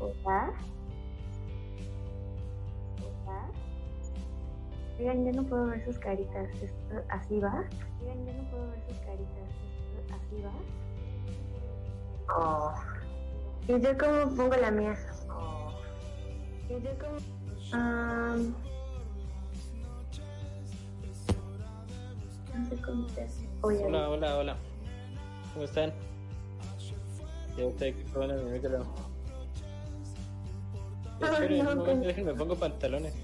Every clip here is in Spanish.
Hola. Hola. Oigan, yo no puedo ver sus caritas. ¿Esto así va? Oigan, yo no puedo ver sus caritas. ¿Esto así va? Oh. ¿Y yo cómo pongo la mía? Oh. ¿Y yo cómo...? Um, no sé cómo se hace. Oye, Hola, hola, hola. ¿Cómo están? Ya usted que con el micro. Esperen, no, déjenme pongo pantalones.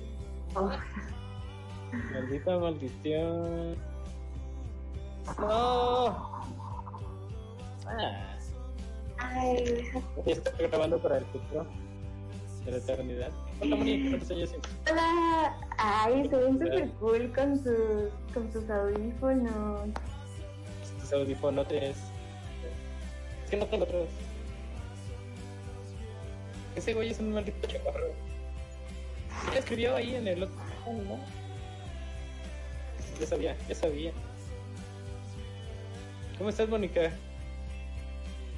oh. Maldita maldición. No. Ah, Ay, está grabando para el futuro de la eternidad. Hola, Moni, ¿cuántos años tienes? Hola. Ay, se ven súper cool con sus, con sus audífonos. Tus audífonos es. Es que no tengo otros. Ese güey es un maldito chaparro. ¿Qué escribió ahí en el otro? ¿no? Ya sabía, ya sabía. ¿Cómo estás, Mónica?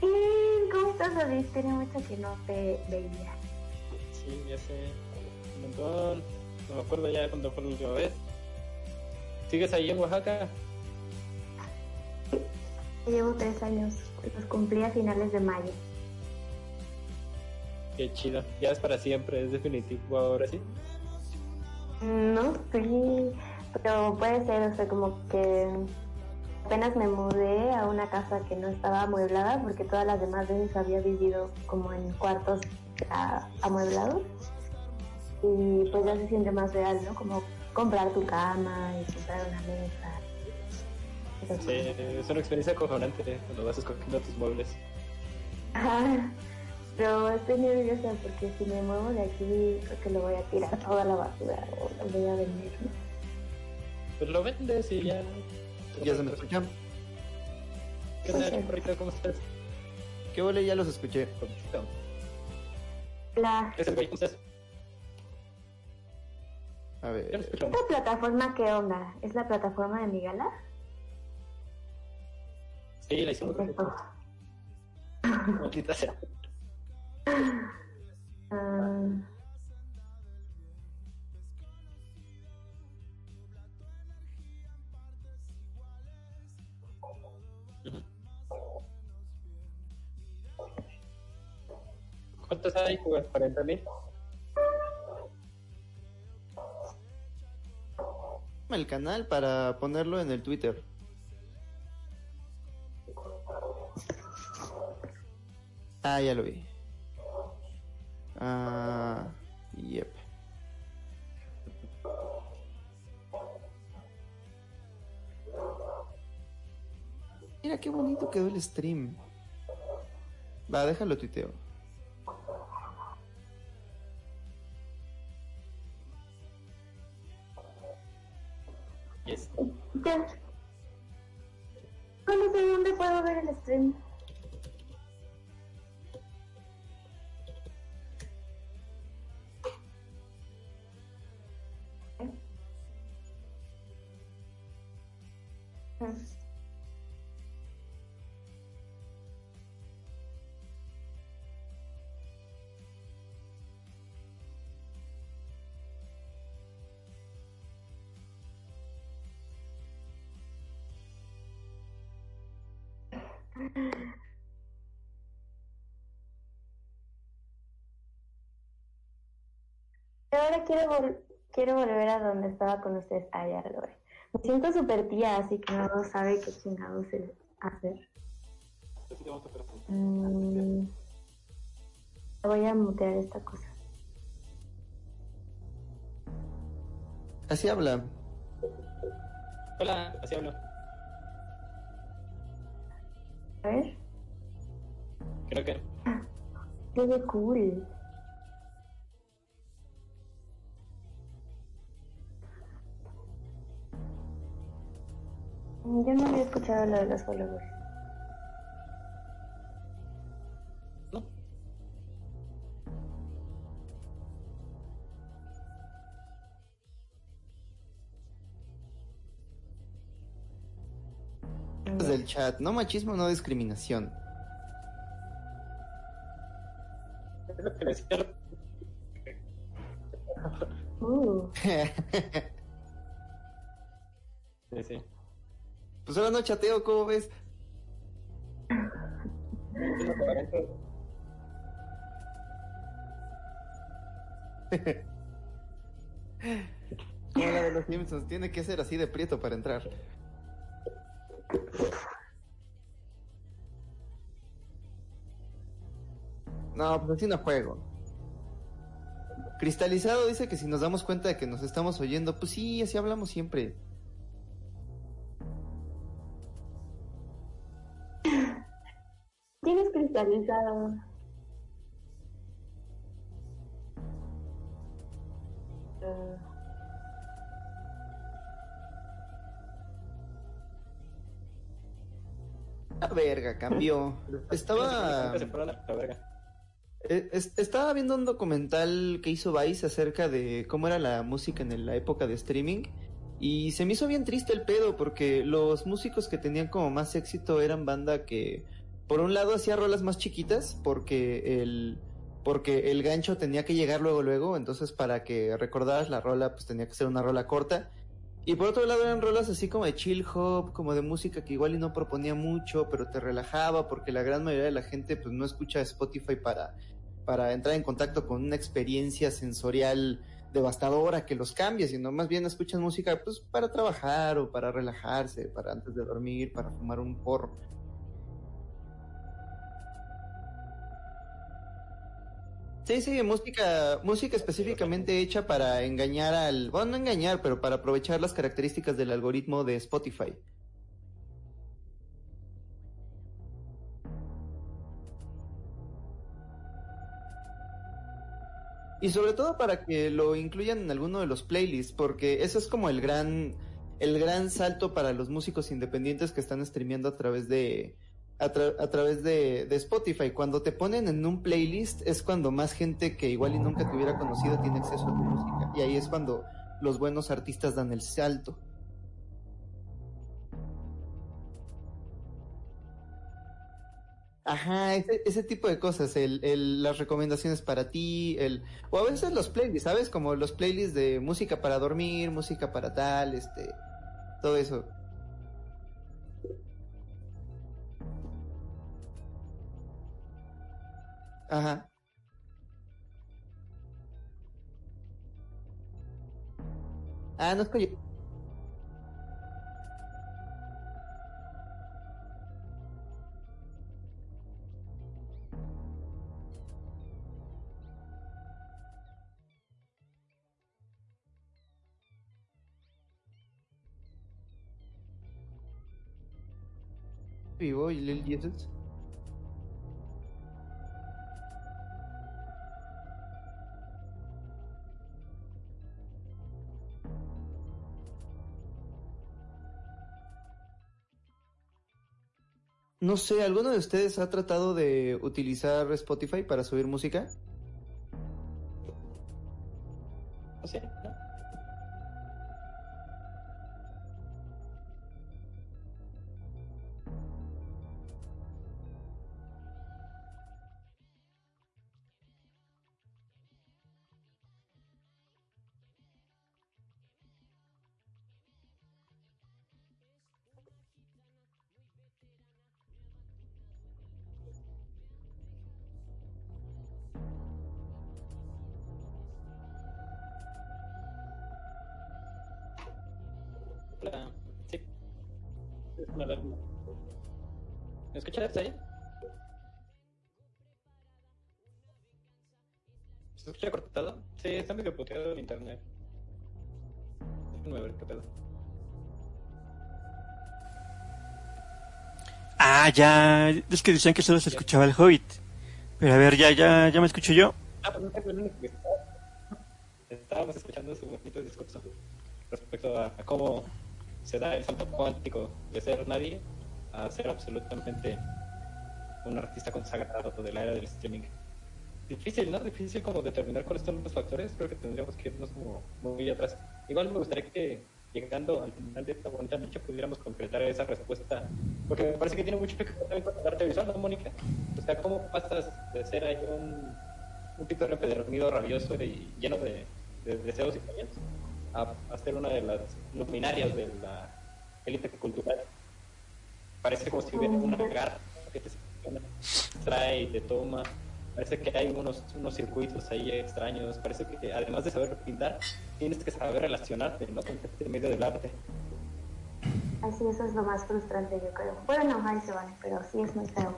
Bien, ¿Cómo estás, David? Tiene mucho que no te veía. Sí, ya sé. Un montón. No me acuerdo ya cuándo fue la última vez. ¿Sigues ahí en Oaxaca? Llevo tres años. Los cumplí a finales de mayo. Qué chido. Ya es para siempre, es definitivo ahora sí. No, sí, pero puede ser, o sea, como que apenas me mudé a una casa que no estaba amueblada porque todas las demás veces había vivido como en cuartos a- amueblados y pues ya se siente más real, ¿no? Como comprar tu cama y comprar una mesa. Sí, es una experiencia acojonante eh, cuando vas escogiendo tus muebles. Ajá. Pero estoy nerviosa porque si me muevo de aquí creo que lo voy a tirar toda la basura o lo voy a vender. ¿no? Pues lo vendes y ya. ¿Ya se me escuchan? ¿Qué tal, chaparrito? ¿Cómo estás? ¿Qué ole? Ya los escuché. La. ¿Cómo estás? A ver. ¿Esta plataforma qué onda? ¿Es la plataforma de mi gala? Sí, la hicimos. Maldita sea. ¿Cuántos hay? Pues, ¿40 mil? El canal para ponerlo en el Twitter. Ah, ya lo vi. Ah, yep. Mira qué bonito quedó el stream. Va, déjalo tuiteo. Yes. dónde puedo ver el stream. Ah. Ahora quiero, vol- quiero volver a donde estaba con ustedes. Ah, ya lo ve. Me siento súper tía, así que no sabe qué chingados es hacer. Así que vamos a. Mm, voy a mutear esta cosa. Así habla. Hola, así hablo. A ver. Creo que. Qué cool. Yo no había escuchado lo de los followers. No. Desde el chat. No machismo, no discriminación. Es lo que le decía. Uh, Sí, sí. Pues ahora no chateo, ¿cómo ves? Como la de los Simpsons, tiene que ser así de prieto para entrar. No, pues así no juego. Cristalizado dice que si nos damos cuenta de que nos estamos oyendo, pues sí, así hablamos siempre. Eh, La verga, cambió. Estaba. Eh, es- estaba viendo un documental que hizo Vice acerca de cómo era la música en la época de streaming y se me hizo bien triste el pedo porque los músicos que tenían como más éxito eran banda que por un lado hacía rolas más chiquitas porque el porque el gancho tenía que llegar luego luego, entonces para que recordaras la rola pues tenía que ser una rola corta. Y por otro lado eran rolas así como de chill hop, como de música que igual y no proponía mucho, pero te relajaba porque la gran mayoría de la gente pues no escucha Spotify para para entrar en contacto con una experiencia sensorial devastadora que los cambie, sino más bien escuchan música pues para trabajar o para relajarse, para antes de dormir, para fumar un porro. Sí, sí, música, música específicamente hecha para engañar al, bueno, no engañar, pero para aprovechar las características del algoritmo de Spotify. Y sobre todo para que lo incluyan en alguno de los playlists, porque eso es como el gran, el gran salto para los músicos independientes que están streameando a través de, a, tra- a través de, de Spotify. Cuando te ponen en un playlist es cuando más gente que igual y nunca te hubiera conocido tiene acceso a tu música. Y ahí es cuando los buenos artistas dan el salto. Ajá, ese, ese tipo de cosas, el, el, las recomendaciones para ti, el, o a veces los playlists, ¿sabes? Como los playlists de música para dormir, música para tal, este, todo eso. Aha. Ah, no escogli. Vivo il 10 No sé, ¿alguno de ustedes ha tratado de utilizar Spotify para subir música? Internet. Déjenme ver qué pedo. Ah, ya. Es que decían que solo se escuchaba el Hobbit. Pero a ver, ya, ya, ya me escucho yo. Ah, pues no el único que estaba. Estábamos escuchando su bonito discurso respecto a, a cómo se da el salto cuántico de ser nadie a ser absolutamente un artista consagrado de la era del streaming. Difícil, ¿no? Difícil como determinar cuáles son los factores. Creo que tendríamos que irnos como muy atrás. Igual me gustaría que llegando al final de esta bonita noche pudiéramos concretar esa respuesta. Porque me parece que tiene mucho que ver también con el arte visual, ¿no, Mónica? O sea, ¿cómo pasas de ser ahí un un Peter empedernido, rabioso y lleno de, deseos y sueños a, a, ser una de las luminarias de la élite cultural. Parece como si hubiera una garra que te trae y te toma. Parece que hay unos, unos circuitos ahí extraños. Parece que además de saber pintar, tienes que saber relacionarte ¿no? con este medio del arte. Así, eso es lo más frustrante, yo creo. Bueno, no, ahí se van, pero sí es muy feo.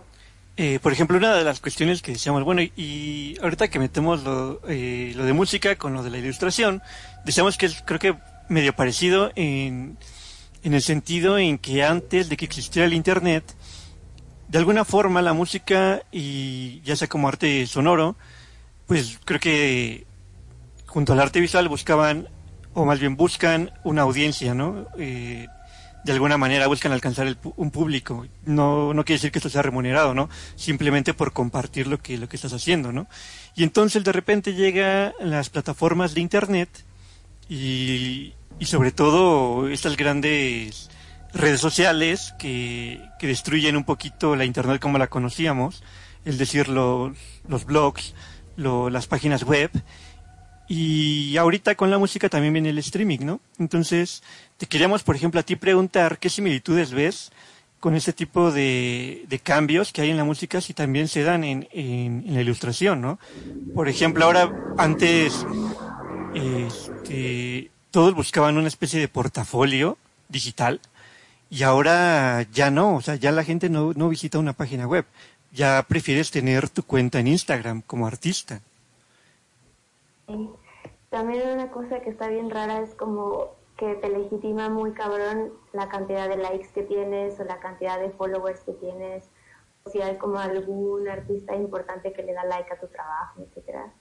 Eh, por ejemplo, una de las cuestiones que decíamos, bueno, y ahorita que metemos lo, eh, lo de música con lo de la ilustración, decíamos que es, creo que medio parecido en, en el sentido en que antes de que existiera el Internet, de alguna forma la música, y ya sea como arte sonoro, pues creo que junto al arte visual buscaban, o más bien buscan una audiencia, ¿no? Eh, de alguna manera buscan alcanzar el, un público. No, no quiere decir que esto sea remunerado, ¿no? Simplemente por compartir lo que, lo que estás haciendo, ¿no? Y entonces de repente llega las plataformas de internet y, y sobre todo estas grandes redes sociales que, que destruyen un poquito la internet como la conocíamos, es decir, los, los blogs, lo, las páginas web, y ahorita con la música también viene el streaming, ¿no? Entonces, te queríamos, por ejemplo, a ti preguntar qué similitudes ves con este tipo de, de cambios que hay en la música si también se dan en, en, en la ilustración, ¿no? Por ejemplo, ahora, antes, este, todos buscaban una especie de portafolio digital y ahora ya no, o sea, ya la gente no, no visita una página web, ya prefieres tener tu cuenta en Instagram como artista. También una cosa que está bien rara es como que te legitima muy cabrón la cantidad de likes que tienes o la cantidad de followers que tienes, o si hay como algún artista importante que le da like a tu trabajo, etcétera.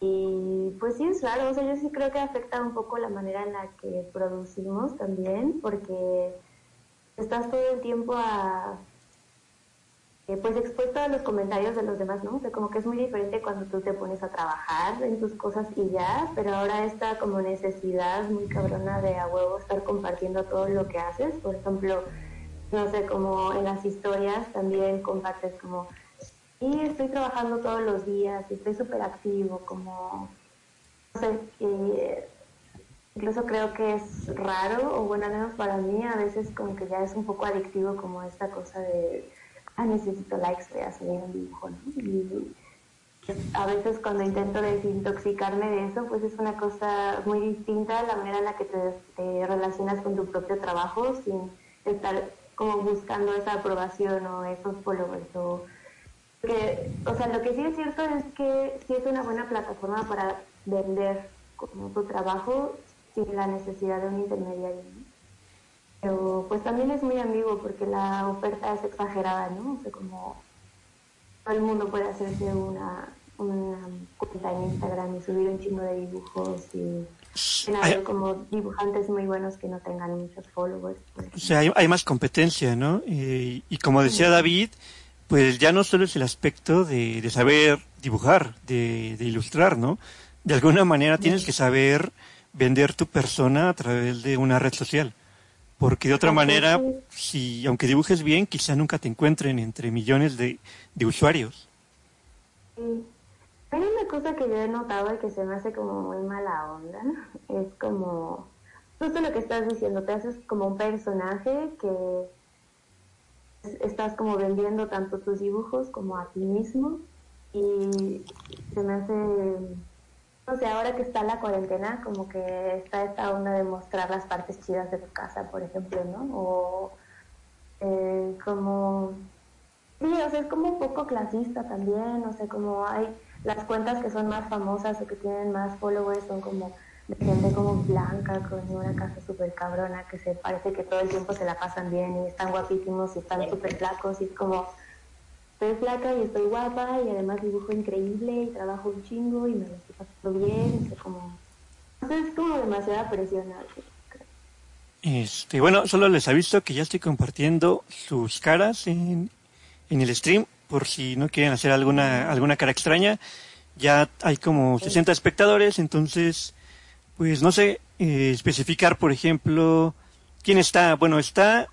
Y pues sí es raro, o sea, yo sí creo que afecta un poco la manera en la que producimos también, porque estás todo el tiempo a eh, pues expuesto a los comentarios de los demás, ¿no? O como que es muy diferente cuando tú te pones a trabajar en tus cosas y ya, pero ahora esta como necesidad muy cabrona de a huevo estar compartiendo todo lo que haces, por ejemplo, no sé, como en las historias también compartes como, sí, estoy trabajando todos los días, estoy súper activo, como, no sé, eh, incluso creo que es raro, o bueno, al menos para mí, a veces como que ya es un poco adictivo como esta cosa de necesito likes, voy a subir un dibujo, ¿no? Y a veces cuando intento desintoxicarme de eso, pues es una cosa muy distinta a la manera en la que te, te relacionas con tu propio trabajo sin estar como buscando esa aprobación o esos followers o que, o sea, lo que sí es cierto es que sí es una buena plataforma para vender como tu trabajo sin la necesidad de un intermediario. ¿no? pero pues también es muy amigo porque la oferta es exagerada, ¿no? O sea, como todo el mundo puede hacerse una, una cuenta en Instagram y subir un chingo de dibujos y hay como dibujantes muy buenos que no tengan muchos followers. O sea, hay, hay más competencia, ¿no? Y, y, como decía David, pues ya no solo es el aspecto de, de saber dibujar, de, de, ilustrar, ¿no? De alguna manera tienes que saber vender tu persona a través de una red social. Porque de otra manera, si aunque dibujes bien, quizá nunca te encuentren entre millones de, de usuarios. Sí. Hay una cosa que yo he notado y que se me hace como muy mala onda, es como justo lo que estás diciendo, te haces como un personaje que estás como vendiendo tanto tus dibujos como a ti mismo y se me hace o sea, ahora que está la cuarentena, como que está esta onda de mostrar las partes chidas de tu casa, por ejemplo, ¿no? O eh, como... Sí, o sea, es como un poco clasista también, o sea, como hay las cuentas que son más famosas o que tienen más followers son como de gente como blanca, con una casa súper cabrona, que se parece que todo el tiempo se la pasan bien y están guapísimos y están súper flacos y es como estoy flaca y estoy guapa y además dibujo increíble y trabajo un chingo y me lo estoy pasando bien, o como... Entonces es como demasiada presión. Este, bueno, solo les aviso que ya estoy compartiendo sus caras en, en el stream, por si no quieren hacer alguna, alguna cara extraña. Ya hay como 60 espectadores, entonces, pues no sé, eh, especificar, por ejemplo, quién está. Bueno, está,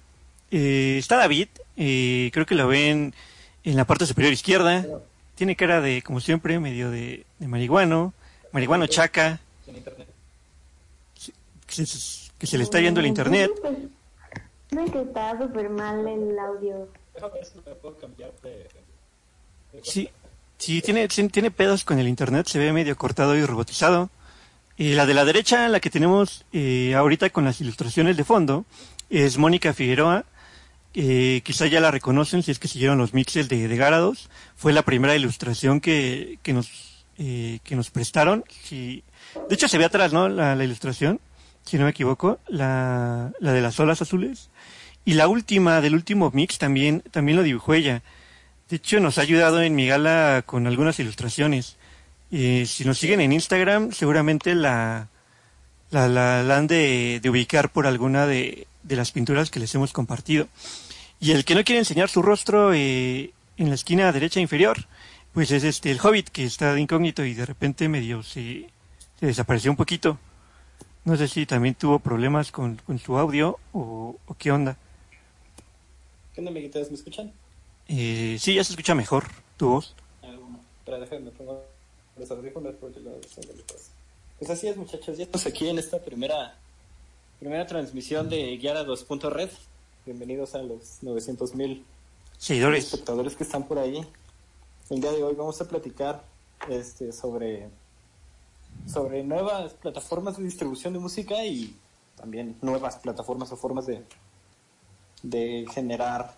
eh, está David, eh, creo que lo ven en la parte superior izquierda tiene cara de, como siempre, medio de, de marihuano, marihuano chaca, que se, que se le está yendo el internet. No, que está súper mal el audio. Sí, sí tiene, tiene pedos con el internet, se ve medio cortado y robotizado. Y la de la derecha, la que tenemos eh, ahorita con las ilustraciones de fondo, es Mónica Figueroa. Eh, quizá ya la reconocen si es que siguieron los mixes de, de Garados. Fue la primera ilustración que, que nos, eh, que nos prestaron. Sí. De hecho, se ve atrás, ¿no? La, la ilustración, si no me equivoco, la, la de las olas azules. Y la última, del último mix, también, también lo dibujó ella. De hecho, nos ha ayudado en mi gala con algunas ilustraciones. Eh, si nos siguen en Instagram, seguramente la, la, la, la han de, de ubicar por alguna de, de las pinturas que les hemos compartido. Y el que no quiere enseñar su rostro eh, en la esquina derecha inferior, pues es este el Hobbit que está de incógnito y de repente medio se, se desapareció un poquito. No sé si también tuvo problemas con, con su audio o, o qué onda. ¿Qué onda, amiguitas? ¿Me escuchan? Eh, sí, ya se escucha mejor tu voz. Ah, pongo los audífonos porque. Pues así es, muchachos. Ya estamos aquí en esta primera primera transmisión de Guiara 2.red. Bienvenidos a los 900 mil Seguidores. espectadores que están por ahí. El día de hoy vamos a platicar este, sobre, sobre nuevas plataformas de distribución de música y también nuevas plataformas o formas de, de generar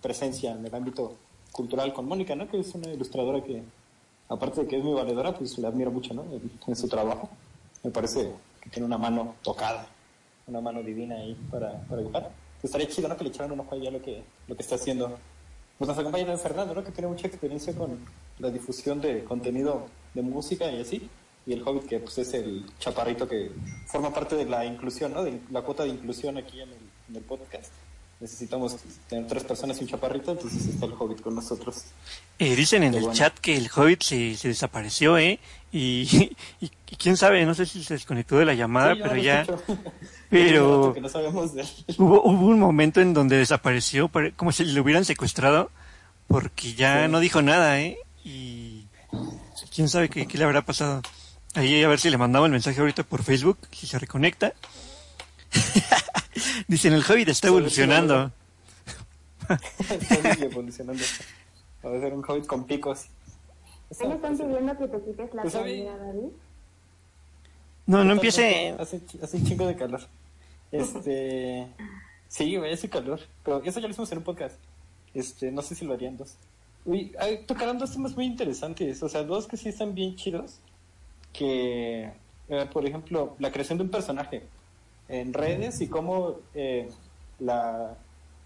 presencia en el ámbito cultural con Mónica, ¿no? Que es una ilustradora que, aparte de que es muy valedora, pues la admiro mucho, ¿no? En, en su trabajo. Me parece que tiene una mano tocada, una mano divina ahí para, para dibujar. Estaría chido, ¿no? Que le echaran un ojo ahí a lo que, lo que está haciendo. Pues nos acompaña Fernando, ¿no? Que tiene mucha experiencia con la difusión de contenido de música y así. Y el Hobbit, que pues es el chaparrito que forma parte de la inclusión, ¿no? De la cuota de inclusión aquí en el, en el podcast. Necesitamos tener tres personas y un chaparrito, entonces está el Hobbit con nosotros. Eh, dicen en el bueno. chat que el Hobbit se, se desapareció, ¿eh? Y, y, y quién sabe, no sé si se desconectó de la llamada, Sí, pero ya... pero- no. Hubo, hubo un momento en donde desapareció, pare- como si lo hubieran secuestrado, porque ya Sí. no dijo nada, ¿eh? Y quién sabe qué, qué le habrá pasado. Ahí a ver si le mandamos el mensaje ahorita por Facebook, si se reconecta. Dicen, el Hobbit está evolucionando. Está evolucionando. Va a ser un Hobbit con picos. ¿Qué le están pidiendo que te quites la Pues, a playera, David? No, no empiece... Hace, hace un chingo de calor. Este. Sí, güey, hace calor. Pero eso ya lo hicimos en un podcast. Este, no sé si lo harían dos. Uy, ay, tocaron dos temas muy interesantes. O sea, dos que sí están bien chidos. Que, eh, por ejemplo, la creación de un personaje en redes y cómo eh, la,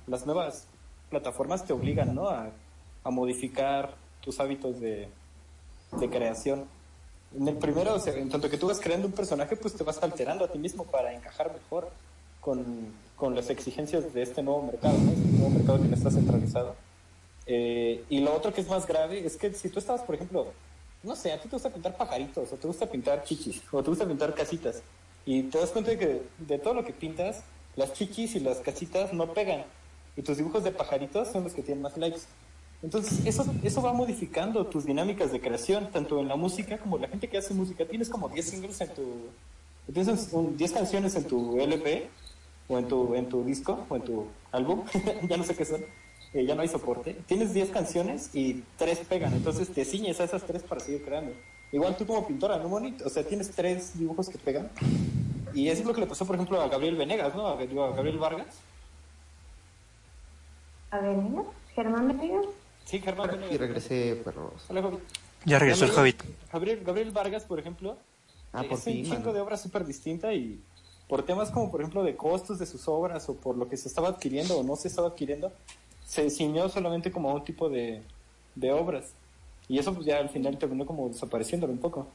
las nuevas plataformas te obligan, ¿no? A, a modificar tus hábitos de, de creación. En el primero, o sea, en tanto que tú vas creando un personaje, pues te vas alterando a ti mismo para encajar mejor con, con las exigencias de este nuevo mercado, ¿no? Este nuevo mercado que no está centralizado. Eh, y lo otro que es más grave es que si tú estabas, por ejemplo, no sé, a ti te gusta pintar pajaritos, o te gusta pintar chichis, o te gusta pintar casitas, y te das cuenta de que de todo lo que pintas, las chichis y las casitas no pegan, y tus dibujos de pajaritos son los que tienen más likes. Entonces, eso, eso va modificando tus dinámicas de creación, tanto en la música como la gente que hace música. Tienes como 10 singles en tu. Tienes un- 10 canciones en tu LP, o en tu, en tu disco, o en tu álbum, ya no sé qué son, eh, ya no hay soporte. Tienes 10 canciones y 3 pegan, entonces te ciñes a esas 3 para seguir creando. Igual tú como pintora, ¿no, Moni? O sea, tienes 3 dibujos que pegan. Y eso es lo que le pasó, por ejemplo, a Gabriel Venegas, ¿no? A, a Gabriel Vargas. A mira, Germán Venegas. Sí, Germán. Y regresé, perros. Hola, Javi. Ya regresó el Hobbit. Gabriel, Gabriel Vargas, por ejemplo, Ah, por es un chingo mano. de obra súper distinta y por temas como, por ejemplo, de costos de sus obras o por lo que se estaba adquiriendo o no se estaba adquiriendo, se ciñó solamente como a un tipo de, de obras. Y eso pues ya al final terminó como desapareciéndolo un poco.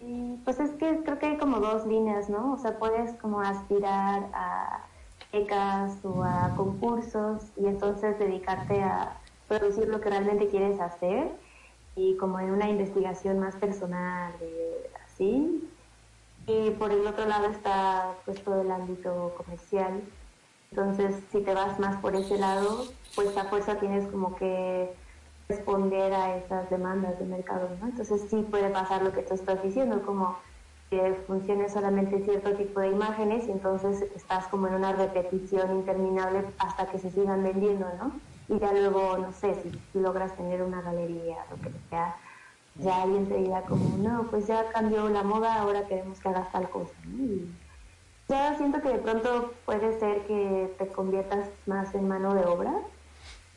Y, Pues es que creo que hay como dos líneas, ¿no? O sea, puedes como aspirar a becas o a concursos y entonces dedicarte a producir lo que realmente quieres hacer y como en una investigación más personal, así. Y por el otro lado está pues todo el ámbito comercial. Entonces, si te vas más por ese lado, pues a fuerza tienes como que responder a esas demandas de mercado, ¿no? Entonces sí puede pasar lo que tú estás diciendo, como que funcione solamente cierto tipo de imágenes y entonces estás como en una repetición interminable hasta que se sigan vendiendo, ¿no? Y ya luego, no sé, si, logras tener una galería, lo que sea, ya alguien te dirá como, no, pues ya cambió la moda, ahora queremos que hagas tal cosa, ¿no? Y ya siento que de pronto puede ser que te conviertas más en mano de obra.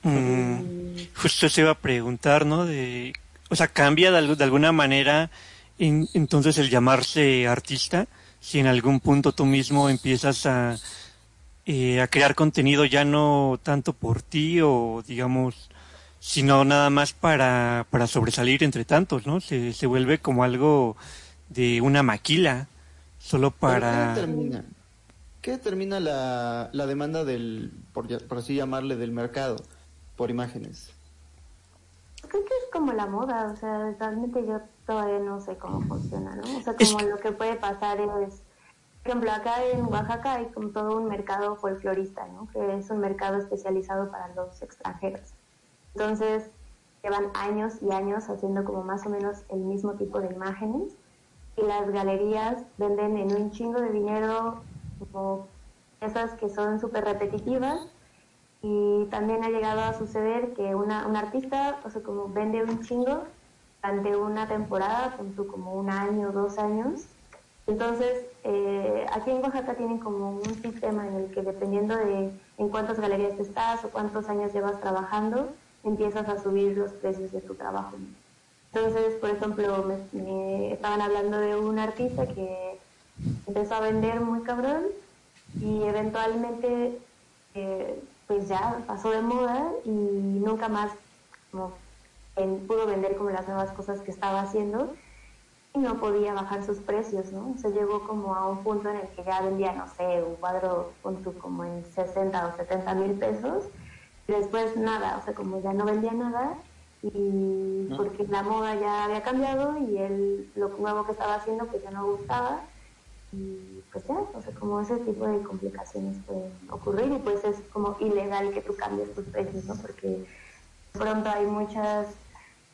Mm, justo se iba a preguntar, ¿no? De, o sea, cambia de, de alguna manera entonces el llamarse artista, si en algún punto tú mismo empiezas a, eh, a crear contenido ya no tanto por ti o digamos, sino nada más para, para sobresalir entre tantos, ¿no? Se, se vuelve como algo de una maquila, solo para... ¿Qué determina, ¿Qué determina la, la demanda del, por, por así llamarle, del mercado por imágenes? Creo que es como la moda, o sea, realmente yo todavía no sé cómo funciona, ¿no? O sea, como lo que puede pasar es, por ejemplo, acá en Oaxaca hay como todo un mercado folclorista, ¿no? Que es un mercado especializado para los extranjeros. Entonces, llevan años y años haciendo como más o menos el mismo tipo de imágenes y las galerías venden en un chingo de dinero como esas que son súper repetitivas y también ha llegado a suceder que una, un artista, o sea, como vende un chingo durante una temporada, como un año, dos años. Entonces, eh, aquí en Oaxaca tienen como un sistema en el que dependiendo de en cuántas galerías estás o cuántos años llevas trabajando, empiezas a subir los precios de tu trabajo. Entonces, por ejemplo, me, estaban hablando de un artista que empezó a vender muy cabrón y eventualmente eh, pues ya pasó de moda y nunca más pudo vender como las nuevas cosas que estaba haciendo y no podía bajar sus precios, ¿no? Se llegó como a un punto en el que ya vendía, no sé, un cuadro como en 60 o 70 mil pesos y después nada, o sea, como ya no vendía nada y porque la moda ya había cambiado y él, lo nuevo que estaba haciendo pues ya no gustaba y pues ya, o sea, como ese tipo de complicaciones pueden ocurrir y pues es como ilegal que tú cambies tus precios, ¿no? Porque pronto hay muchas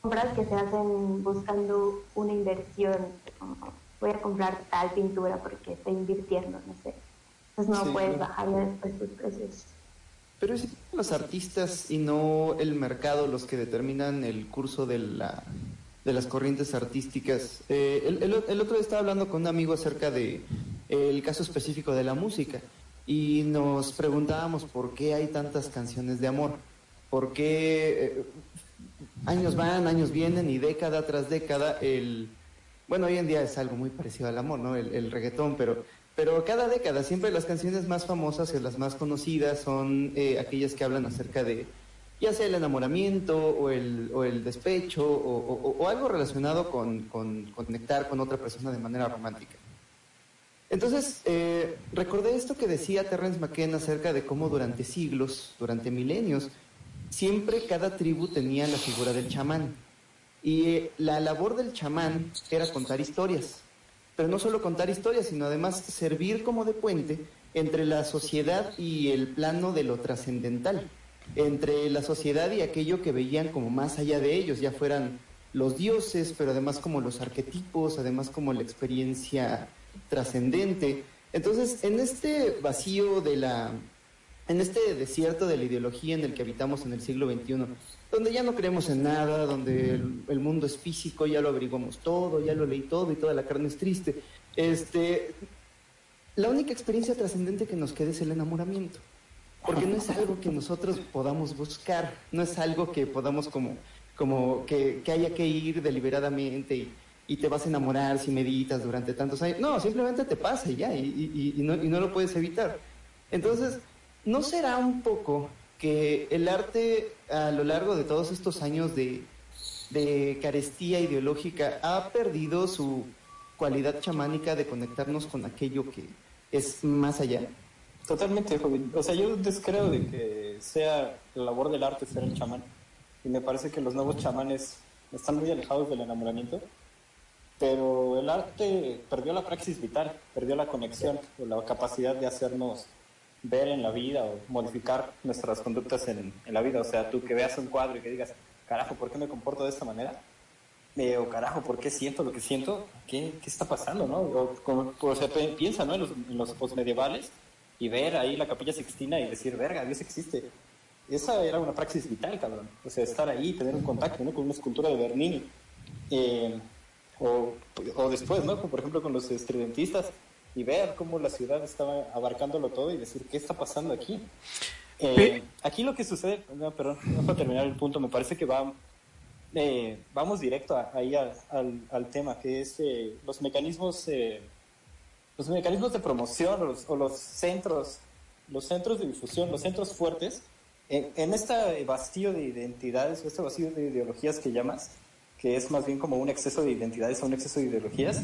compras que se hacen buscando una inversión, como voy a comprar tal pintura porque estoy invirtiendo, no sé. Entonces no puedes bajar después tus precios. Pero es los artistas y no el mercado los que determinan el curso de, la, de las corrientes artísticas. Eh, el, el, otro día estaba hablando con un amigo acerca de el caso específico de la música y nos preguntábamos por qué hay tantas canciones de amor, por qué eh, años van, años vienen y década tras década el... Bueno, hoy en día es algo muy parecido al amor, ¿no? El, reggaetón, pero, pero cada década siempre las canciones más famosas y las más conocidas son eh, aquellas que hablan acerca de ya sea el enamoramiento o el, o el despecho o, o, algo relacionado con, con, conectar con otra persona de manera romántica. Entonces, eh, recordé esto que decía Terrence McKenna acerca de cómo durante siglos, durante milenios, siempre cada tribu tenía la figura del chamán. Y eh, la labor del chamán era contar historias. Pero no solo contar historias, sino además servir como de puente entre la sociedad y el plano de lo trascendental. Entre la sociedad y aquello que veían como más allá de ellos, ya fueran los dioses, pero además como los arquetipos, además como la experiencia trascendente. Entonces, en este vacío de la, en este desierto de la ideología en el que habitamos en el siglo XXI, donde ya no creemos en nada, donde el, mundo es físico, ya lo averiguamos todo, ya lo leí todo y toda la carne es triste, este, la única experiencia trascendente que nos queda es el enamoramiento, porque no es algo que nosotros podamos buscar, no es algo que podamos como, como que, que haya que ir deliberadamente y, te vas a enamorar si meditas durante tantos años, no, simplemente te pasa ya, y, y, no, y no lo puedes evitar. Entonces, ¿no será un poco que el arte a lo largo de todos estos años de, carestía ideológica ha perdido su cualidad chamánica de conectarnos con aquello que es más allá? Totalmente, joven. O sea, yo descreo de que sea la labor del arte ser el chamán. Y me parece que los nuevos chamanes están muy alejados del enamoramiento. Pero el arte perdió la praxis vital, perdió la conexión o la capacidad de hacernos ver en la vida o modificar nuestras conductas en, la vida. O sea, tú que veas un cuadro y que digas, carajo, ¿por qué me comporto de esta manera? Eh, o carajo, ¿por qué siento lo que siento? ¿Qué, qué está pasando, no? O, o sea, piensa, ¿no? En los, en los postmedievales y ver ahí la capilla sixtina y decir, verga, Dios existe. Esa era una praxis vital, cabrón. O sea, estar ahí, tener un contacto, ¿no? Con una escultura de Bernini. Eh, o, o, después, ¿no? Por ejemplo con los estridentistas y ver cómo la ciudad estaba abarcándolo todo y decir, ¿qué está pasando aquí? Eh, aquí lo que sucede, no, perdón, no para terminar el punto, me parece que va, eh, vamos directo ahí al, al, tema, que es eh, los mecanismos, eh, los mecanismos de promoción o los, centros, los centros de difusión, los centros fuertes, en, en este vacío de identidades, este vacío de ideologías que llamas, que es más bien como un exceso de identidades o un exceso de ideologías,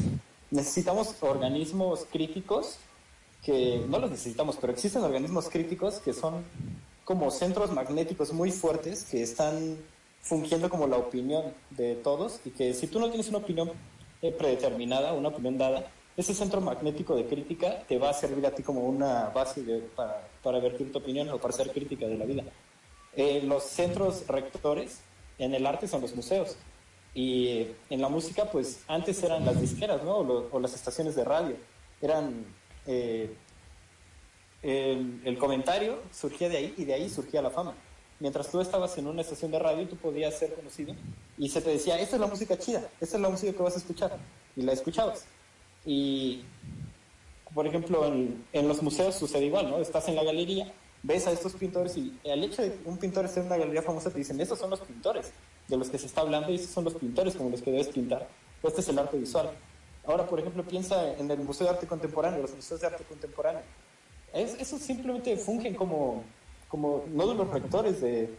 necesitamos organismos críticos que no los necesitamos, pero existen organismos críticos que son como centros magnéticos muy fuertes que están fungiendo como la opinión de todos y que si tú no tienes una opinión eh, predeterminada, una opinión dada, ese centro magnético de crítica te va a servir a ti como una base para, para vertir tu opinión o para ser crítica de la vida. Eh, los centros rectores en el arte son los museos y en la música pues antes eran las disqueras ¿no? o, las estaciones de radio. Eran eh, el, comentario surgía de ahí y de ahí surgía la fama. Mientras tú estabas en una estación de radio, tú podías ser conocido y se te decía, esta es la música chida, esta es la música que vas a escuchar. Y la escuchabas. Y, por ejemplo, en, en los museos sucede igual, ¿no? Estás en la galería, ves a estos pintores y el hecho de que un pintor esté en una galería famosa te dicen, estos son los pintores de los que se está hablando y estos son los pintores como los que debes pintar. Este es el arte visual. Ahora, por ejemplo, piensa en el Museo de Arte Contemporáneo, los museos de arte contemporáneo. Es, esos simplemente fungen como, como nódulos rectores de,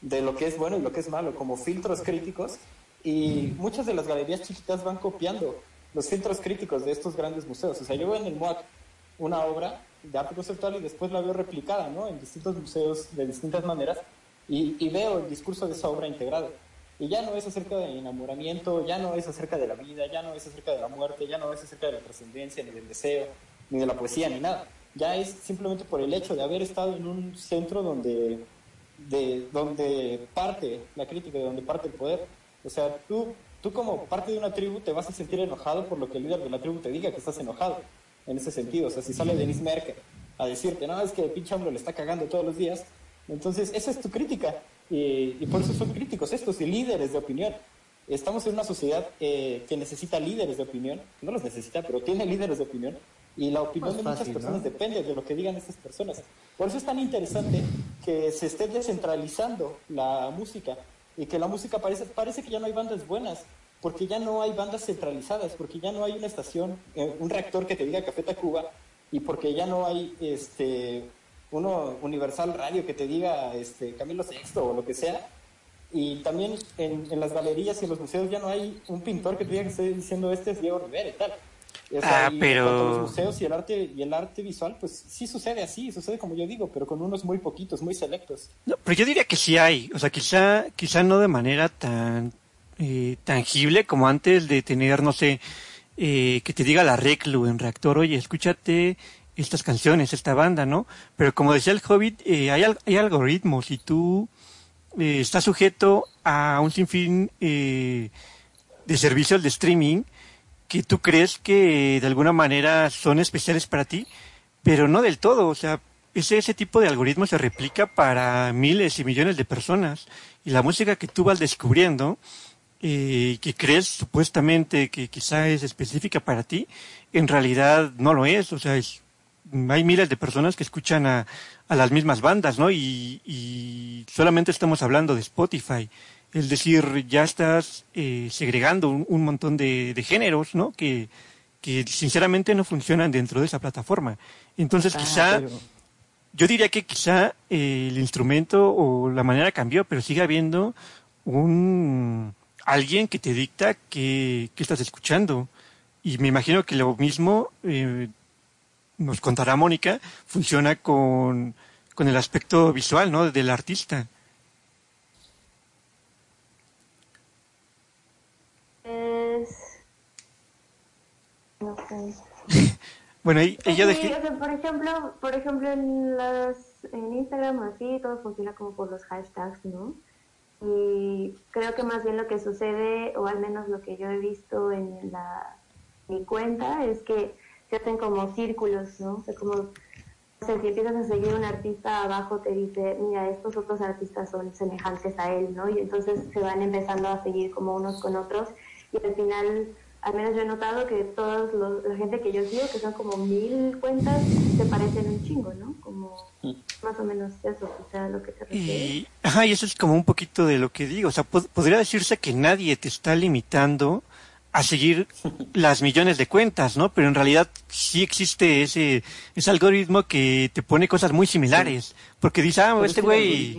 de lo que es bueno y lo que es malo, como filtros críticos. Y muchas de las galerías chiquitas van copiando los filtros críticos de estos grandes museos. O sea, yo veo en el MOAC una obra de arte conceptual y después la veo replicada ¿no? en distintos museos de distintas maneras y, veo el discurso de esa obra integrado. Y ya no es acerca del enamoramiento, ya no es acerca de la vida, ya no es acerca de la muerte, ya no es acerca de la trascendencia, ni del deseo, ni de la poesía, ni nada ya es simplemente por el hecho de haber estado en un centro donde, de, donde parte la crítica, de donde parte el poder. O sea, tú, tú como parte de una tribu te vas a sentir enojado por lo que el líder de la tribu te diga que estás enojado, en ese sentido. O sea, si sale Denise Merkel a decirte, no, es que el pinche hombre le está cagando todos los días, entonces esa es tu crítica. Y, y por eso son críticos estos y líderes de opinión. Estamos en una sociedad eh, que necesita líderes de opinión, no los necesita, pero tiene líderes de opinión y la opinión de muchas personas depende de lo que digan estas personas. Por eso es tan interesante que se esté descentralizando la música y que la música parece, parece que ya no hay bandas buenas, porque ya no hay bandas centralizadas, porque ya no hay una estación, eh, un reactor que te diga Café Tacuba y porque ya no hay este uno Universal Radio que te diga este Camilo VI o lo que sea. Y también en, en las galerías y en los museos ya no hay un pintor que te diga que esté diciendo este es Diego Rivera y tal ah, pero... Los museos y el arte y el arte visual, pues sí sucede así, sucede como yo digo, pero con unos muy poquitos, muy selectos. No, pero yo diría que sí hay, o sea, quizá, quizá no de manera tan eh, tangible como antes de tener, no sé, eh, que te diga la Reclu en Reactor, oye, escúchate estas canciones, esta banda, ¿no? Pero como decía el Hobbit, eh, hay, hay algoritmos y tú eh, estás sujeto a un sinfín eh, de servicios de streaming que tú crees que de alguna manera son especiales para ti, pero no del todo. O sea, ese, ese tipo de algoritmo se replica para miles y millones de personas. Y la música que tú vas descubriendo, eh, que crees supuestamente que quizá es específica para ti, en realidad no lo es. O sea, hay miles de personas que escuchan a, a las mismas bandas, ¿no? Y, y solamente estamos hablando de Spotify. Es decir, ya estás eh, segregando un, montón de, géneros, ¿no? Que, que sinceramente no funcionan dentro de esa plataforma. Entonces, ah, quizá, yo diría que quizá eh, el instrumento o la manera cambió, pero sigue habiendo un alguien que te dicta que, estás escuchando. Y me imagino que lo mismo eh, nos contará Mónica, funciona con, con el aspecto visual, ¿no? Del artista. bueno, ella dejé... por ejemplo, por ejemplo en, las, en Instagram así todo funciona como por los hashtags, ¿no? Y creo que más bien lo que sucede, o al menos lo que yo he visto en la, mi cuenta, es que se hacen como círculos, ¿no? O sea, como si empiezas a seguir un artista abajo te dice, mira, estos otros artistas son semejantes a él, ¿no? Y entonces se van empezando a seguir como unos con otros y al final, al menos yo he notado que toda la gente que yo sigo, que son como mil cuentas, se parecen un chingo, ¿no? Como mm. más o menos eso, o sea, lo que te refieres. Y, ajá, y eso es como un poquito de lo que digo, o sea, podría decirse que nadie te está limitando a seguir las millones de cuentas, ¿no? Pero en realidad sí existe ese, ese algoritmo que te pone cosas muy similares. Porque dice, ah, este güey...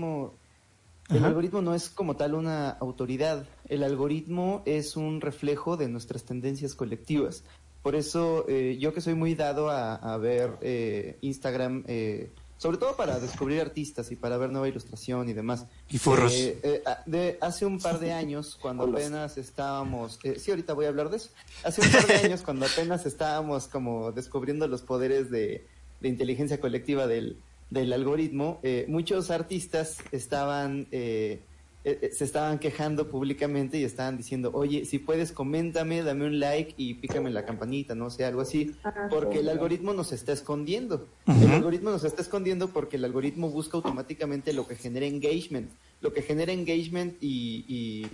El, algoritmo, no es como tal una autoridad. El algoritmo es un reflejo de nuestras tendencias colectivas. Por eso eh, yo que soy muy dado a, ver eh, Instagram... Eh, sobre todo para descubrir artistas y para ver nueva ilustración y demás. Y forros. Eh, eh, de, hace un par de años, cuando apenas estábamos, eh, sí, ahorita voy a hablar de eso. Hace un par de años, cuando apenas estábamos como descubriendo los poderes de, de inteligencia colectiva del, del algoritmo, muchos artistas estaban eh, eh, se estaban quejando públicamente y estaban diciendo, oye, si puedes, coméntame, dame un like y pícame la campanita, no sé, algo así, porque el algoritmo nos está escondiendo. El algoritmo nos está escondiendo porque el algoritmo busca automáticamente lo que genera engagement, lo que genera engagement y,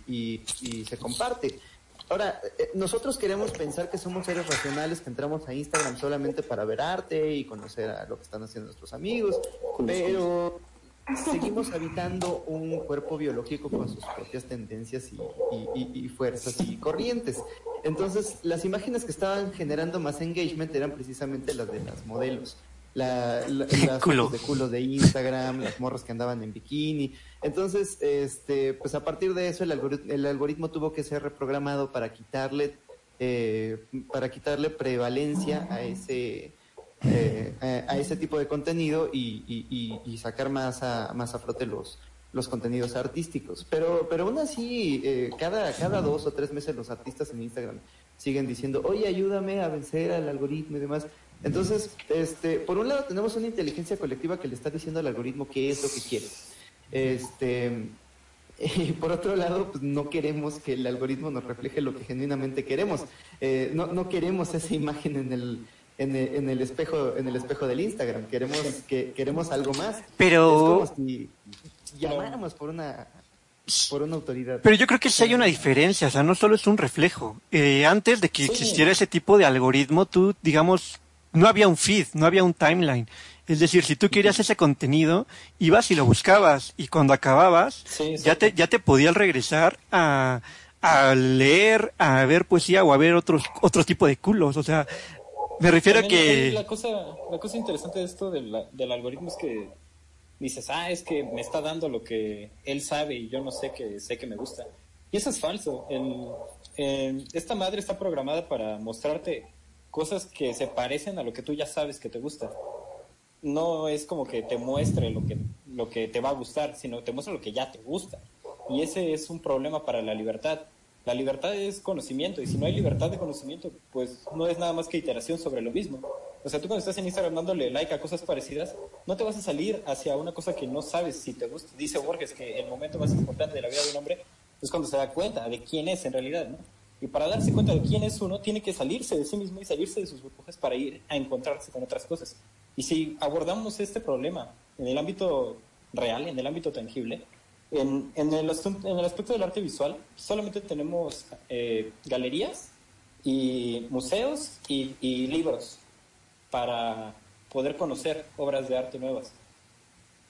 y, y, se comparte. Ahora, eh, nosotros queremos pensar que somos seres racionales, que entramos a Instagram solamente para ver arte y conocer a lo que están haciendo nuestros amigos, pero seguimos habitando un cuerpo biológico con sus propias tendencias y, fuerzas y corrientes. Entonces, las imágenes que estaban generando más engagement eran precisamente las de las modelos. La, las fotos de culo de Instagram, las morras que andaban en bikini. Entonces, este, pues a partir de eso el algoritmo, el algoritmo tuvo que ser reprogramado para quitarle, eh, para quitarle prevalencia a ese, eh, a ese tipo de contenido y, sacar más a, más a los, los contenidos artísticos. Pero, pero aún así, eh, cada, cada dos o tres meses los artistas en Instagram siguen diciendo, oye, ayúdame a vencer al algoritmo y demás. Entonces, este, por un lado tenemos una inteligencia colectiva que le está diciendo al algoritmo qué es lo que quiere. Este, y por otro lado, pues no queremos que el algoritmo nos refleje lo que genuinamente queremos. Eh, no, no queremos esa imagen en el, en el, en el espejo en el espejo del Instagram. Queremos que queremos algo más. Pero es como si llamáramos por una por una autoridad. Pero yo creo que sí hay una diferencia, o sea, no solo es un reflejo. Eh, antes de que existiera ese tipo de algoritmo, tú, digamos, no había un feed, no había un timeline. Es decir, si tú querías ese contenido, ibas y lo buscabas, y cuando acababas, ya te, ya te podías regresar a, a leer, a ver poesía o a ver otros, otro tipo de culos. O sea, me refiero a que... La cosa, la cosa interesante de esto del, del algoritmo es que dices, ah, es que me está dando lo que él sabe y yo no sé que sé que me gusta. Y eso es falso. El, esta madre está programada para mostrarte cosas que se parecen a lo que tú ya sabes que te gusta. No es como que te muestre lo que, lo que te va a gustar, sino te muestra lo que ya te gusta. Y ese es un problema para la libertad. La libertad es conocimiento y si no hay libertad de conocimiento, pues no es nada más que iteración sobre lo mismo. O sea, tú cuando estás en Instagram dándole like a cosas parecidas, no te vas a salir hacia una cosa que no sabes si te gusta. Dice Borges que el momento más importante de la vida de un hombre es cuando se da cuenta de quién es en realidad, ¿no? Y para darse cuenta de quién es uno, tiene que salirse de sí mismo y salirse de sus burbujas para ir a encontrarse con otras cosas. Y si abordamos este problema en el ámbito real, en el ámbito tangible, en, en, el, en el aspecto del arte visual, solamente tenemos eh, galerías y museos y, y, libros para poder conocer obras de arte nuevas.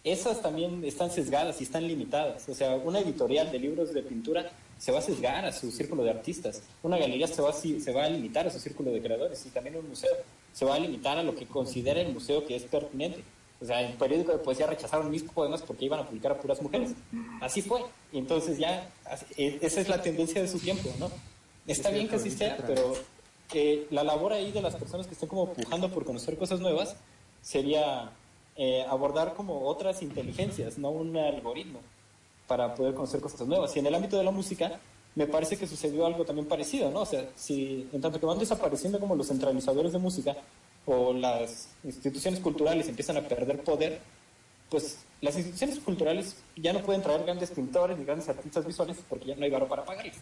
Esas también están sesgadas y están limitadas. O sea, una editorial de libros de pintura se va a sesgar a su círculo de artistas. Una galería se va, a, se va a limitar a su círculo de creadores y también un museo se va a limitar a lo que considera el museo que es pertinente. O sea, el periódico de poesía rechazaron mis poemas porque iban a publicar a puras mujeres. Así fue. Y entonces ya, e, esa es la tendencia de su tiempo, ¿no? Está bien que así sea, pero que la labor ahí de las personas que estén como pujando por conocer cosas nuevas sería eh, abordar como otras inteligencias, no un algoritmo, para poder conocer cosas nuevas. Y en el ámbito de la música, me parece que sucedió algo también parecido, ¿no? O sea, si en tanto que van desapareciendo como los centralizadores de música, o las instituciones culturales empiezan a perder poder, pues las instituciones culturales ya no pueden traer grandes pintores ni grandes artistas visuales porque ya no hay barro para pagarles.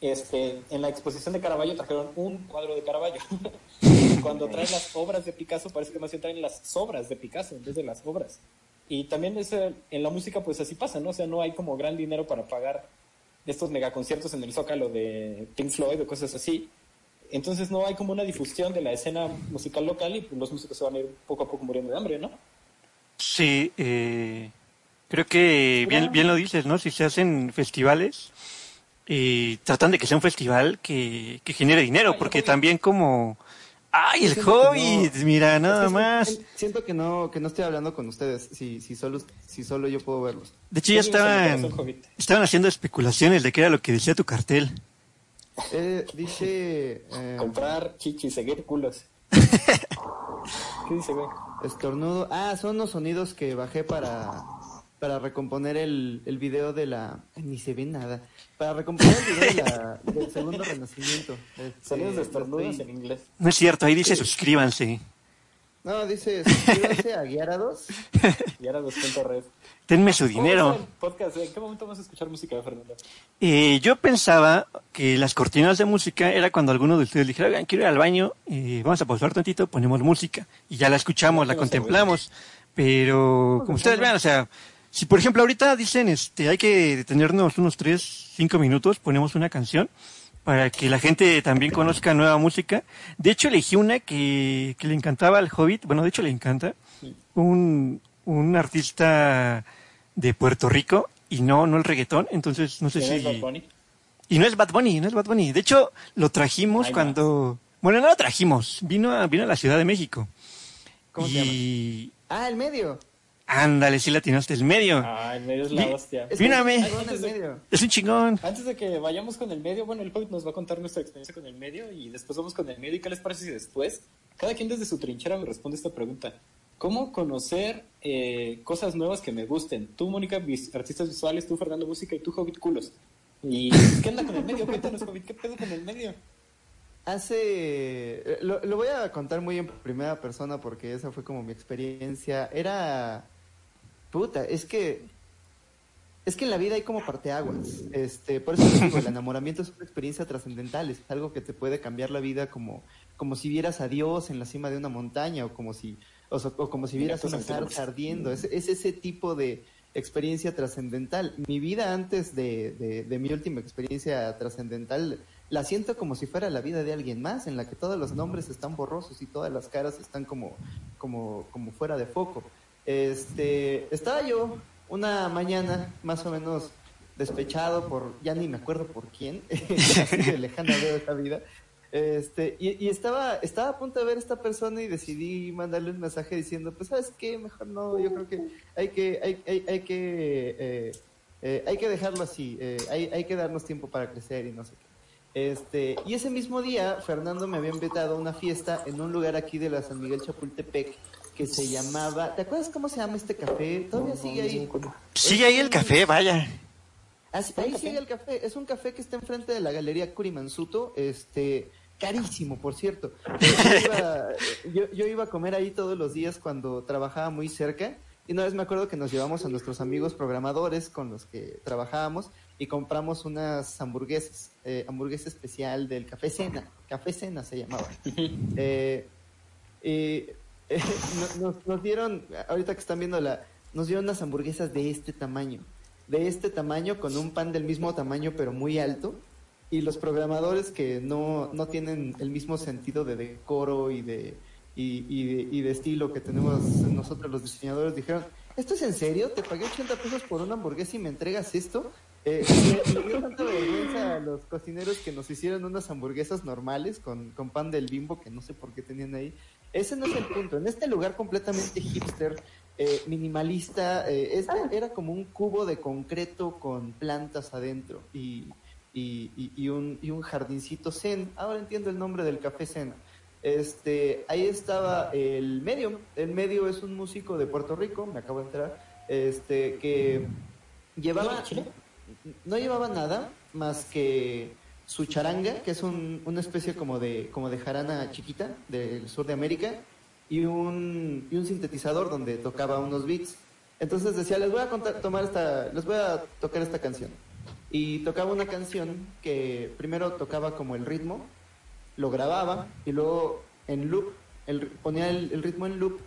Este, en la exposición de Caravaggio trajeron un cuadro de Caravaggio. Cuando traen las obras de Picasso, parece que más bien traen las obras de Picasso en vez de las obras. Y también en la música, pues así pasa, ¿no? O sea, no hay como gran dinero para pagar estos megaconciertos en el Zócalo de Pink Floyd o cosas así. Entonces no hay como una difusión de la escena musical local y pues, los músicos se van a ir poco a poco muriendo de hambre, ¿no? Sí, eh, creo que bien, bien lo dices, ¿no? Si se hacen festivales, y tratan de que sea un festival que, que genere dinero, porque también como... ¡Ay, el Hobbit! mira, nada más. Siento que no, que no estoy hablando con ustedes, si, si, solo, si solo yo puedo verlos. De hecho, ya estaban, estaban haciendo especulaciones de qué era lo que decía tu cartel. Eh, dice... Eh... Comprar chichis, seguir culos. ¿Qué dice, güey? Estornudo. Ah, son los sonidos que bajé para, para recomponer el, el video de la... Ni se ve nada. Para recomponer el video de la, del segundo renacimiento. Este, Sonidos de estornudos en inglés. No es cierto, ahí dice suscríbanse. No, dice suscríbanse a Guiarados. Guiarados.red. Denme su dinero. Podcast? ¿En qué momento vamos a escuchar música de Fernando? Eh, yo pensaba que las cortinas de música era cuando alguno de ustedes dijera, oigan, quiero ir al baño, eh, vamos a pausar tantito, ponemos música. Y ya la escuchamos, la contemplamos. Pero, como ustedes vean, o sea, si por ejemplo ahorita dicen, este, hay que detenernos unos 3, 5 minutos, ponemos una canción para que la gente también conozca nueva música. De hecho, elegí una que, que le encantaba al Hobbit, bueno, de hecho le encanta, un, un artista de Puerto Rico y no, no el reggaetón, entonces no sé si... Es Bad Bunny? Y no es Bad Bunny, no es Bad Bunny. De hecho, lo trajimos cuando... Bueno, no lo trajimos, vino a, vino a la Ciudad de México. ¿Cómo se llama? Ah, el medio. Ándale, sí latinaste el medio. Ah, el medio es la hostia. Es, Mírame. el medio. Es un chingón. Antes de que vayamos con el medio, bueno, el Hobbit nos va a contar nuestra experiencia con el medio y después vamos con el medio. ¿Y qué les parece si después cada quien desde su trinchera me responde esta pregunta? ¿Cómo conocer eh, cosas nuevas que me gusten? Tú, Mónica, artistas visuales, tú, Fernando, música y tú, Hobbit, culos. ¿Y qué anda con el medio? Cuéntanos, Hobbit, ¿qué pedo con el medio? Hace... Lo, lo voy a contar muy en primera persona porque esa fue como mi experiencia. Era Puta, es que es que en la vida hay como parteaguas. Este, por eso digo, el enamoramiento es una experiencia trascendental, es algo que te puede cambiar la vida como, como si vieras a Dios en la cima de una montaña o como si, o, como si vieras una zarza ardiendo. Es, es, ese tipo de experiencia trascendental. Mi vida antes de, de mi última experiencia trascendental la siento como si fuera la vida de alguien más, en la que todos los nombres están borrosos y todas las caras están como, como, como fuera de foco. Este, estaba yo una mañana más o menos despechado por, ya ni me acuerdo por quién, así de lejana esta vida. Este, y, estaba, estaba a punto de ver a esta persona y decidí mandarle un mensaje diciendo, pues sabes qué, mejor no, yo creo que hay que, hay, hay, hay que, eh, eh, hay que dejarlo así, eh, hay, hay que darnos tiempo para crecer y no sé qué. Este, y ese mismo día, Fernando me había invitado a una fiesta en un lugar aquí de la San Miguel Chapultepec, que se llamaba. ¿Te acuerdas cómo se llama este café? Todavía sigue ahí. Sigue ahí el café, vaya. Ah, ahí sigue el café. Es un café que está enfrente de la Galería Curimansuto. Este. Carísimo, por cierto. Yo iba, a comer ahí todos los días cuando trabajaba muy cerca. Y una vez me acuerdo que nos llevamos a nuestros amigos programadores con los que trabajábamos y compramos unas hamburguesas, eh, hamburguesa especial del Café Cena. Café Cena se llamaba. eh, nos, dieron, ahorita que están viendo la, nos dieron unas hamburguesas de este tamaño, de este tamaño con un pan del mismo tamaño pero muy alto y los programadores que no, no tienen el mismo sentido de decoro y de, y, y, de, estilo que tenemos nosotros los diseñadores dijeron, ¿esto es en serio? ¿Te pagué 80 pesos por una hamburguesa y me entregas esto? Eh, dio tanta vergüenza a los cocineros que nos hicieron unas hamburguesas normales con, con pan del bimbo que no sé por qué tenían ahí ese no es el punto. En este lugar completamente hipster, eh, minimalista, eh, este era como un cubo de concreto con plantas adentro y, y, un, y un jardincito zen. Ahora entiendo el nombre del café zen. Este, ahí estaba el medio. El medio es un músico de Puerto Rico, me acabo de enterar, este, que llevaba, no llevaba nada más que su charanga, que es un, una especie como de, como de jarana chiquita del sur de América, y un, y un sintetizador donde tocaba unos beats. Entonces decía, les voy a tomar esta, les voy a tocar esta canción. Y tocaba una canción que primero tocaba como el ritmo, lo grababa y luego en loop, el, ponía el ritmo en loop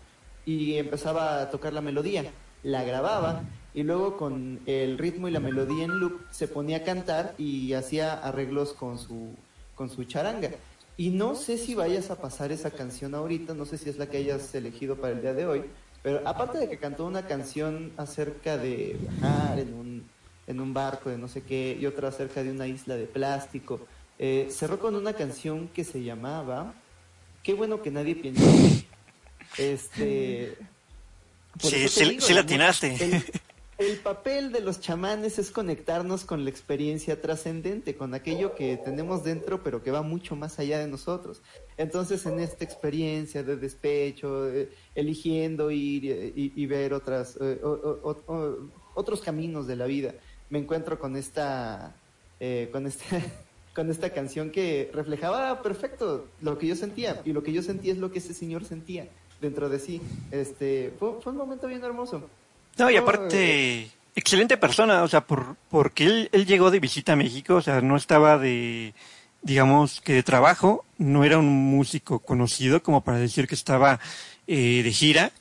y empezaba a tocar la melodía. La grababa y luego con el ritmo y la melodía en loop se ponía a cantar y hacía arreglos con su, con su charanga. Y no sé si vayas a pasar esa canción ahorita, no sé si es la que hayas elegido para el día de hoy, pero aparte de que cantó una canción acerca de viajar en un, en un barco de no sé qué y otra acerca de una isla de plástico, eh, cerró con una canción que se llamaba Qué bueno que nadie piensa. en mí". Este. Sí, sí, digo, sí la la atinaste. El, el papel de los chamanes es conectarnos con la experiencia trascendente, con aquello que tenemos dentro, pero que va mucho más allá de nosotros. Entonces, en esta experiencia de despecho, eh, eligiendo ir eh, y, ver otras, eh, otros caminos de la vida, me encuentro con esta, eh, con esta, con esta canción que reflejaba perfecto lo que yo sentía y lo que yo sentía es lo que ese señor sentía dentro de sí. Este, fue, fue un momento bien hermoso. No, y aparte, excelente persona, o sea, por, porque él, él llegó de visita a México, o sea, no estaba de, digamos, que de trabajo, no era un músico conocido como para decir que estaba eh, de gira,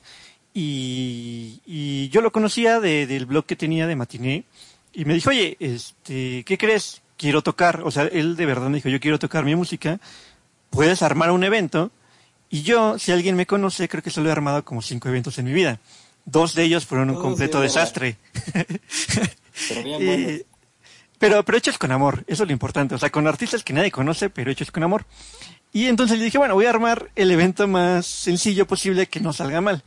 y, y yo lo conocía de- del blog que tenía de Matiné, y me dijo, oye, este, ¿qué crees? Quiero tocar, o sea, él de verdad me dijo, yo quiero tocar mi música, puedes armar un evento, y yo, si alguien me conoce, creo que solo he armado como cinco eventos en mi vida. Dos de ellos fueron un completo desastre. Pero bien Y- pero, pero hechos con amor, eso es lo importante. O sea, con artistas que nadie conoce, pero hechos con amor. Y entonces le dije, bueno, voy a armar el evento más sencillo posible que no salga mal.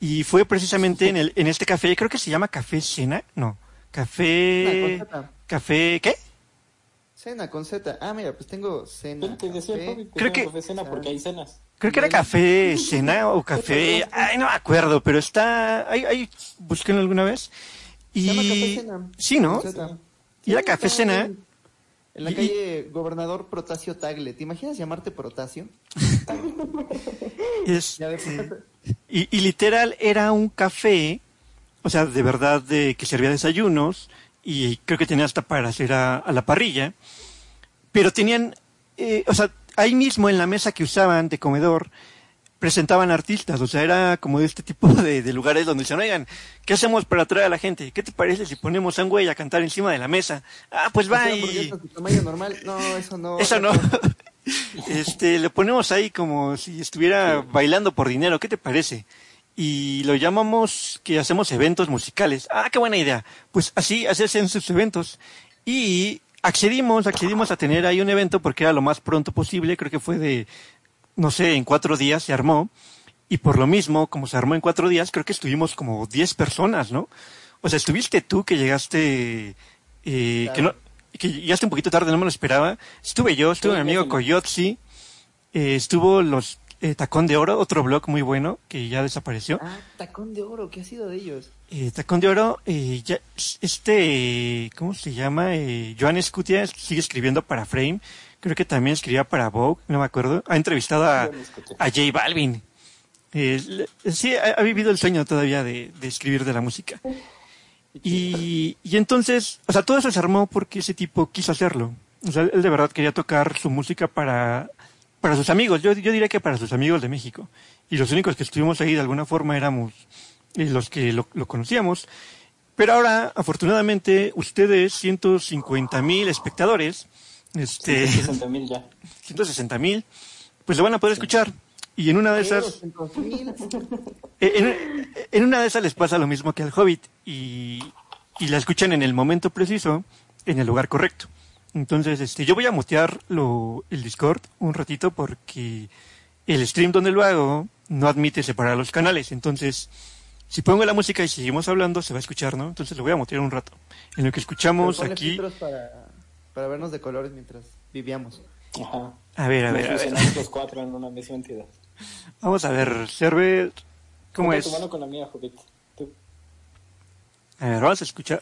Y fue precisamente en, el, en este café, creo que se llama Café Cena, no, Café... Café, ¿qué? Cena con Z. Ah, mira, pues tengo cena. Te decía el que Creo que- café cena porque hay cenas. Creo que era Café Cena o Café... Ay, no me acuerdo, pero está... Ahí, ahí, búsquenlo alguna vez. Y... Se llama Café Cena. Sí, ¿no? Y era Café Cena. En, en la Y- calle Gobernador Protasio Tagle. ¿Te imaginas llamarte Protasio? Es, de- Y, y literal era un café, o sea, de verdad de que servía desayunos y creo que tenía hasta para hacer a, a la parrilla, pero tenían, eh, o sea, ahí mismo en la mesa que usaban de comedor presentaban artistas, o sea, era como de este tipo de, de lugares donde dicen, oigan, ¿qué hacemos para atraer a la gente? ¿Qué te parece si ponemos a un güey a cantar encima de la mesa? Ah, pues va ¿Hacer y... tamaño normal? No, eso no. Eso no. Este, lo ponemos ahí como si estuviera bailando por dinero. ¿Qué te parece? Y lo llamamos que hacemos eventos musicales. Ah, qué buena idea. Pues así, así hacen sus eventos. Y accedimos, accedimos a tener ahí un evento porque era lo más pronto posible. Creo que fue de, no sé, en cuatro días se armó. Y por lo mismo, como se armó en cuatro días, creo que estuvimos como diez personas, ¿no? O sea, estuviste tú que llegaste, eh, que no, que llegaste un poquito tarde, no me lo esperaba. Estuve yo, estuvo Sí, mi amigo. Coyotzi, eh, estuvo los eh, Tacón de Oro, otro blog muy bueno que ya desapareció. Ah, tacón de oro. ¿Qué ha sido de ellos? Eh, Tacón de Oro, eh, ya, este, ¿cómo se llama? Eh, Joan Escutia sigue escribiendo para Frame. Creo que también escribía para Vogue, no me acuerdo. Ha entrevistado a, a J Balvin. Eh, sí, ha, ha vivido el sueño todavía de, de escribir de la música. Y, y entonces, o sea, todo eso se armó porque ese tipo quiso hacerlo. O sea, él de verdad quería tocar su música para, para sus amigos. Yo, yo diría que para sus amigos de México. Y los únicos que estuvimos ahí de alguna forma éramos eh, los que lo, lo conocíamos. Pero ahora, afortunadamente, ustedes, 150 mil espectadores, este, 60 mil ya. 160 mil, pues lo van a poder escuchar. Y en una de esas, 200,000. en, en una de esas les pasa lo mismo que al Hobbit y, y la escuchan en el momento preciso, en el lugar correcto. Entonces, este, yo voy a mutear lo, el Discord un ratito porque el stream donde lo hago no admite separar los canales. Entonces, si pongo la música y seguimos hablando, se va a escuchar, ¿no? Entonces lo voy a mutear un rato. En lo que escuchamos aquí. para, para vernos de colores mientras vivíamos. Ajá. A ver, a ver, a ver. fusionamos los cuatro en una misma entidad. Vamos a ver, Server. ¿Cómo Junta es? tu mano con la mía, Hobbit. Tú. A ver, vamos a escuchar.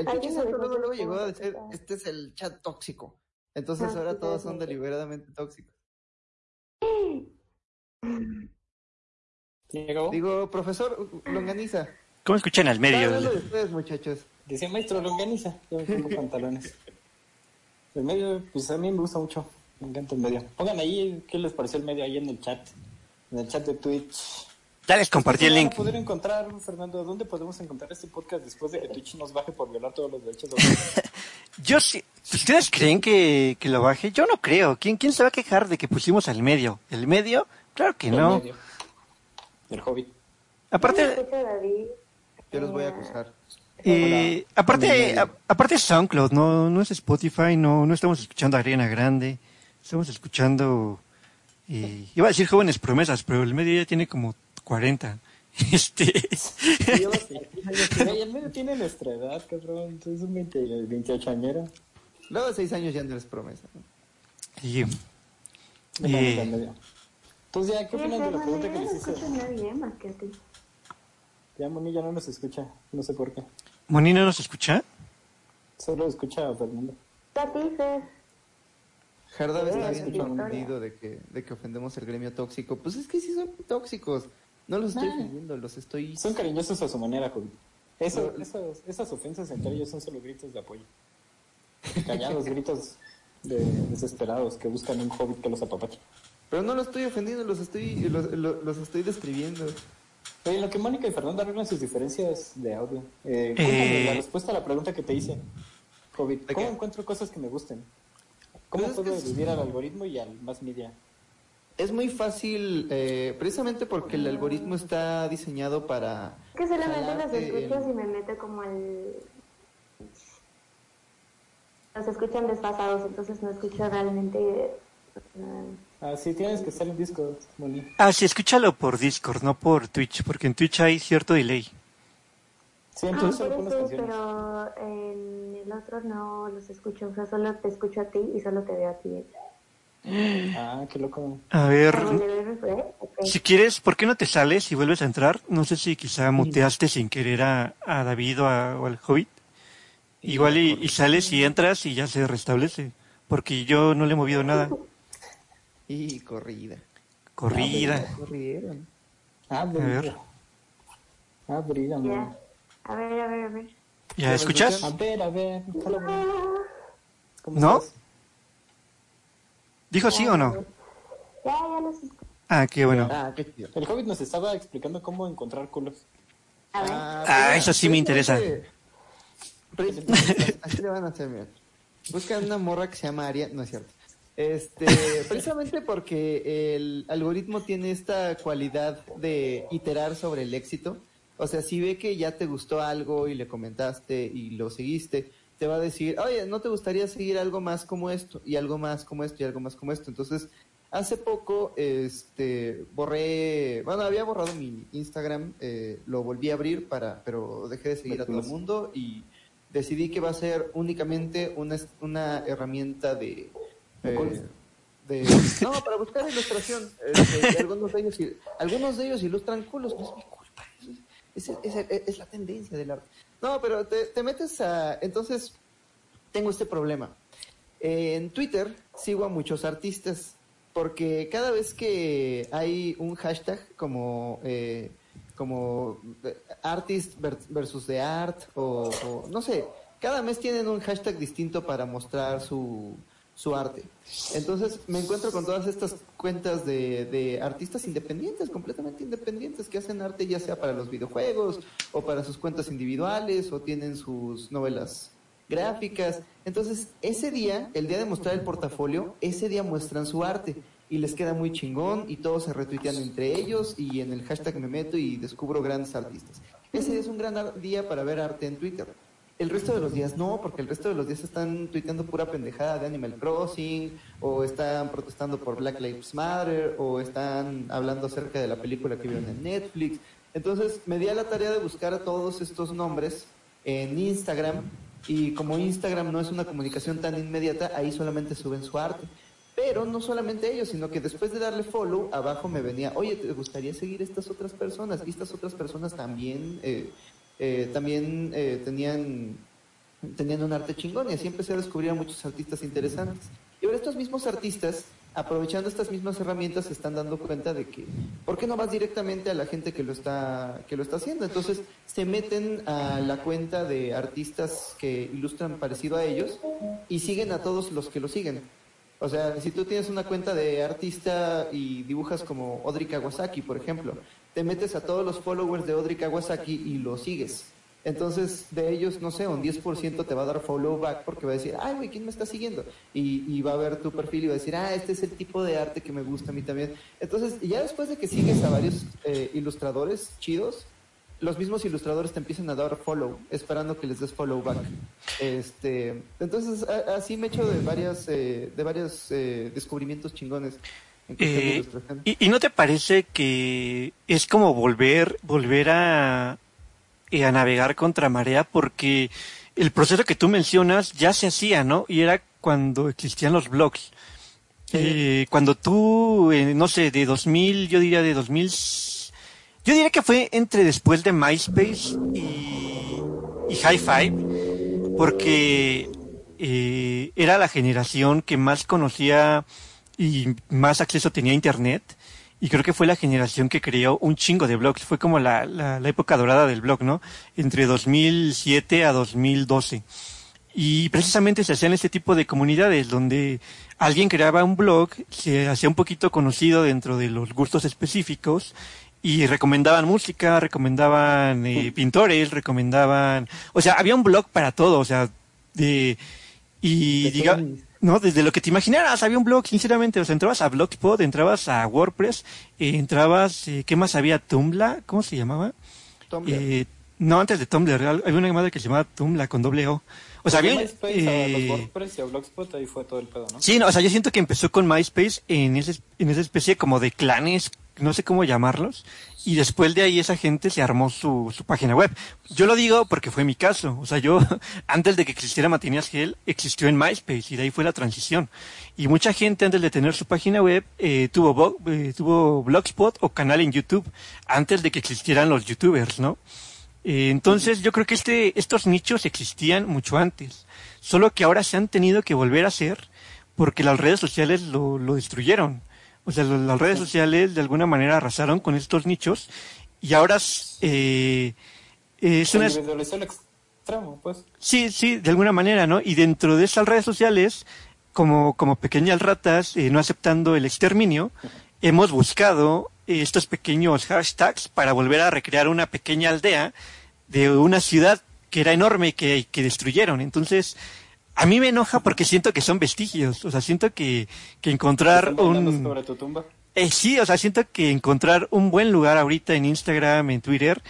El pinche Santo luego, luego llegó a decir, este es el chat tóxico. Entonces Ah, ahora sí, todos sí, son sí. deliberadamente tóxicos. Llegó. Digo, profesor Longaniza, ¿Cómo escuchan al medio? de ustedes, muchachos. Decía maestro Longaniza. Yo me pongo pantalones. El medio, pues a mí me gusta mucho. Me encanta el medio. Pongan ahí qué les pareció el medio ahí en el chat. En el chat de Twitch. Ya les compartí el ¿Dónde link. poder encontrar, Fernando? ¿Dónde podemos encontrar este podcast después de que Twitch nos baje por violar todos los derechos de? Yo sí. ¿Ustedes creen que, que lo baje? Yo no creo. ¿Quién, ¿Quién se va a quejar de que pusimos al medio? ¿El medio? Claro que El no. medio. El Hobbit. Aparte. Yo los voy a acusar. eh, Hola. aparte, a- aparte es SoundCloud, no, no es Spotify, no, no estamos escuchando a Ariana Grande, estamos escuchando, eh, iba a decir jóvenes promesas, pero el medio ya tiene como 40. Este, Güey, el medio tiene nuestra edad, cabrón. Entonces un 20, 28 añero. Luego de seis años ya no eres promesa. ¿no? y, eh. Entonces, ya, ¿qué Sí, opinan de la pregunta no, que les no hice? escucho a nadie más que a ti. Ya Moni ya no nos escucha, no sé por qué. ¿Moni no nos escucha? Solo escucha a Fernando. A ti, Fer. Jardab está bien confundido de que, de que ofendemos el gremio tóxico. Pues es que sí son tóxicos. No los estoy Ah. ofendiendo, los estoy... Son cariñosos a su manera, joven. Eso, No. esas, esas ofensas entre ellos son solo gritos de apoyo. Callados gritos de desesperados que buscan un hobbit que los apapache. Pero no los estoy ofendiendo, los estoy, los, los- los estoy describiendo. Oye, en lo que Mónica y Fernando arreglan sus diferencias de audio. Eh, cuéntame Eh. la respuesta a la pregunta que te hice, Hobbit. ¿De ¿Cómo encuentro cosas que me gusten? ¿Cómo Pues es puedo es- al algoritmo y al más media? Es muy fácil, eh, precisamente porque el algoritmo está diseñado para... Es que solamente los escucho el- si me meto como al... Los escuchan desfasados, entonces no escucho realmente... Ah, sí, tienes que estar en Discord, Moni. Ah, sí, escúchalo por Discord, no por Twitch, porque en Twitch hay cierto delay. Sí, Ah, entonces solo pones eso, canciones. pero en el otro no los escucho, o sea, solo te escucho a ti y solo te veo a ti. Ah, qué loco. A ver. Ok. si quieres, ¿por qué no te sales y vuelves a entrar? No sé si quizá muteaste sin querer a, a David o, a- o al Hobbit. Igual y, y sales y entras y ya se restablece, porque yo no le he movido nada. Y corrida. Corrida. Corrieron. Ah, ver. Ah, brilla, Moni. Ya. A ver, a ver, a ver. ¿Ya escuchas? A ver, a ver. hola, Moni. ¿Cómo ¿No? estás? ¿Dijo sí o no? Ya, ya los escucho. Ah, qué bueno. Ah, qué. El Hobbit nos estaba explicando cómo encontrar culos. A ver. Ah, eso sí me interesa. Así le van a hacer, mira. Buscan una morra que se llama Aria, no es cierto. Este, precisamente porque el algoritmo tiene esta cualidad de iterar sobre el éxito. O sea, si ve que ya te gustó algo y le comentaste y lo seguiste, te va a decir, oye, ¿no te gustaría seguir algo más como esto? Y algo más como esto y algo más como esto. Entonces, hace poco, este, borré, bueno, había borrado mi Instagram, eh, lo volví a abrir para, pero dejé de seguir a todo el mundo y decidí que va a ser únicamente una, una herramienta de, eh, de no para buscar ilustración Este, algunos de ellos algunos de ellos ilustran culos no es mi culpa es, es- es- es la tendencia del arte no pero te, te metes a entonces tengo este problema. Eh, en Twitter sigo a muchos artistas porque cada vez que hay un hashtag como eh, como eh, artist ver- versus the art o no sé, cada mes tienen un hashtag distinto para mostrar su, su arte. Entonces me encuentro con todas estas cuentas de, de artistas independientes, completamente independientes, que hacen arte ya sea para los videojuegos o para sus cuentas individuales o tienen sus novelas gráficas. Entonces, ese día, el día de mostrar el portafolio, ese día muestran su arte y les queda muy chingón y todos se retuitean entre ellos y en el hashtag me meto y descubro grandes artistas. Ese es un gran día para ver arte en Twitter. El resto de los días no, porque el resto de los días están tuiteando pura pendejada de Animal Crossing, o están protestando por Black Lives Matter, o están hablando acerca de la película que vieron en Netflix. Entonces me di a la tarea de buscar a todos estos nombres en Instagram, y como Instagram no es una comunicación tan inmediata, ahí solamente suben su arte. Pero no solamente ellos, sino que después de darle follow, abajo me venía, oye, ¿te gustaría seguir estas otras personas? Y estas otras personas también, eh, eh, también eh, tenían, tenían un arte chingón y así empecé a descubrir a muchos artistas interesantes. Y ahora estos mismos artistas, aprovechando estas mismas herramientas, se están dando cuenta de que, ¿por qué no vas directamente a la gente que lo está, que lo está haciendo? Entonces se meten a la cuenta de artistas que ilustran parecido a ellos y siguen a todos los que lo siguen. O sea, si tú tienes una cuenta de artista y dibujas como Audrey Kawasaki, por ejemplo, te metes a todos los followers de Audrey Kawasaki y lo sigues. Entonces, de ellos, no sé, un 10% te va a dar follow back porque va a decir, ay, güey, ¿quién me está siguiendo? Y, va a ver tu perfil y va a decir, ah, este es el tipo de arte que me gusta a mí también. Entonces, ya después de que sigues a varios eh, ilustradores chidos, los mismos ilustradores te empiezan a dar follow, esperando que les des follow back. Este, entonces, así me echo de varias, eh, de varios eh, descubrimientos chingones Eh. ¿y, y no te parece que es como volver, volver a, eh, a navegar contra marea? Porque el proceso que tú mencionas ya se hacía, ¿no? Y era cuando existían los blogs. Eh, cuando tú, eh, no sé, de 2000, yo diría de 2000, yo diría que fue entre después de MySpace y, y High Five, porque eh, era la generación que más conocía y más acceso tenía a Internet. Y creo que fue la generación que creó un chingo de blogs. Fue como la, la, la época dorada del blog, ¿no? Entre 2007 a 2012. Y precisamente se hacían este tipo de comunidades donde alguien creaba un blog, se hacía un poquito conocido dentro de los gustos específicos y recomendaban música, recomendaban eh, pintores, recomendaban, o sea, había un blog para todo, o sea, de y De diga, tenis. No, desde lo que te imaginaras, había un blog, sinceramente, o sea, entrabas a Blogspot, entrabas a WordPress, eh, entrabas, eh, ¿qué más había? Tumblr, ¿cómo se llamaba? Tumblr. Eh, no, antes de Tumblr, había una llamada que se llamaba Tumblr con doble O. O sea, había, MySpace a eh, los WordPress y a Blogspot, ahí fue todo el pedo, ¿no? Sí, no, o sea, yo siento que empezó con MySpace en, ese, en esa especie como de clanes, no sé cómo llamarlos, y después de ahí esa gente se armó su, su página web. Yo lo digo porque fue mi caso, o sea, yo antes de que existiera Matineas Gel, existió en MySpace y de ahí fue la transición. Y mucha gente antes de tener su página web eh, tuvo, eh, tuvo Blogspot o canal en YouTube, antes de que existieran los YouTubers, ¿no? Eh, entonces yo creo que este, estos nichos existían mucho antes, solo que ahora se han tenido que volver a hacer porque las redes sociales lo, lo destruyeron. O sea, las redes sociales de alguna manera arrasaron con estos nichos y ahora eh, es Se una... extremo, pues. Sí, sí, de alguna manera, ¿no? Y dentro de esas redes sociales, como, como pequeñas ratas, eh, no aceptando el exterminio, hemos buscado eh, estos pequeños hashtags para volver a recrear una pequeña aldea de una ciudad que era enorme que, que destruyeron. Entonces, a mí me enoja porque siento que son vestigios. O sea, siento que, que encontrar ¿Están bailando un... sobre tu tumba? Eh, sí, o sea, siento que encontrar un buen lugar ahorita en Instagram, en Twitter,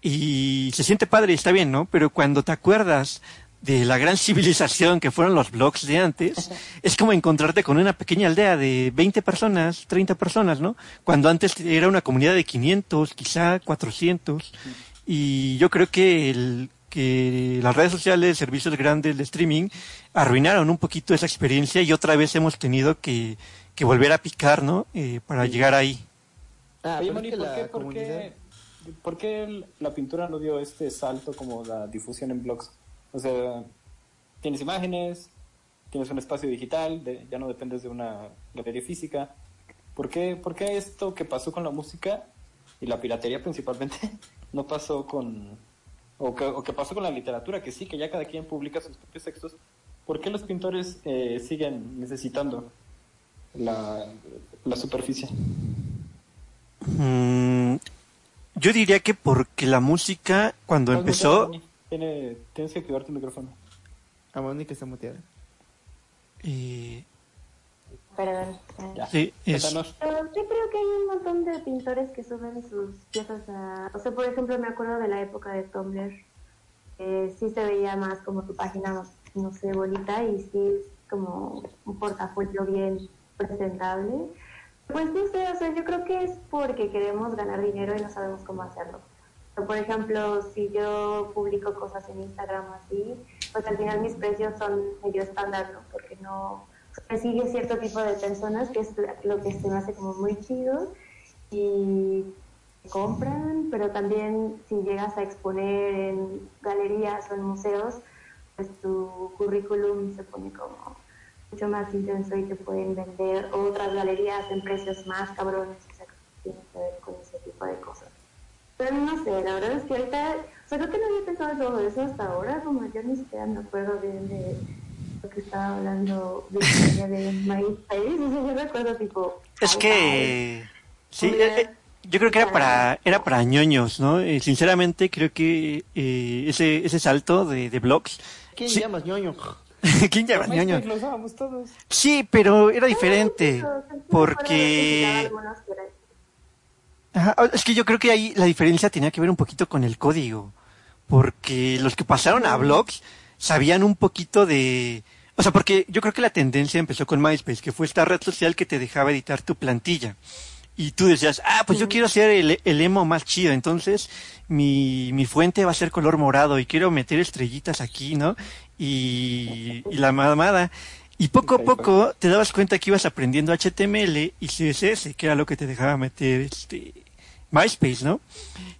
y se siente padre, está bien, ¿no? Pero cuando te acuerdas de la gran civilización que fueron los blogs de antes, es como encontrarte con una pequeña aldea de 20 personas, 30 personas, ¿no? Cuando antes era una comunidad de 500, quizá 400. Y yo creo que, el, que las redes sociales, servicios grandes de streaming, arruinaron un poquito esa experiencia y otra vez hemos tenido que, que volver a picar, ¿no? Eh, para llegar ahí. Ah, Oye, Moni, ¿por qué, por, qué, por qué la pintura no dio este salto como la difusión en blogs? O sea, tienes imágenes, tienes un espacio digital, de- ya no dependes de una galería física. ¿Por qué, ¿Por qué esto que pasó con la música y la piratería principalmente no pasó con... O que, o que pasó con la literatura, que sí, que ya cada quien publica sus propios textos. ¿Por qué los pintores eh, siguen necesitando la, la superficie? Mm, yo diría que porque la música, cuando empezó. Tiene- tienes que activar tu micrófono. A Mónica está muteada. eh, Perdón. Sí, es-. Pero sí creo que hay un montón de pintores que suben sus piezas a... O sea, por ejemplo, me acuerdo de la época de Tumblr. Eh, sí se veía más como tu página, no sé, bonita y sí es como un portafolio bien presentable. Pues no sé, o sea, yo creo que es porque queremos ganar dinero y no sabemos cómo hacerlo. O, por ejemplo, si yo publico cosas en Instagram así, pues al final mis precios son medio estándar, ¿no? Porque no sigue cierto tipo de personas, que es lo que se me hace como muy chido, y compran, pero también si llegas a exponer en galerías o en museos, pues tu currículum se pone como mucho más intenso y te pueden vender otras galerías en precios más cabrones, o sea, que tiene que ver con ese tipo de cosas. Pero no sé, la verdad es que ahorita, o sea, creo que no había pensado en todo eso hasta ahora, como yo ni siquiera me acuerdo bien de que estaba hablando Victoria de MySpace, o sea, yo recuerdo tipo... es que sí, eh, yo creo que era para era para ñoños, ¿no? Eh, sinceramente creo que eh, ese ese salto de, de blogs, ¿Quién Sí. llamas ñoño? ¿quién llama ñoño? lo usábamos todos. Sí, pero era diferente porque Ajá, es que yo creo que ahí la diferencia tenía que ver un poquito con el código, porque los que pasaron a blogs sabían un poquito de... O sea, porque yo creo que la tendencia empezó con MySpace, que fue esta red social que te dejaba editar tu plantilla. Y tú decías, ah, pues yo quiero ser el, el emo más chido, entonces mi, mi fuente va a ser color morado y quiero meter estrellitas aquí, ¿no? Y, y la mamada. Y poco a poco te dabas cuenta que ibas aprendiendo HTML y CSS, que era lo que te dejaba meter este MySpace, ¿no?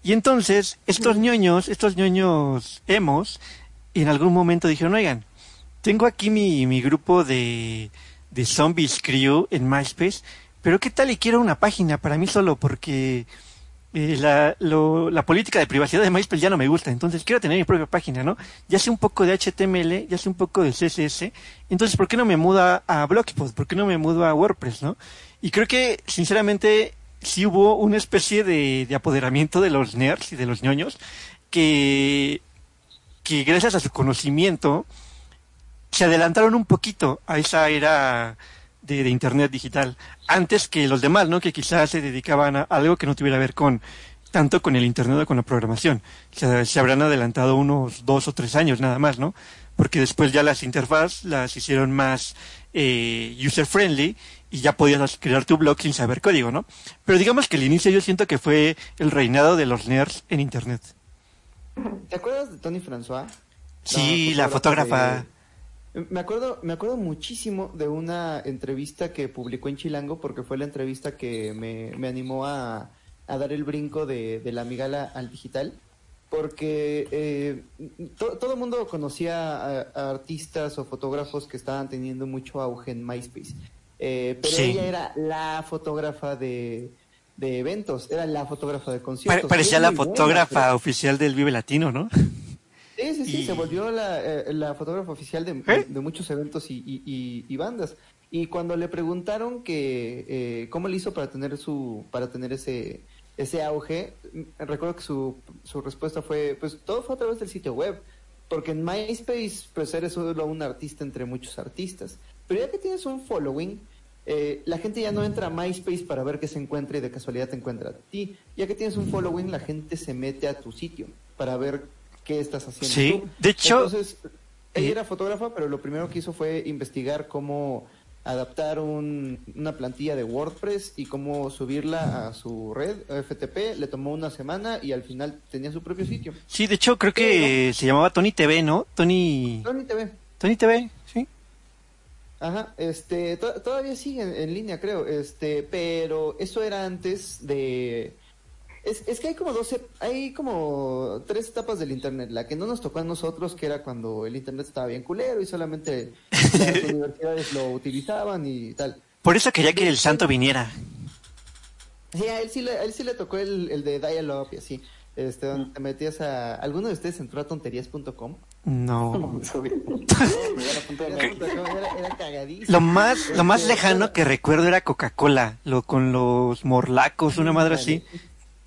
Y entonces estos ñoños, estos ñoños emos, en algún momento dijeron, oigan, tengo aquí mi, mi grupo de, de Zombies Crew en MySpace, pero ¿qué tal y quiero una página para mí solo? Porque eh, la, la política de privacidad de MySpace ya no me gusta, entonces quiero tener mi propia página, ¿no? Ya sé un poco de HTML, ya sé un poco de CSS, entonces ¿por qué no me mudo a, a Blogspot? ¿Por qué no me mudo a WordPress, no? Y creo que, sinceramente, sí hubo una especie de, de apoderamiento de los nerds y de los ñoños que, que gracias a su conocimiento se adelantaron un poquito a esa era de, Internet digital, antes que los demás, ¿no? Que quizás se dedicaban a algo que no tuviera que ver con tanto con el Internet o con la programación. Se, se habrán adelantado unos dos o tres años nada más, ¿no? Porque después ya las interfaz las hicieron más eh, user-friendly y ya podías crear tu blog sin saber código, ¿no? Pero digamos que el inicio yo siento que fue el reinado de los nerds en Internet. ¿Te acuerdas de Tony François? Sí, la fotógrafa. de- Me acuerdo, me acuerdo muchísimo de una entrevista que publicó en Chilango porque fue la entrevista que me, me animó a, a dar el brinco de, de la amigala al digital. Porque eh, to- todo el mundo conocía a, a artistas o fotógrafos que estaban teniendo mucho auge en MySpace. Eh, pero Sí. ella era la fotógrafa de, de eventos, era la fotógrafa de conciertos. parecía la muy buena, fotógrafa pero- oficial del Vive Latino, ¿no? Sí, sí, sí, Y- se volvió la, eh, la fotógrafa oficial de, ¿Eh? de muchos eventos y, y- y- bandas. Y cuando le preguntaron que eh, cómo le hizo para tener su para tener ese ese auge, recuerdo que su, su respuesta fue, pues todo fue a través del sitio web. Porque en MySpace, pues eres solo un artista entre muchos artistas. Pero ya que tienes un following, eh, la gente ya no entra a MySpace para ver qué se encuentra y de casualidad te encuentra a ti. Ya que tienes un following, la gente se mete a tu sitio para ver qué estás haciendo. Sí, tú. de hecho- Entonces, ella Eh, era fotógrafa, pero lo primero que hizo fue investigar cómo adaptar un- una plantilla de WordPress y cómo subirla a su red FTP. Le tomó una semana y al final tenía su propio sitio. Sí, de hecho creo que se llamaba Tony TV, ¿no? Tony... Tony TV. Tony TV. Ajá, este, to- todavía sigue en, línea, creo, este, pero eso era antes de... Es, es que hay como 12, hay como tres etapas del Internet. La que no nos tocó a nosotros, que era cuando el Internet estaba bien culero y solamente las universidades lo utilizaban y tal. Por eso quería que el santo viniera. Sí, a él sí le, a él sí le tocó el, el de Dial-Up y así. Este, donde te metías a... ¿Alguno de ustedes entró a tonterías.com? No. Lo más, lo más lejano que recuerdo era Coca-Cola, lo con los morlacos, una madre así.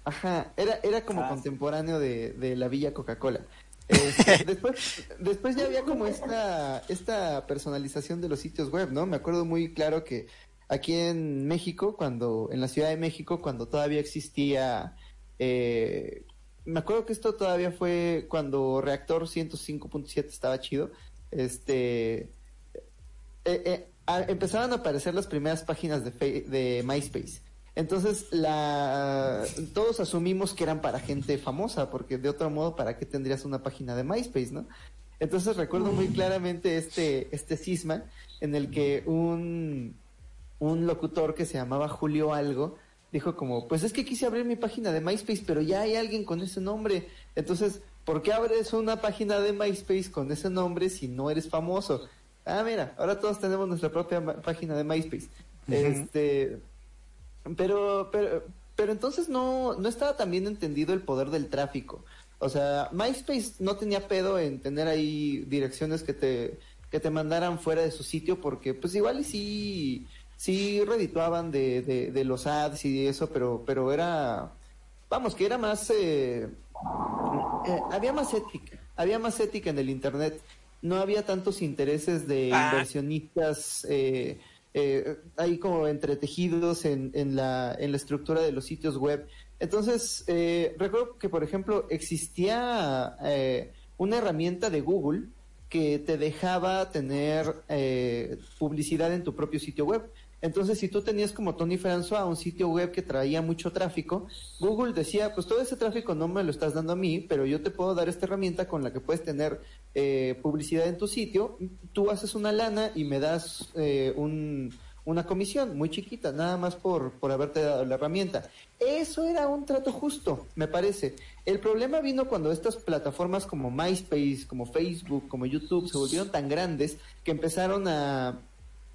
Ajá, era, era como contemporáneo de, de la Villa Coca-Cola. Este, después, después ya había como esta, esta personalización de los sitios web, ¿no? Me acuerdo muy claro que aquí en México, cuando, en la Ciudad de México, cuando todavía existía, eh, me acuerdo que esto todavía fue cuando Reactor 105.7 estaba chido, este, eh, eh, a- empezaban a aparecer las primeras páginas de, de MySpace. Entonces, la, todos asumimos que eran para gente famosa, porque de otro modo, ¿para qué tendrías una página de MySpace, no? Entonces recuerdo muy claramente este, este cisma en el que un, un locutor que se llamaba Julio Algo dijo como, pues es que quise abrir mi página de MySpace, pero ya hay alguien con ese nombre. Entonces, ¿por qué abres una página de MySpace con ese nombre si no eres famoso? Ah, mira, ahora todos tenemos nuestra propia página de MySpace. Este, pero, pero, pero entonces no, no estaba tan bien entendido el poder del tráfico. O sea, MySpace no tenía pedo en tener ahí direcciones que te, que te mandaran fuera de su sitio porque pues igual y sí, sí redituaban de, de, de los ads y eso, pero, pero era, vamos, que era más, eh, eh, había más ética, había más ética en el Internet. No había tantos intereses de Ah. inversionistas eh, eh, ahí como entretejidos en, en, la, en la estructura de los sitios web. Entonces, eh, recuerdo que, por ejemplo, existía una herramienta de Google que te dejaba tener eh, publicidad en tu propio sitio web. Entonces, si tú tenías como Tony François un sitio web que traía mucho tráfico, Google decía, pues todo ese tráfico no me lo estás dando a mí, pero yo te puedo dar esta herramienta con la que puedes tener eh, publicidad en tu sitio. Tú haces una lana y me das eh, un, una comisión muy chiquita, nada más por, por haberte dado la herramienta. Eso era un trato justo, me parece. El problema vino cuando estas plataformas como MySpace, como Facebook, como YouTube se volvieron tan grandes que empezaron a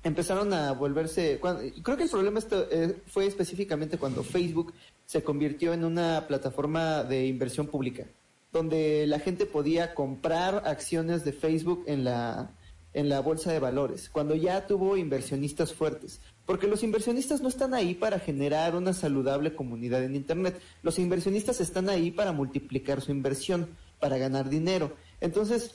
empezaron a volverse cuando- creo que el problema esto, eh, fue específicamente cuando Facebook se convirtió en una plataforma de inversión pública donde la gente podía comprar acciones de Facebook en la en la bolsa de valores, cuando ya tuvo inversionistas fuertes, porque los inversionistas no están ahí para generar una saludable comunidad en internet, los inversionistas están ahí para multiplicar su inversión, para ganar dinero. Entonces,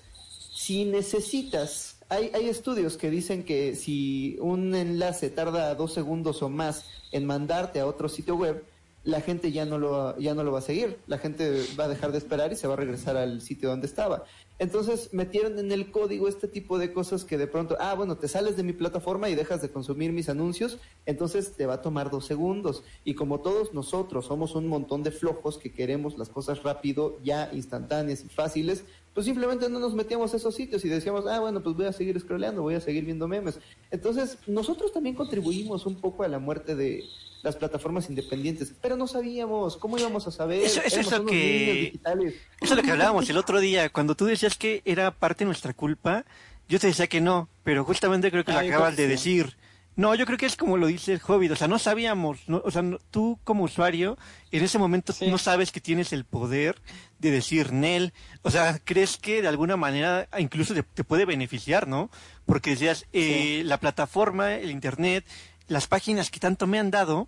si necesitas, hay, hay estudios que dicen que si un enlace tarda dos segundos o más en mandarte a otro sitio web, la gente ya no lo ya no lo va a seguir, la gente va a dejar de esperar y se va a regresar al sitio donde estaba. Entonces metieron en el código este tipo de cosas que de pronto, ah, bueno, te sales de mi plataforma y dejas de consumir mis anuncios, entonces te va a tomar dos segundos. Y como todos nosotros somos un montón de flojos que queremos las cosas rápido, ya instantáneas y fáciles, pues simplemente no nos metíamos a esos sitios y decíamos, ah, bueno, pues voy a seguir scrolleando, voy a seguir viendo memes. Entonces, nosotros también contribuimos un poco a la muerte de las plataformas independientes, pero no sabíamos, ¿cómo íbamos a saber? Eso- eso es lo que-. Eso es lo que hablábamos el otro día, cuando tú decías que era parte de nuestra culpa, yo te decía que no, pero justamente creo que lo acabas de sí. decir. No, yo creo que es como lo dice el Hobbit, o sea, no sabíamos, no- o sea, no- tú como usuario, en ese momento Sí. no sabes que tienes el poder de decir Nel, o sea, crees que de alguna manera incluso te, te puede beneficiar, ¿no? Porque decías, eh, la plataforma, el internet, las páginas que tanto me han dado,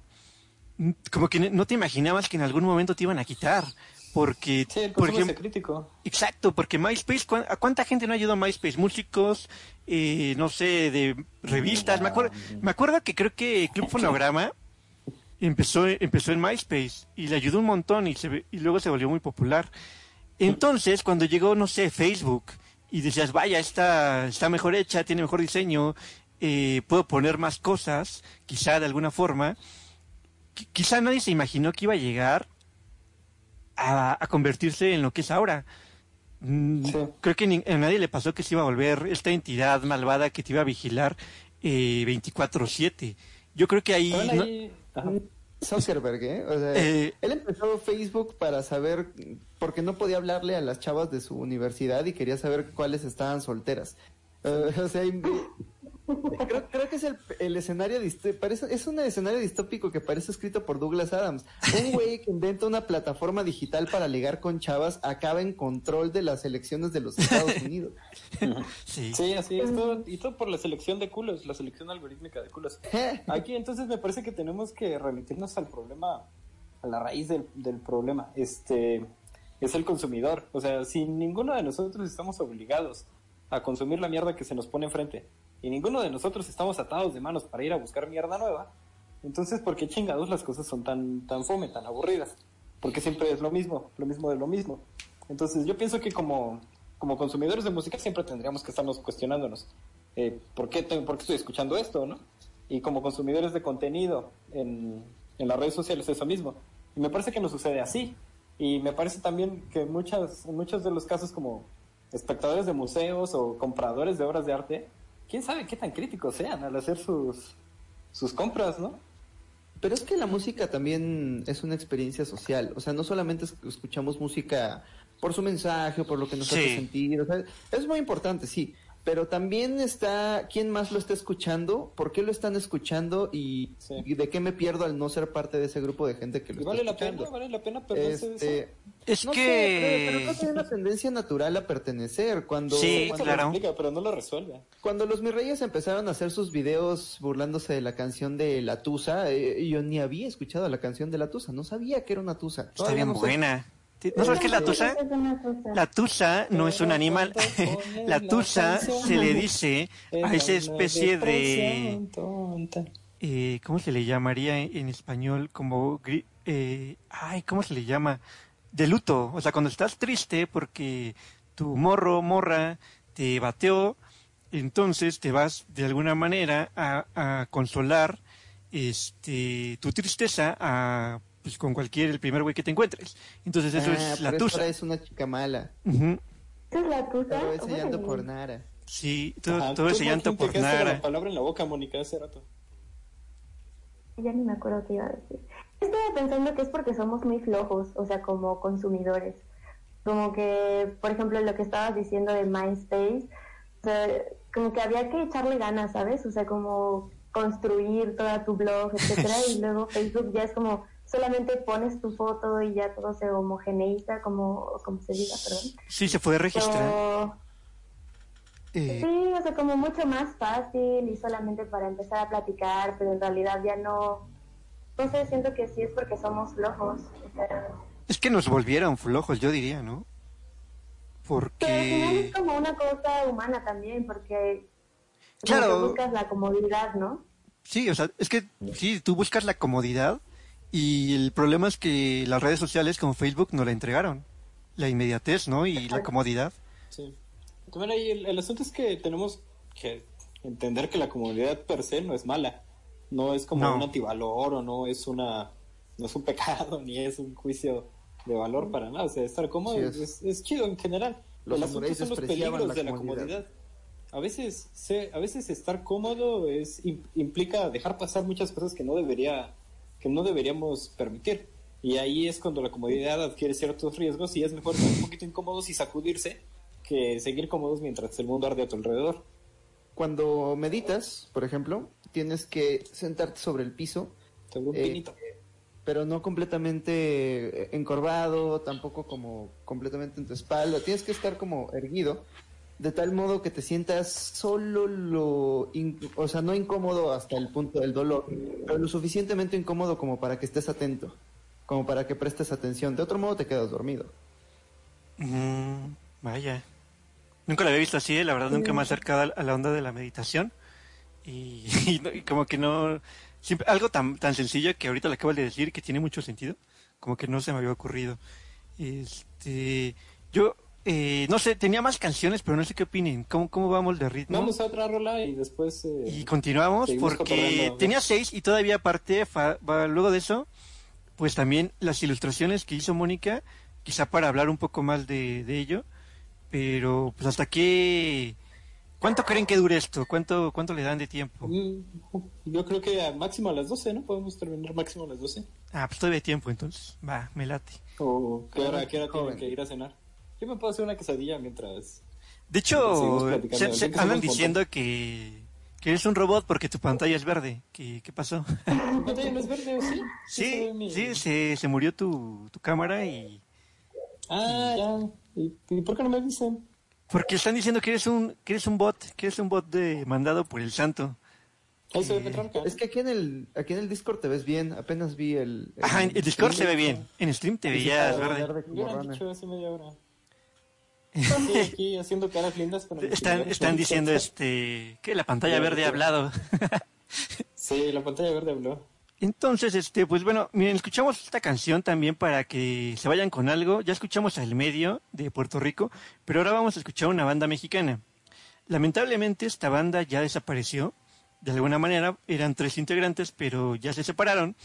mm, como que no te imaginabas que en algún momento te iban a quitar. Porque, Sí, el por ejemplo, crítico. Exacto, porque MySpace, ¿cuán- ¿a cuánta gente no ayudó a MySpace? Músicos, eh, no sé, de revistas. Me acuerdo, me acuerdo que creo que Club Fonograma empezó, empezó en MySpace y le ayudó un montón y, se, y luego se volvió muy popular. Entonces, cuando llegó, no sé, Facebook y decías, vaya, está, está mejor hecha, tiene mejor diseño, eh, puedo poner más cosas, quizá de alguna forma, qui- quizá nadie se imaginó que iba a llegar a, a convertirse en lo que es ahora. Mm, Sí. Creo que ni- a nadie le pasó que se iba a volver esta entidad malvada que te iba a vigilar eh, 24/7. Yo creo que ahí... Ahí- ajá. Zuckerberg, ¿eh? O sea, Eh. él empezó Facebook para saber, porque no podía hablarle a las chavas de su universidad y quería saber cuáles estaban solteras. Eh, o sea, creo, creo que es el, el escenario, parece, es un escenario distópico que parece escrito por Douglas Adams. Un güey que inventa una plataforma digital para ligar con chavas acaba en control de las elecciones de los Estados Unidos. Sí. Sí, así es. Todo, y todo por la selección de culos, la selección algorítmica de culos. Aquí entonces me parece que tenemos que remitirnos al problema, a la raíz del, del problema. Este es el consumidor. O sea, si ninguno de nosotros estamos obligados a consumir la mierda que se nos pone enfrente y ninguno de nosotros estamos atados de manos para ir a buscar mierda nueva, entonces ¿por qué chingados las cosas son tan, tan fome, tan aburridas? Porque siempre es lo mismo, lo mismo de lo mismo. Entonces yo pienso que como, como consumidores de música siempre tendríamos que estarnos cuestionándonos eh, ¿por, qué te- ¿por qué estoy escuchando esto? ¿no? Y como consumidores de contenido en, en las redes sociales eso mismo. Y me parece que nos sucede así. Y me parece también que muchas, en muchos de los casos como espectadores de museos o compradores de obras de arte, quién sabe qué tan críticos sean al hacer sus, sus compras, ¿no? Pero es que la música también es una experiencia social. O sea, no solamente es- escuchamos música por su mensaje o por lo que nos Sí. hace sentir. O sea, es muy importante, sí. Pero también está quién más lo está escuchando, por qué lo están escuchando y, Sí. y de qué me pierdo al no ser parte de ese grupo de gente que lo Y está vale la escuchando. pena, vale la pena perderse de eso. Este, Es no sé, que... pero, pero creo que hay una tendencia natural a pertenecer. Cuando, Sí, cuando, lo claro. explica, pero no lo resuelve. cuando los mis reyes empezaron a hacer sus videos burlándose de la canción de La Tusa, eh, yo ni había escuchado la canción de La Tusa, no sabía que era una Tusa. Está bien no sé. ¿No sabes qué es la tusa? La tusa no es un animal. La tusa se le dice a esa especie de... eh, ¿Cómo se le llamaría en, en español? Como... eh, ay, ¿cómo se le llama? De luto. O sea, cuando estás triste porque tu morro, morra, te bateó, entonces te vas de alguna manera a, a consolar este tu tristeza a, pues, con cualquier, el primer güey que te encuentres. Entonces eso Ah, es la tusa. ahora es una chica mala. ¿Esa es la tusa? Pero enseñando Órale. por Nara. Sí, todo, Ajá, todo ese llanto por nada. la palabra en la boca, Mónica, hace rato. Ya ni me acuerdo qué iba a decir. Estaba pensando que es porque somos muy flojos, o sea, como consumidores. Como que, por ejemplo, lo que estabas diciendo de MySpace, o sea, como que había que echarle ganas, ¿sabes? O sea, como construir toda tu blog, etcétera, y luego Facebook ya es como solamente pones tu foto y ya todo se homogeneiza, como, como se diga, perdón. Sí, se puede registrar. Pero, Eh, Sí, o sea, como mucho más fácil y solamente para empezar a platicar, pero en realidad ya no. No sé, siento que sí es porque somos flojos. O sea, es que nos volvieron flojos, yo diría, ¿no? pero al final Porque... es como una cosa humana también, porque. Claro. buscas la comodidad, ¿no? Sí, o sea, es que sí, tú buscas la comodidad y el problema es que las redes sociales como Facebook no la entregaron. La inmediatez, ¿no? Y la comodidad. Sí. También ahí el, el asunto es que tenemos que entender que la comunidad per se no es mala. No es como No. un antivalor o no es una no es un pecado ni es un juicio de valor para nada. O sea, estar cómodo Sí es. es. Es, chido en general. Los el asunto son los peligros la de la comodidad. comodidad. A veces, se- a veces estar cómodo es im- implica dejar pasar muchas cosas que no debería que no deberíamos permitir. Y ahí es cuando la comodidad adquiere ciertos riesgos y es mejor estar un poquito incómodos y sacudirse que seguir cómodos mientras el mundo arde a tu alrededor. Cuando meditas, por ejemplo, tienes que sentarte sobre el piso, un Eh, pinito. pero no completamente eh, encorvado, tampoco como completamente en tu espalda. Tienes que estar como erguido, de tal modo que te sientas solo lo, o sea, no incómodo hasta el punto del dolor, pero lo suficientemente incómodo como para que estés atento como para que prestes atención. De otro modo te quedas dormido. Mm, vaya. Nunca la había visto así, eh, la verdad, nunca me he acercado a- la onda de la meditación. Y, y no- y como que no. Siempre, algo tan, tan sencillo que ahorita le acabo de decir que tiene mucho sentido, como que no se me había ocurrido. Este. Yo. Eh, no sé, tenía más canciones, pero no sé qué opinen. ¿Cómo, cómo vamos de ritmo? Vamos a otra rola y después. eh, Y continuamos porque tenía seis y todavía aparte, fa- va- luego de eso, pues también las ilustraciones que hizo Mónica, quizá para hablar un poco más de, de ello, pero pues hasta qué... ¿Cuánto creen que dure esto? ¿Cuánto, cuánto le dan de tiempo? mm, Yo creo que a máximo a las 12, ¿no? Podemos terminar máximo a las 12. Ah, pues todavía hay tiempo entonces. Va, me late. ¿O qué hora, qué hora tienen que ir a cenar? Yo me puedo hacer una quesadilla mientras. De hecho, platicando. se- se- andan diciendo que, que eres un robot porque tu pantalla es verde. ¿Qué, qué pasó? ¿Mi pantalla no es verde o sí? Sí, mi- sí, se, se murió tu, tu cámara y... Ah, ya. ¿Y, y por qué no me dicen? Porque están diciendo que eres un, que eres un bot, que eres un bot de, mandado por el santo. Ahí se ve Petronca. Es que aquí en el aquí en el Discord te ves bien. Apenas vi el. Ajá, en el Discord se ve bien. En stream te Sí, sí, veías verde. hubieran rana. dicho hace media hora. Aquí haciendo caras lindas con el Están, están diciendo este que la pantalla verde ha hablado. Sí, la pantalla verde habló. Entonces, este, pues bueno, miren, escuchamos esta canción también para que se vayan con algo. Ya escuchamos al medio de Puerto Rico, pero ahora vamos a escuchar una banda mexicana. Lamentablemente esta banda ya desapareció. De alguna manera eran tres integrantes, pero ya se separaron.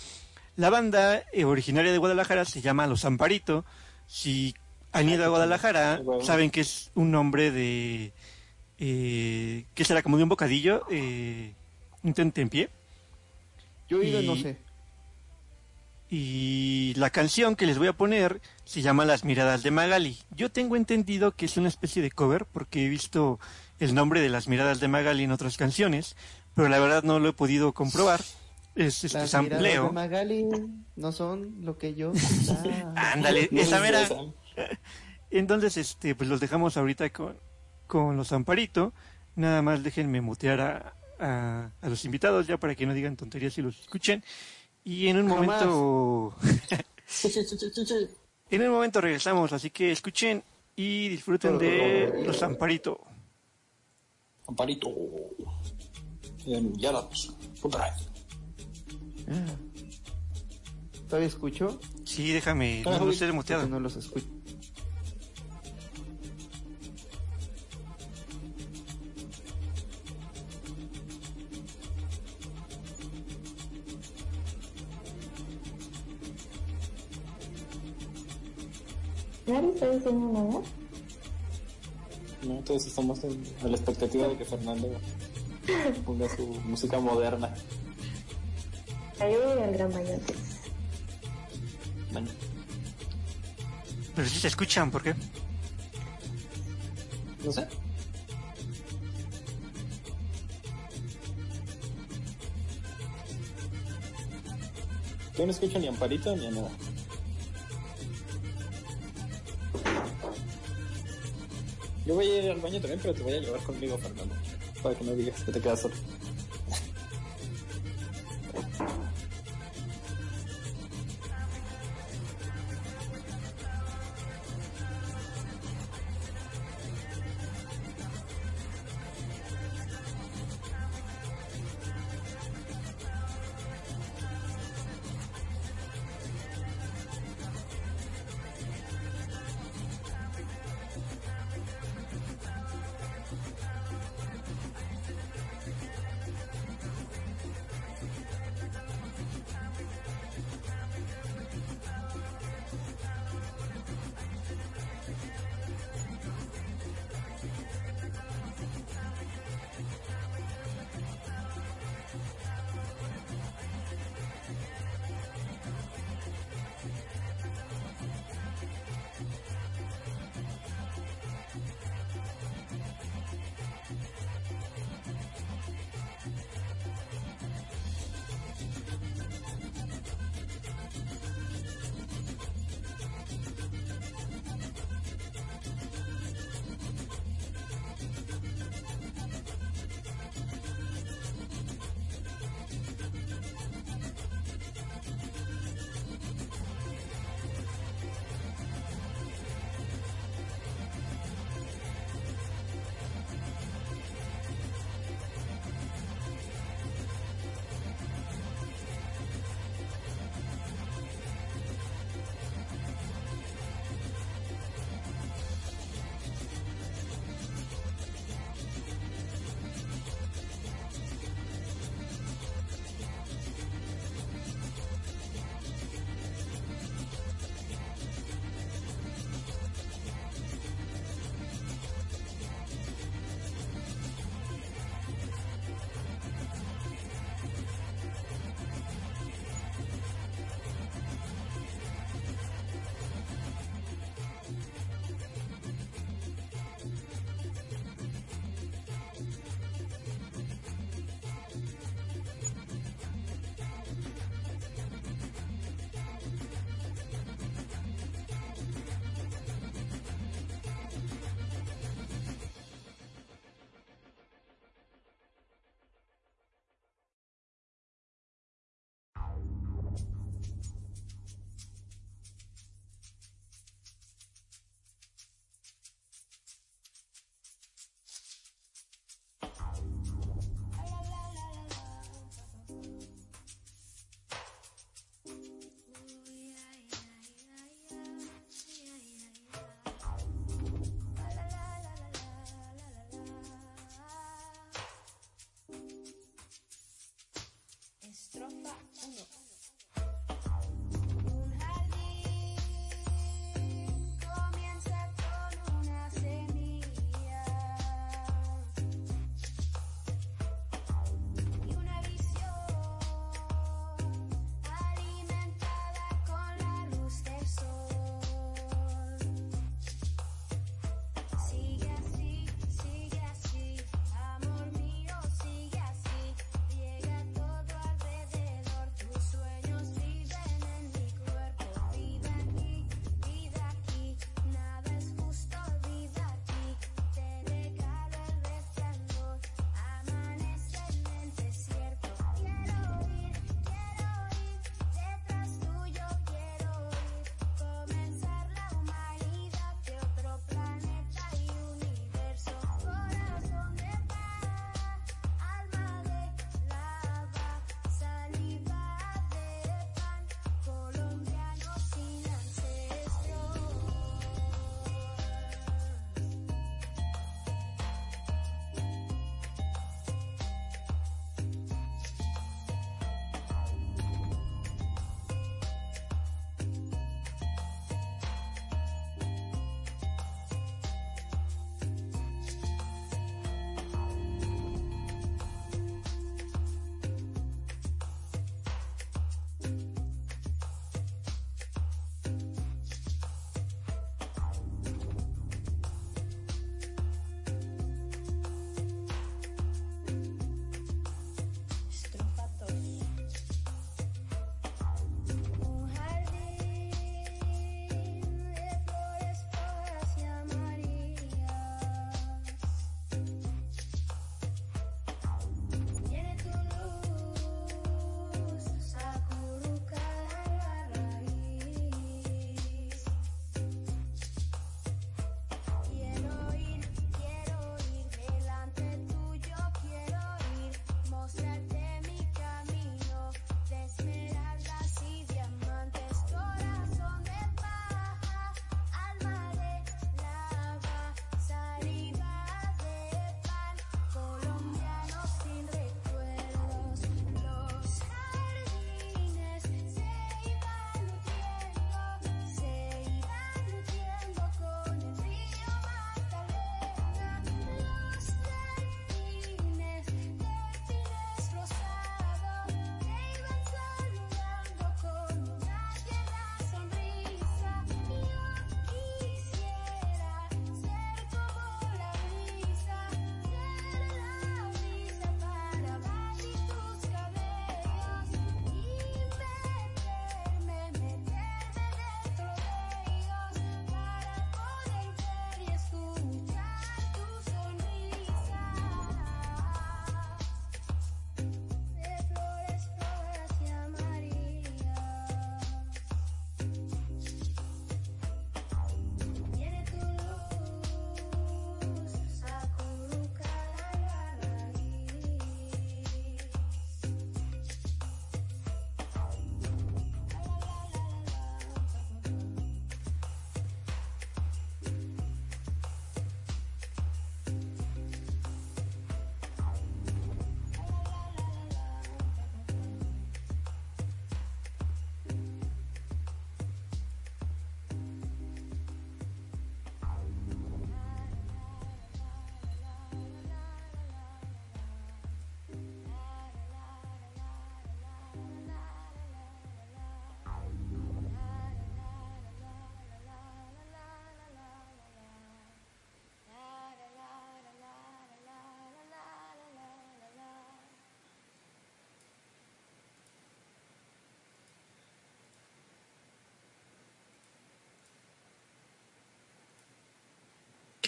La banda eh, originaria de Guadalajara se llama Los Amparito. Si han ido a Guadalajara, Bueno. saben que es un nombre de... Eh, ¿Qué será? Como de un bocadillo. Eh, un tentempié. Yo he ido, Y- no sé. Y la canción que les voy a poner se llama Las miradas de Magali. Yo tengo entendido que es una especie de cover porque he visto el nombre de Las miradas de Magali en otras canciones, pero la verdad no lo he podido comprobar. Es este Las miradas de Magali no son lo que yo. Ándale, esa mera. Entonces, este, pues los dejamos ahorita con, con los Amparito. Nada más déjenme mutear a, a, a los invitados ya para que no digan tonterías y los escuchen. Y en un Jamás. momento, en un momento regresamos, así que escuchen y disfruten de los Amparito. Amparito. En Yaratos. Punta Ray. Ah. ¿Todavía escucho? Sí, déjame, no, no estés Porque muteado. no los escucho. ¿Nadie está diciendo nada? No, todos estamos en, a la expectativa de que Fernando ponga su música moderna. Ayúdame al gran bañote. Bueno, Pero sí se escuchan, ¿por qué? no sé. Yo no escucho ni Amparito ni a nada. Yo voy a ir al baño también, pero te voy a llevar conmigo, Fernando. Para que no digas que te quedas solo.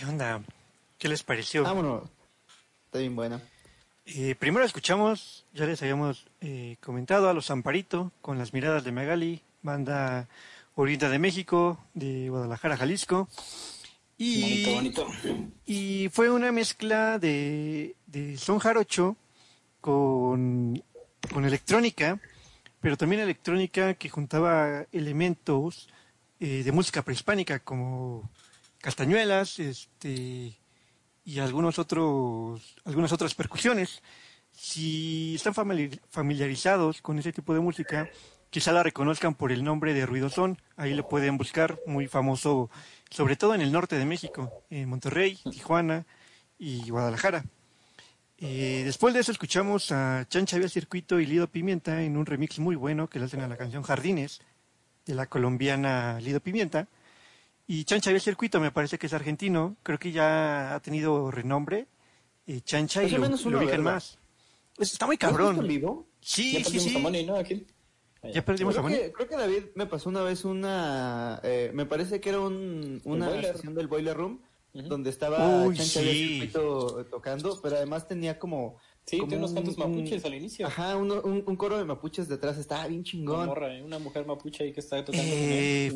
¿Qué onda? ¿Qué les pareció? Vámonos. Está bien buena. Eh, primero escuchamos, ya les habíamos eh, comentado, a los Amparito con las miradas de Magali, banda oriunda de México, de Guadalajara, Jalisco. Y, Bonito, bonito. y fue una mezcla de, de son jarocho con, con electrónica, pero también electrónica que juntaba elementos eh, de música prehispánica como castañuelas, este y algunos otros, algunas otras percusiones. Si están famili- familiarizados con ese tipo de música, quizá la reconozcan por el nombre de Ruidosón. Ahí lo pueden buscar, muy famoso, sobre todo en el norte de México, en Monterrey, Tijuana y Guadalajara. Eh, después de eso escuchamos a Chancha Vía Circuito y Lido Pimienta en un remix muy bueno que le hacen a la canción Jardines de la colombiana Lido Pimienta. Y Chancha Vía Circuito me parece que es argentino, creo que ya ha tenido renombre. eh, Chancha y lo, lo ubican más. Pues está muy ¿Lo has visto en cabrón. vivo? Sí, ya sí, perdimos sí. a Moni, ¿no? Aquí. Ya perdimos a Creo que, creo que David me pasó una vez una... eh, me parece que era un, una sesión del Boiler Room donde estaba Uy, Chancha sí. de circuito tocando, pero además tenía como... Sí, tiene unos cuantos un- mapuches al inicio. Ajá, uno- un, un coro de mapuches detrás, estaba bien Una chingón. morra, ¿eh? una mujer mapuche ahí que está tocando. Eh,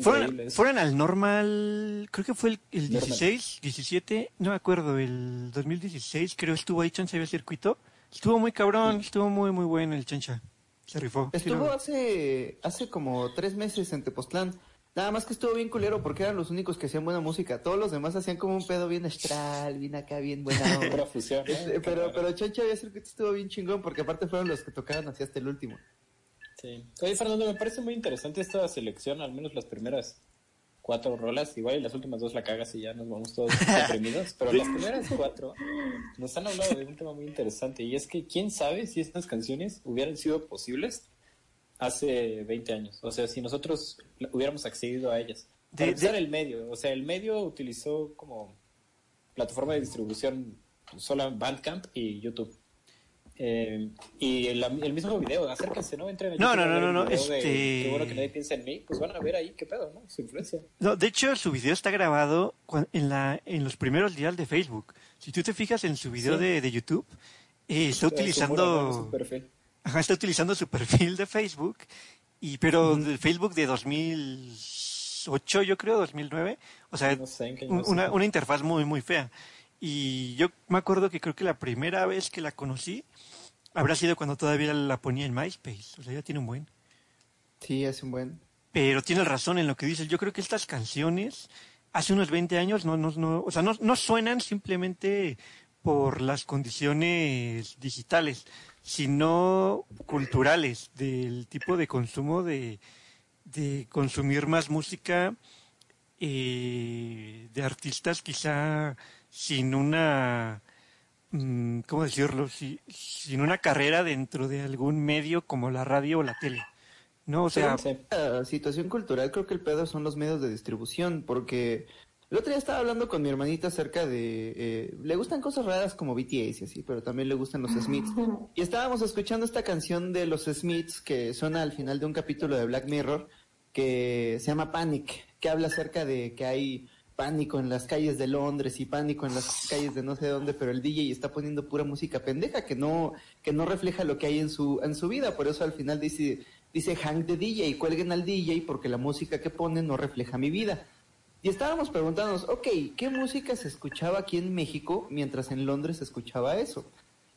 fueron, al normal, creo que fue el, el Normal. 16, 17, no me acuerdo, el 2016, creo estuvo ahí Chancha Vía Circuito. Estuvo muy cabrón, estuvo muy, muy bueno el Chancha. Se rifó. Estuvo hace, hace como tres meses en Tepoztlán. Nada más que estuvo bien culero porque eran los únicos que hacían buena música. Todos los demás hacían como un pedo bien astral, bien acá, bien buena onda. Pura fusión. ¿no? Este, pero, pero Chancha había que estuvo bien chingón porque aparte fueron los que tocaron así hasta el último. Sí. Oye, Fernando, me parece muy interesante esta selección, al menos las primeras cuatro rolas. Igual y las últimas dos la cagas y ya nos vamos todos deprimidos. Pero las primeras cuatro nos han hablado de un tema muy interesante. Y es que, ¿quién sabe si estas canciones hubieran sido posibles hace 20 años? O sea, si nosotros hubiéramos accedido a ellas. De- de- el medio. O sea, el medio utilizó como plataforma de distribución solo Bandcamp y YouTube. Eh, y el, el mismo video, acérquense, ¿no? Entren a No, no, no, no, no, de este- Qué bueno que nadie piensa en mí, pues van a ver ahí qué pedo, ¿no? Su influencia. No, de hecho, su video está grabado en, la, en los primeros días de Facebook. Si tú te fijas en su video Sí. de, de YouTube, eh, está utilizando... Su perfil. Ajá, está utilizando su perfil de Facebook, y pero del Facebook de 2008, yo creo, 2009. O sea, No sé año una, una interfaz muy, muy fea. Y yo me acuerdo que creo que la primera vez que la conocí habrá sido cuando todavía la ponía en MySpace. O sea, ya tiene un buen. Sí, hace un buen. Pero tiene razón en lo que dices. Yo creo que estas canciones hace unos 20 años no, no, no, o sea, no, no suenan simplemente por las condiciones digitales, sino culturales, del tipo de consumo de, de consumir más música eh, de artistas quizá sin una, mm, ¿cómo decirlo? Si- sin una carrera dentro de algún medio como la radio o la tele. ¿No? O sea. La situación cultural creo que el pedo son los medios de distribución porque el otro día estaba hablando con mi hermanita acerca de... eh, le gustan cosas raras como BTS y así, pero también le gustan los Smiths. Y estábamos escuchando esta canción de los Smiths que suena al final de un capítulo de Black Mirror que se llama Panic, que habla acerca de que hay pánico en las calles de Londres y pánico en las calles de no sé dónde, pero el DJ está poniendo pura música pendeja que no que no refleja lo que hay en su en su vida, por eso al final dice dice hang the DJ, cuelguen al DJ porque la música que pone no refleja mi vida. Y estábamos preguntándonos, ok, ¿qué música se escuchaba aquí en México mientras en Londres se escuchaba eso?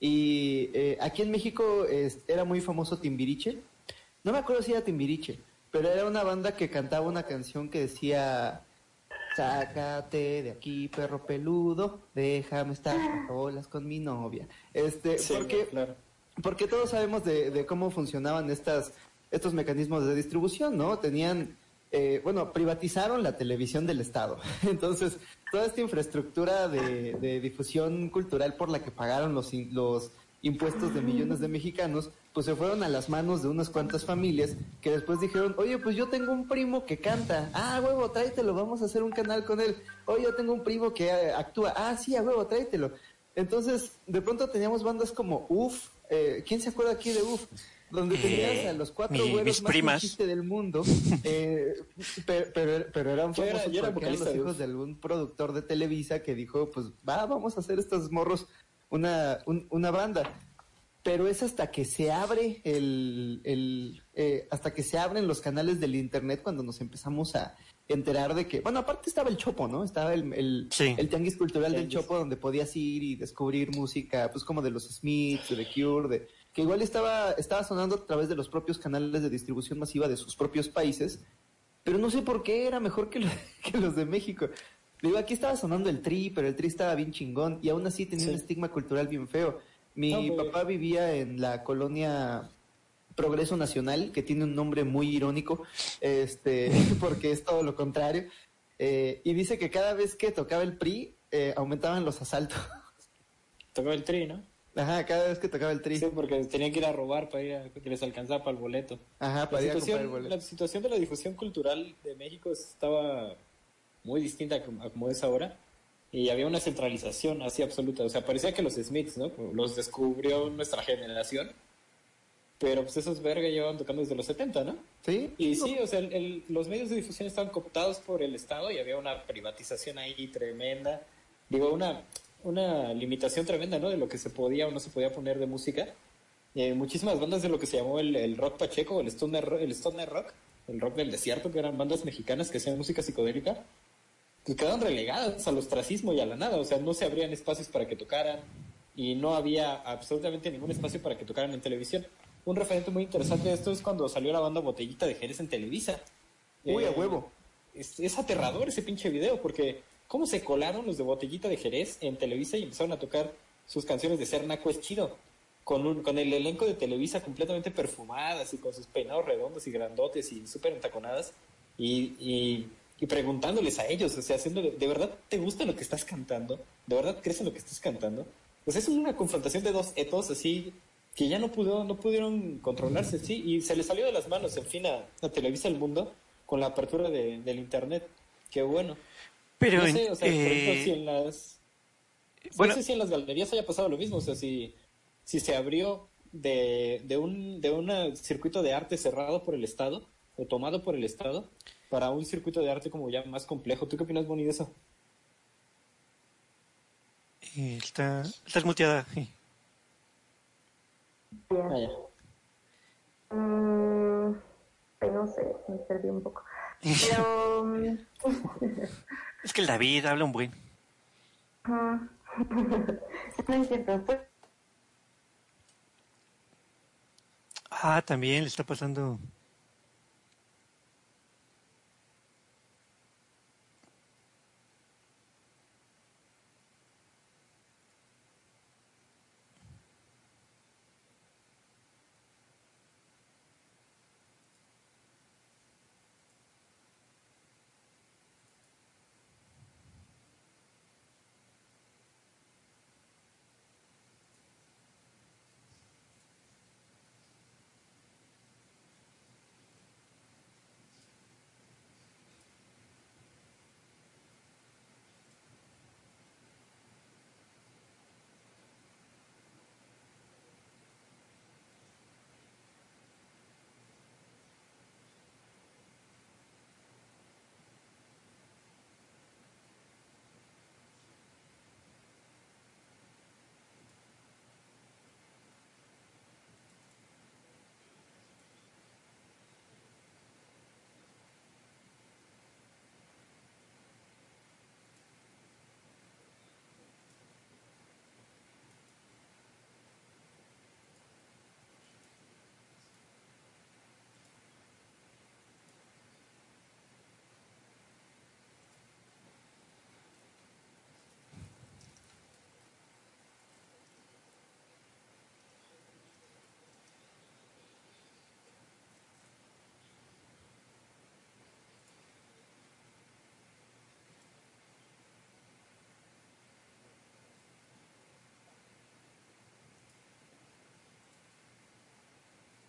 Y eh, aquí en México es- era muy famoso Timbiriche. No me acuerdo si era Timbiriche, pero era una banda que cantaba una canción que decía, sácate de aquí, perro peludo, déjame estar a solas con mi novia. Este, Sí, porque claro. porque todos sabemos de, de cómo funcionaban estas, estos mecanismos de distribución, ¿no? Tenían, eh, bueno, privatizaron la televisión del Estado. Entonces, toda esta infraestructura de, de difusión cultural por la que pagaron los, impuestos de millones de mexicanos, pues se fueron a las manos de unas cuantas familias que después dijeron, oye, pues yo tengo un primo que canta, ah, huevo, tráetelo, vamos a hacer un canal con él, oye, yo tengo un primo que eh, actúa, ah, sí, a huevo, tráetelo. Entonces, de pronto teníamos bandas como UF, eh, ¿quién se acuerda aquí de UF? Donde Eh, tenías a los cuatro mi- güeros mis más primas. chiste del mundo, eh, pero, pero, pero eran Yo era- famosos yo era porque eran los hijos de algún productor de Televisa que dijo, pues va, vamos a hacer estos morros una, un- una banda. Pero es hasta que se abre el, el eh, hasta que se abren los canales del internet cuando nos empezamos a enterar de que, bueno, aparte estaba el Chopo, ¿no? Estaba el, el, Sí. el tianguis cultural del. Chopo donde podías ir y descubrir música, pues como de los Smiths, de The Cure, de, que igual estaba, estaba sonando a través de los propios canales de distribución masiva de sus propios países, pero no sé por qué era mejor que, lo- que los de México. Digo, aquí estaba sonando el tri, pero el tri estaba bien chingón y aún así tenía Sí. un estigma cultural bien feo. Mi No, papá vivía en la colonia Progreso Nacional, que tiene un nombre muy irónico, este, porque es todo lo contrario. Eh, y dice que cada vez que tocaba el PRI, eh, aumentaban los asaltos. Tocaba el tri, ¿no? Ajá, cada vez que tocaba el TRI. Sí, porque tenían que ir a robar para ir a, que les alcanzaba para el boleto. Ajá, La para ir a comprar el boleto. la situación de la difusión cultural de México estaba muy distinta a como, a como es ahora. Y había una centralización así absoluta. O sea, parecía que los Smiths, ¿no? Los descubrió nuestra generación. Pero pues esos verga llevaban tocando desde los 70, ¿no? Sí, Y sí, o sea, el- el- los medios de difusión estaban cooptados por el Estado y había una privatización ahí tremenda. Digo, una, una limitación tremenda, ¿no? De lo que se podía o no se podía poner de música. Eh, muchísimas bandas de lo que se llamó el, el rock pacheco, el stoner, ro- el stoner rock, el rock del desierto, que eran bandas mexicanas que hacían música psicodélica, que quedaron relegadas al ostracismo y a la nada. O sea, no se abrían espacios para que tocaran y no había absolutamente ningún espacio para que tocaran en televisión. Un referente muy interesante de esto es cuando salió la banda Botellita de Jerez en Televisa. Uy, a Eh, huevo. Es, es aterrador ese pinche video porque cómo se colaron los de Botellita de Jerez en Televisa y empezaron a tocar sus canciones de Ser Naco es chido. Con, un, con el elenco de Televisa completamente perfumadas y con sus peinados redondos y grandotes y súper entaconadas y, y, y preguntándoles a ellos, o sea, haciéndole, ¿de verdad te gusta lo que estás cantando? ¿De verdad crees en lo que estás cantando? Pues es una confrontación de dos etos así que ya no pudo, no pudieron controlarse, sí, y se les salió de las manos, en fin, a, a Televisa El Mundo con la apertura de- del Internet. Qué bueno. Pero, no en- sé, o sea, por ejemplo, eh, si en las... bueno, no sé si en las galerías haya pasado lo mismo, o sea, si, si se abrió de, de un de un circuito de arte cerrado por el Estado o tomado por el Estado para un circuito de arte como ya más complejo. ¿Tú qué opinas, Bonnie, de eso? eh, está, estás muteada. sí. Bien. Ah, ya. Mm, no sé, me perdí un poco. Pero. Es que el David habla un buen. no. Pues, Ah, también le está pasando.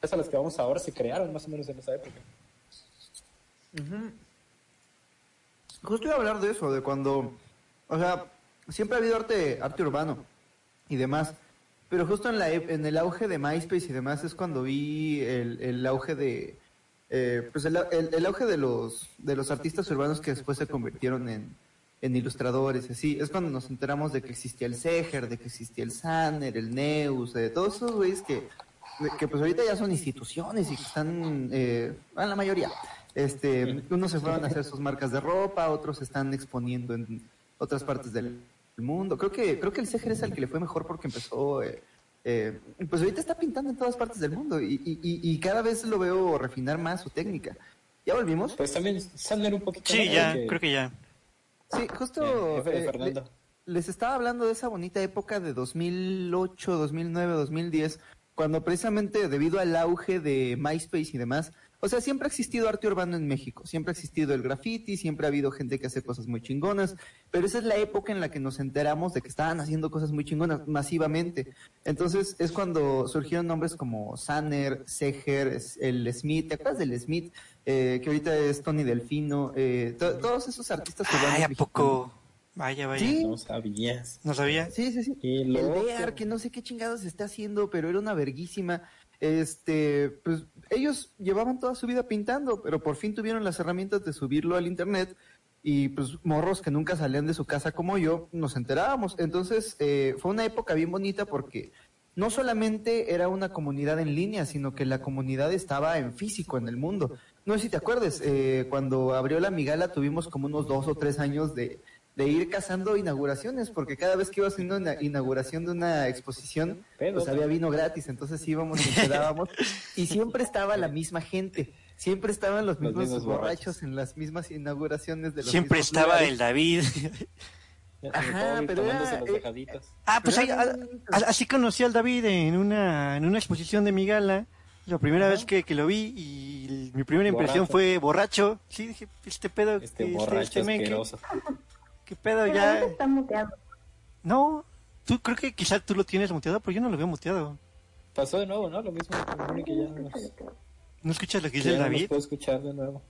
A las que vamos ahora se crearon más o menos en esa época. Justo iba a hablar de eso, de cuando, o sea, siempre ha habido arte, arte urbano y demás, pero justo en, la, en el auge de MySpace y demás es cuando vi el, el auge de... eh, pues el, el- auge de los, de los artistas urbanos que después se convirtieron en, en ilustradores así. Es cuando nos enteramos de que existía el Seger, de que existía el Sanner, el Neus, de todos esos güeyes que, que pues ahorita ya son instituciones y que están, eh, la mayoría. Este, unos se fueron a hacer sus marcas de ropa, otros se están exponiendo en otras partes del mundo. Creo que creo que el Seger es el que le fue mejor porque empezó, eh, eh, pues ahorita está pintando en todas partes del mundo y, y, y- cada vez lo veo refinar más su técnica. ¿Ya volvimos? Pues también Sandler un poquito. Sí, ya, creo que ya. Sí, justo de eh, le- les estaba hablando de esa bonita época de 2008, 2009, 2010, cuando precisamente debido al auge de MySpace y demás, o sea, siempre ha existido arte urbano en México, siempre ha existido el graffiti, siempre ha habido gente que hace cosas muy chingonas, pero esa es la época en la que nos enteramos de que estaban haciendo cosas muy chingonas masivamente. Entonces es cuando surgieron nombres como Sanner, Seger, el Smith, ¿te acuerdas del Smith? Eh, que ahorita es Tony Delfino, eh, to- todos esos artistas urbanos Ay, ¿a poco? Vaya, vaya. Sí. No sabías. ¿No sabía? Sí, sí, sí. El. Bear, que no sé qué chingados está haciendo, pero era una verguísima. Este, pues ellos llevaban toda su vida pintando, pero por fin tuvieron las herramientas de subirlo al internet y pues morros que nunca salían de su casa como yo, nos enterábamos. Entonces eh, fue una época bien bonita porque no solamente era una comunidad en línea, sino que la comunidad estaba en físico en el mundo. No sé si te acuerdes, eh, cuando abrió la Migala tuvimos como unos dos o tres años de, de ir cazando inauguraciones, porque cada vez que iba haciendo una inauguración de una exposición, pues había vino gratis, entonces íbamos y quedábamos, y siempre estaba la misma gente, siempre estaban los Los mismos, mismos borrachos. borrachos. en las mismas inauguraciones de los Siempre mismos estaba lugares. el David. Ajá, pero tomándose era- los eh. Ah, pues Pero ahí- era a- muy bonito. a- así conocí al David en una, en una exposición de mi gala. La primera vez que, que lo vi y mi primera impresión Borracho. fue borracho. Sí, dije, este pedo, Este este, borracho este men, ¿qué, pedo Pero ya? está muteado. No, tú creo que quizás tú lo tienes muteado, pero yo no lo veo muteado. Pasó de nuevo, ¿no? Lo mismo que ya no nos, ¿No escuchas lo que dice el no David? puedo escuchar de nuevo.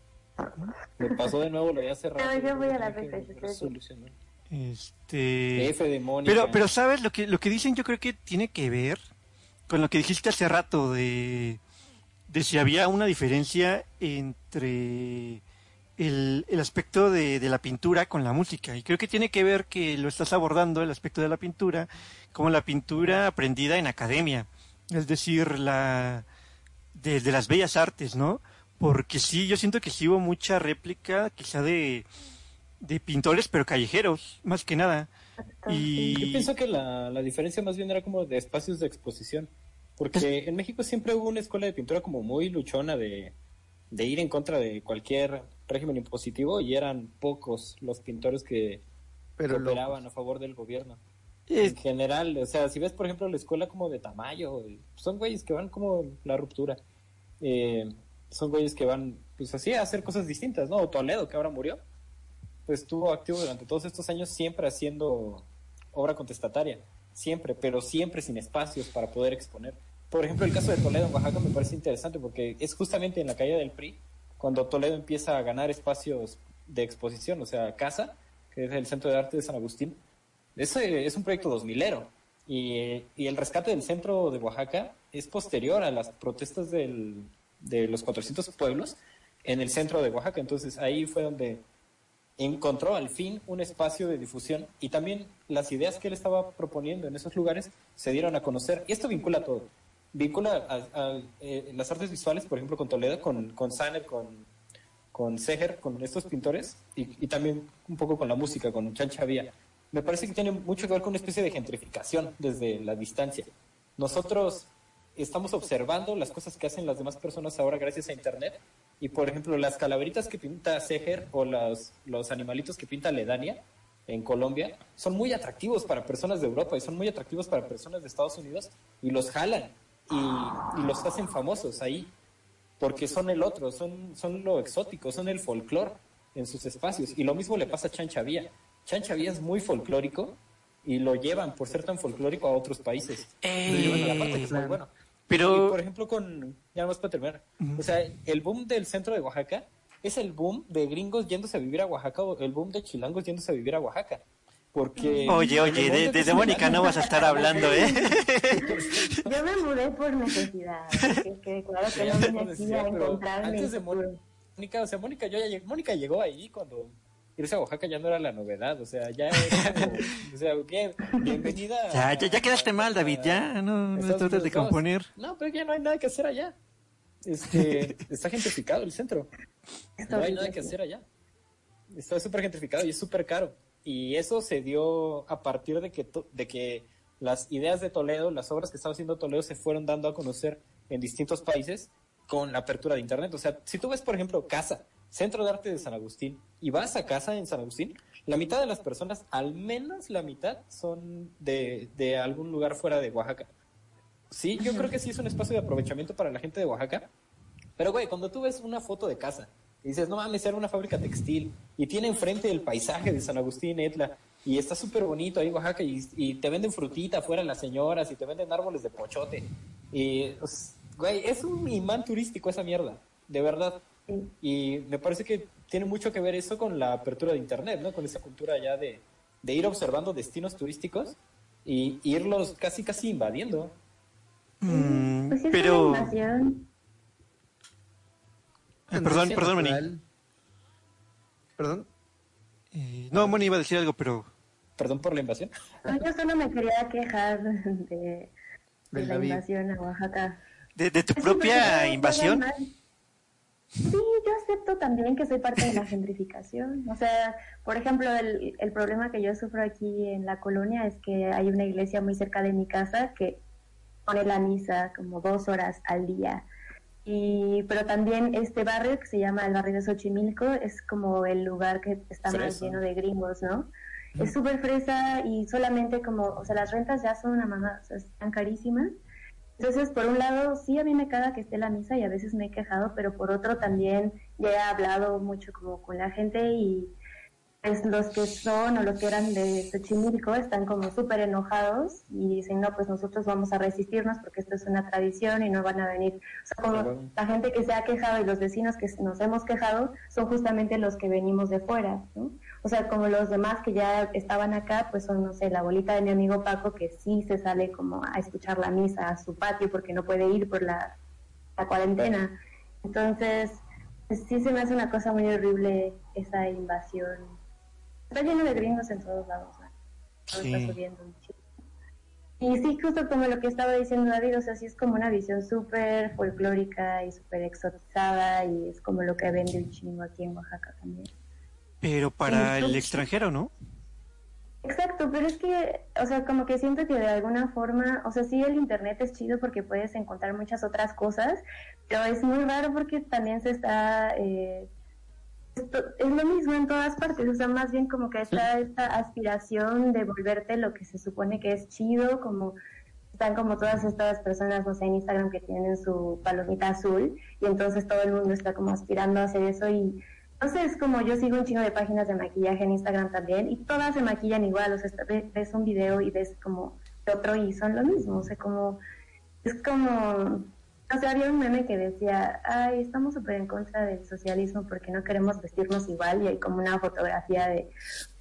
Me pasó de nuevo lo de hace rato. No, yo voy a la solucionar. Este... F de Mónica. Pero, pero sabes, lo que, lo que dicen yo creo que tiene que ver con lo que dijiste hace rato de, de si había una diferencia entre el, el aspecto de, de la pintura con la música. Y creo que tiene que ver que lo estás abordando, el aspecto de la pintura, como la pintura aprendida en academia. Es decir, la de, de las bellas artes, ¿no? Porque sí, yo siento que sí hubo mucha réplica, quizá de, de pintores, pero callejeros, más que nada. Y Yo pienso que la, la diferencia más bien era como de espacios de exposición. Porque en México siempre hubo una escuela de pintura como muy luchona de, de ir en contra de cualquier régimen impositivo y eran pocos los pintores que Pero operaban a favor del gobierno. Es- En general, o sea, si ves por ejemplo la escuela como de Tamayo, son güeyes que van como la ruptura. Eh, son güeyes que van, pues así, a hacer cosas distintas, ¿no? O Toledo, que ahora murió, pues estuvo activo durante todos estos años siempre haciendo obra contestataria, siempre, pero siempre sin espacios para poder exponer. Por ejemplo, el caso de Toledo en Oaxaca me parece interesante porque es justamente en la caída del PRI cuando Toledo empieza a ganar espacios de exposición, o sea, Casa, que es el Centro de Arte de San Agustín, ese es un proyecto 2000ero y, y el rescate del centro de Oaxaca es posterior a las protestas de los 400 pueblos en el centro de Oaxaca. Entonces ahí fue donde encontró al fin un espacio de difusión y también las ideas que él estaba proponiendo en esos lugares se dieron a conocer. Y esto vincula todo. Vincula a, a, eh, las artes visuales, por ejemplo, con Toledo, con, con Saner, con, con Seger, con estos pintores y, y también un poco con la música, con Chan Chavía. Me parece que tiene mucho que ver con una especie de gentrificación desde la distancia. Nosotros estamos observando las cosas que hacen las demás personas ahora gracias a Internet. Y, por ejemplo, las calaveritas que pinta Seger o los, los animalitos que pinta Ledania en Colombia son muy atractivos para personas de Europa y son muy atractivos para personas de Estados Unidos y los jalan y, y los hacen famosos ahí porque son el otro, son, son lo exótico, son el folclore en sus espacios. Y lo mismo le pasa a Chan Chavía. Chan Chavía es muy folclórico y lo llevan por ser tan folclórico a otros países. Eh, Lo llevan y aparte que es muy bueno. Pero- Y, por ejemplo, con. Ya más para terminar. O sea, el boom del centro de Oaxaca es el boom de gringos yéndose a vivir a Oaxaca o el boom de chilangos yéndose a vivir a Oaxaca. Porque... Oye, oye, en el de, mundo de, que de se Mónica no vas a estar hablando, ¿eh? Yo me mudé por necesidad. Que, que claro que no vine aquí a pero encontrarme. antes de Mónica, o sea, Mónica, yo ya llegué- Mónica llegó ahí cuando irse a Oaxaca ya no era la novedad, o sea, ya era como, o sea, bien, bienvenida. Ya, ya, ya quedaste mal, David, ya, no, no trates de componer. No, pero ya no hay nada que hacer allá. Este, está gentrificado el centro. No hay nada que hacer allá. Está súper gentrificado y es súper caro. Y eso se dio a partir de que, de que las ideas de Toledo, las obras que estaba haciendo Toledo se fueron dando a conocer en distintos países con la apertura de Internet. O sea, si tú ves, por ejemplo, Casa, Centro de Arte de San Agustín, y vas a Casa en San Agustín, la mitad de las personas, al menos la mitad, son de, de algún lugar fuera de Oaxaca. Sí, yo creo que sí es un espacio de aprovechamiento para la gente de Oaxaca. Pero, güey, cuando tú ves una foto de casa y dices, no mames, era una fábrica textil y tiene enfrente el paisaje de San Agustín, Etla, y está súper bonito ahí Oaxaca y, y te venden frutita afuera las señoras y te venden árboles de pochote. Y, pues, güey, es un imán turístico esa mierda, de verdad. Y me parece que tiene mucho que ver eso con la apertura de Internet, ¿no? Con esa cultura ya de, de ir observando destinos turísticos y irlos casi, casi invadiendo. Mm, Pues pero, una invasión. Eh, perdón, perdón, Moni. Perdón. Eh, no, Moni iba a decir algo, pero Perdón por la invasión. No, yo solo me quería quejar de, la David. invasión a Oaxaca. de, de tu propia invasión. Sí, yo acepto también que soy parte de la gentrificación. O sea, por ejemplo, el, el problema que yo sufro aquí en la colonia es que hay una iglesia muy cerca de mi casa que pone la misa como dos horas al día. Y, pero también este barrio que se llama el barrio de Xochimilco es como el lugar que está más lleno de gringos, ¿no? Es súper fresa y solamente como, o sea, las rentas ya son una mamá, o sea, están carísimas. Entonces, por un lado, sí a mí me caga que esté la misa y a veces me he quejado, pero por otro también ya he hablado mucho como con la gente y pues los que son o los que eran de Xochimilco están como súper enojados y dicen, no, pues nosotros vamos a resistirnos porque esto es una tradición y no van a venir. O sea, como Bueno. la gente que se ha quejado y los vecinos que nos hemos quejado son justamente los que venimos de fuera, ¿no? O sea, como los demás que ya estaban acá, pues son, no sé, la abuelita de mi amigo Paco que sí se sale como a escuchar la misa a su patio porque no puede ir por la, la cuarentena. Entonces, pues sí se me hace una cosa muy horrible esa invasión. Está lleno de gringos en todos lados, ¿no? Sí. está subiendo un. Y sí, justo como lo que estaba diciendo David, o sea, sí es como una visión súper folclórica y súper exotizada y es como lo que vende un chingo aquí en Oaxaca también. Pero para el extranjero, ¿no? Exacto, pero es que, o sea, como que siento que de alguna forma, o sea, sí el internet es chido porque puedes encontrar muchas otras cosas, pero es muy raro porque también se está, eh, es lo mismo en todas partes, o sea, más bien como que está esta aspiración de volverte lo que se supone que es chido, como están como todas estas personas, no sé, en Instagram que tienen su palomita azul y entonces todo el mundo está como aspirando a hacer eso y entonces, como yo sigo un chingo de páginas de maquillaje en Instagram también, y todas se maquillan igual, o sea, ves un video y ves como otro y son lo mismo, o sea, como, es como, o sea, había un meme que decía, ay, estamos súper en contra del socialismo porque no queremos vestirnos igual, y hay como una fotografía de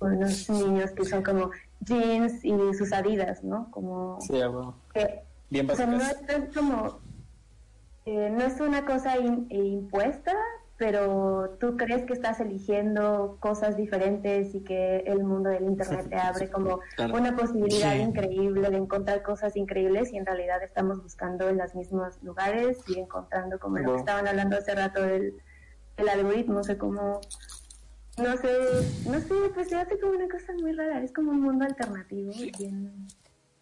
unos niños que son como jeans y sus adidas, ¿no? Como Sí, bueno. que Bien o sea, no es, como, eh, no es una cosa in- impuesta, pero tú crees que estás eligiendo cosas diferentes y que el mundo del Internet te abre como una posibilidad Sí. increíble de encontrar cosas increíbles y en realidad estamos buscando en los mismos lugares y encontrando como lo que estaban hablando hace rato del, del algoritmo, no sé cómo... No sé, no sé, pues se hace como una cosa muy rara, es como un mundo alternativo. bien-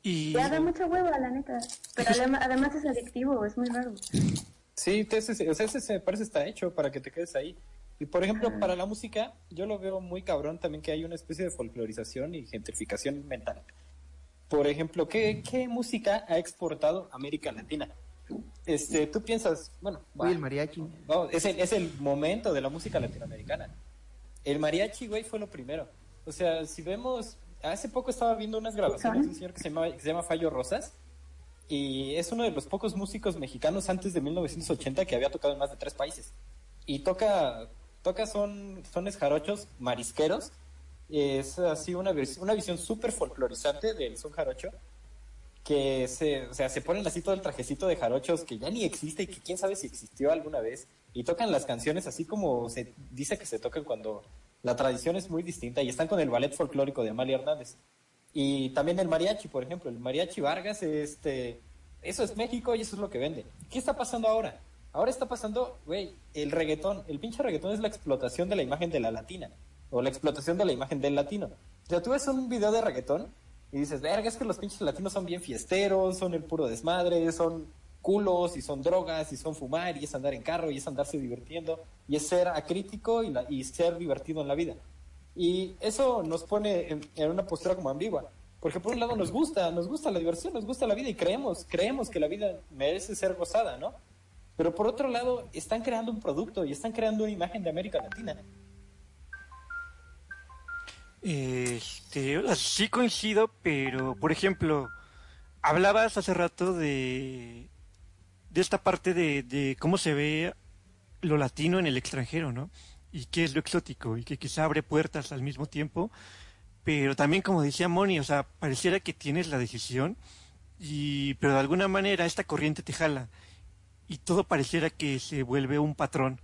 Y ya da mucha hueva, la neta. Pero adem- además es adictivo, es muy raro. Sí, o sea, ese se parece está hecho para que te quedes ahí. Y por ejemplo, para la música, yo lo veo muy cabrón también que hay una especie de folclorización y gentrificación mental. Por ejemplo, ¿qué, qué música ha exportado América Latina? Este, tú piensas, bueno, Uy, el mariachi. vamos, es, el, es el momento de la música latinoamericana. El mariachi, güey, fue lo primero. O sea, si vemos, hace poco estaba viendo unas grabaciones de un señor que se llama, que se llama Fallo Rosas, y es uno de los pocos músicos mexicanos antes de 1980 que había tocado en más de tres países. Y toca, toca son, sones jarochos marisqueros es así una, una visión súper folclorizante del son jarocho, que se, o sea, se ponen así todo el trajecito de jarochos que ya ni existe y que quién sabe si existió alguna vez, y tocan las canciones así como se dice que se tocan cuando la tradición es muy distinta, y están con el ballet folclórico de Amalia Hernández. Y también el mariachi, por ejemplo, el mariachi Vargas, este, eso es México y eso es lo que vende. ¿Qué está pasando ahora? Ahora está pasando, güey, el reggaetón. El pinche reggaetón es la explotación de la imagen de la latina. O la explotación de la imagen del latino. O sea, tú ves un video de reggaetón y dices, verga, es que los pinches latinos son bien fiesteros, son el puro desmadre, son culos y son drogas y son fumar y es andar en carro y es andarse divirtiendo y es ser acrítico y, la- y ser divertido en la vida. Y eso nos pone en, una postura como ambigua. Porque por un lado nos gusta, nos gusta la diversión, nos gusta la vida y creemos, creemos que la vida merece ser gozada, ¿no? Pero por otro lado, están creando un producto y están creando una imagen de América Latina. Este, sí coincido, pero por ejemplo, hablabas hace rato de, de esta parte de cómo se ve lo latino en el extranjero, ¿no? Y qué es lo exótico y que quizá abre puertas al mismo tiempo, pero también como decía Moni, o sea, pareciera que tienes la decisión y pero de alguna manera esta corriente te jala y todo pareciera que se vuelve un patrón.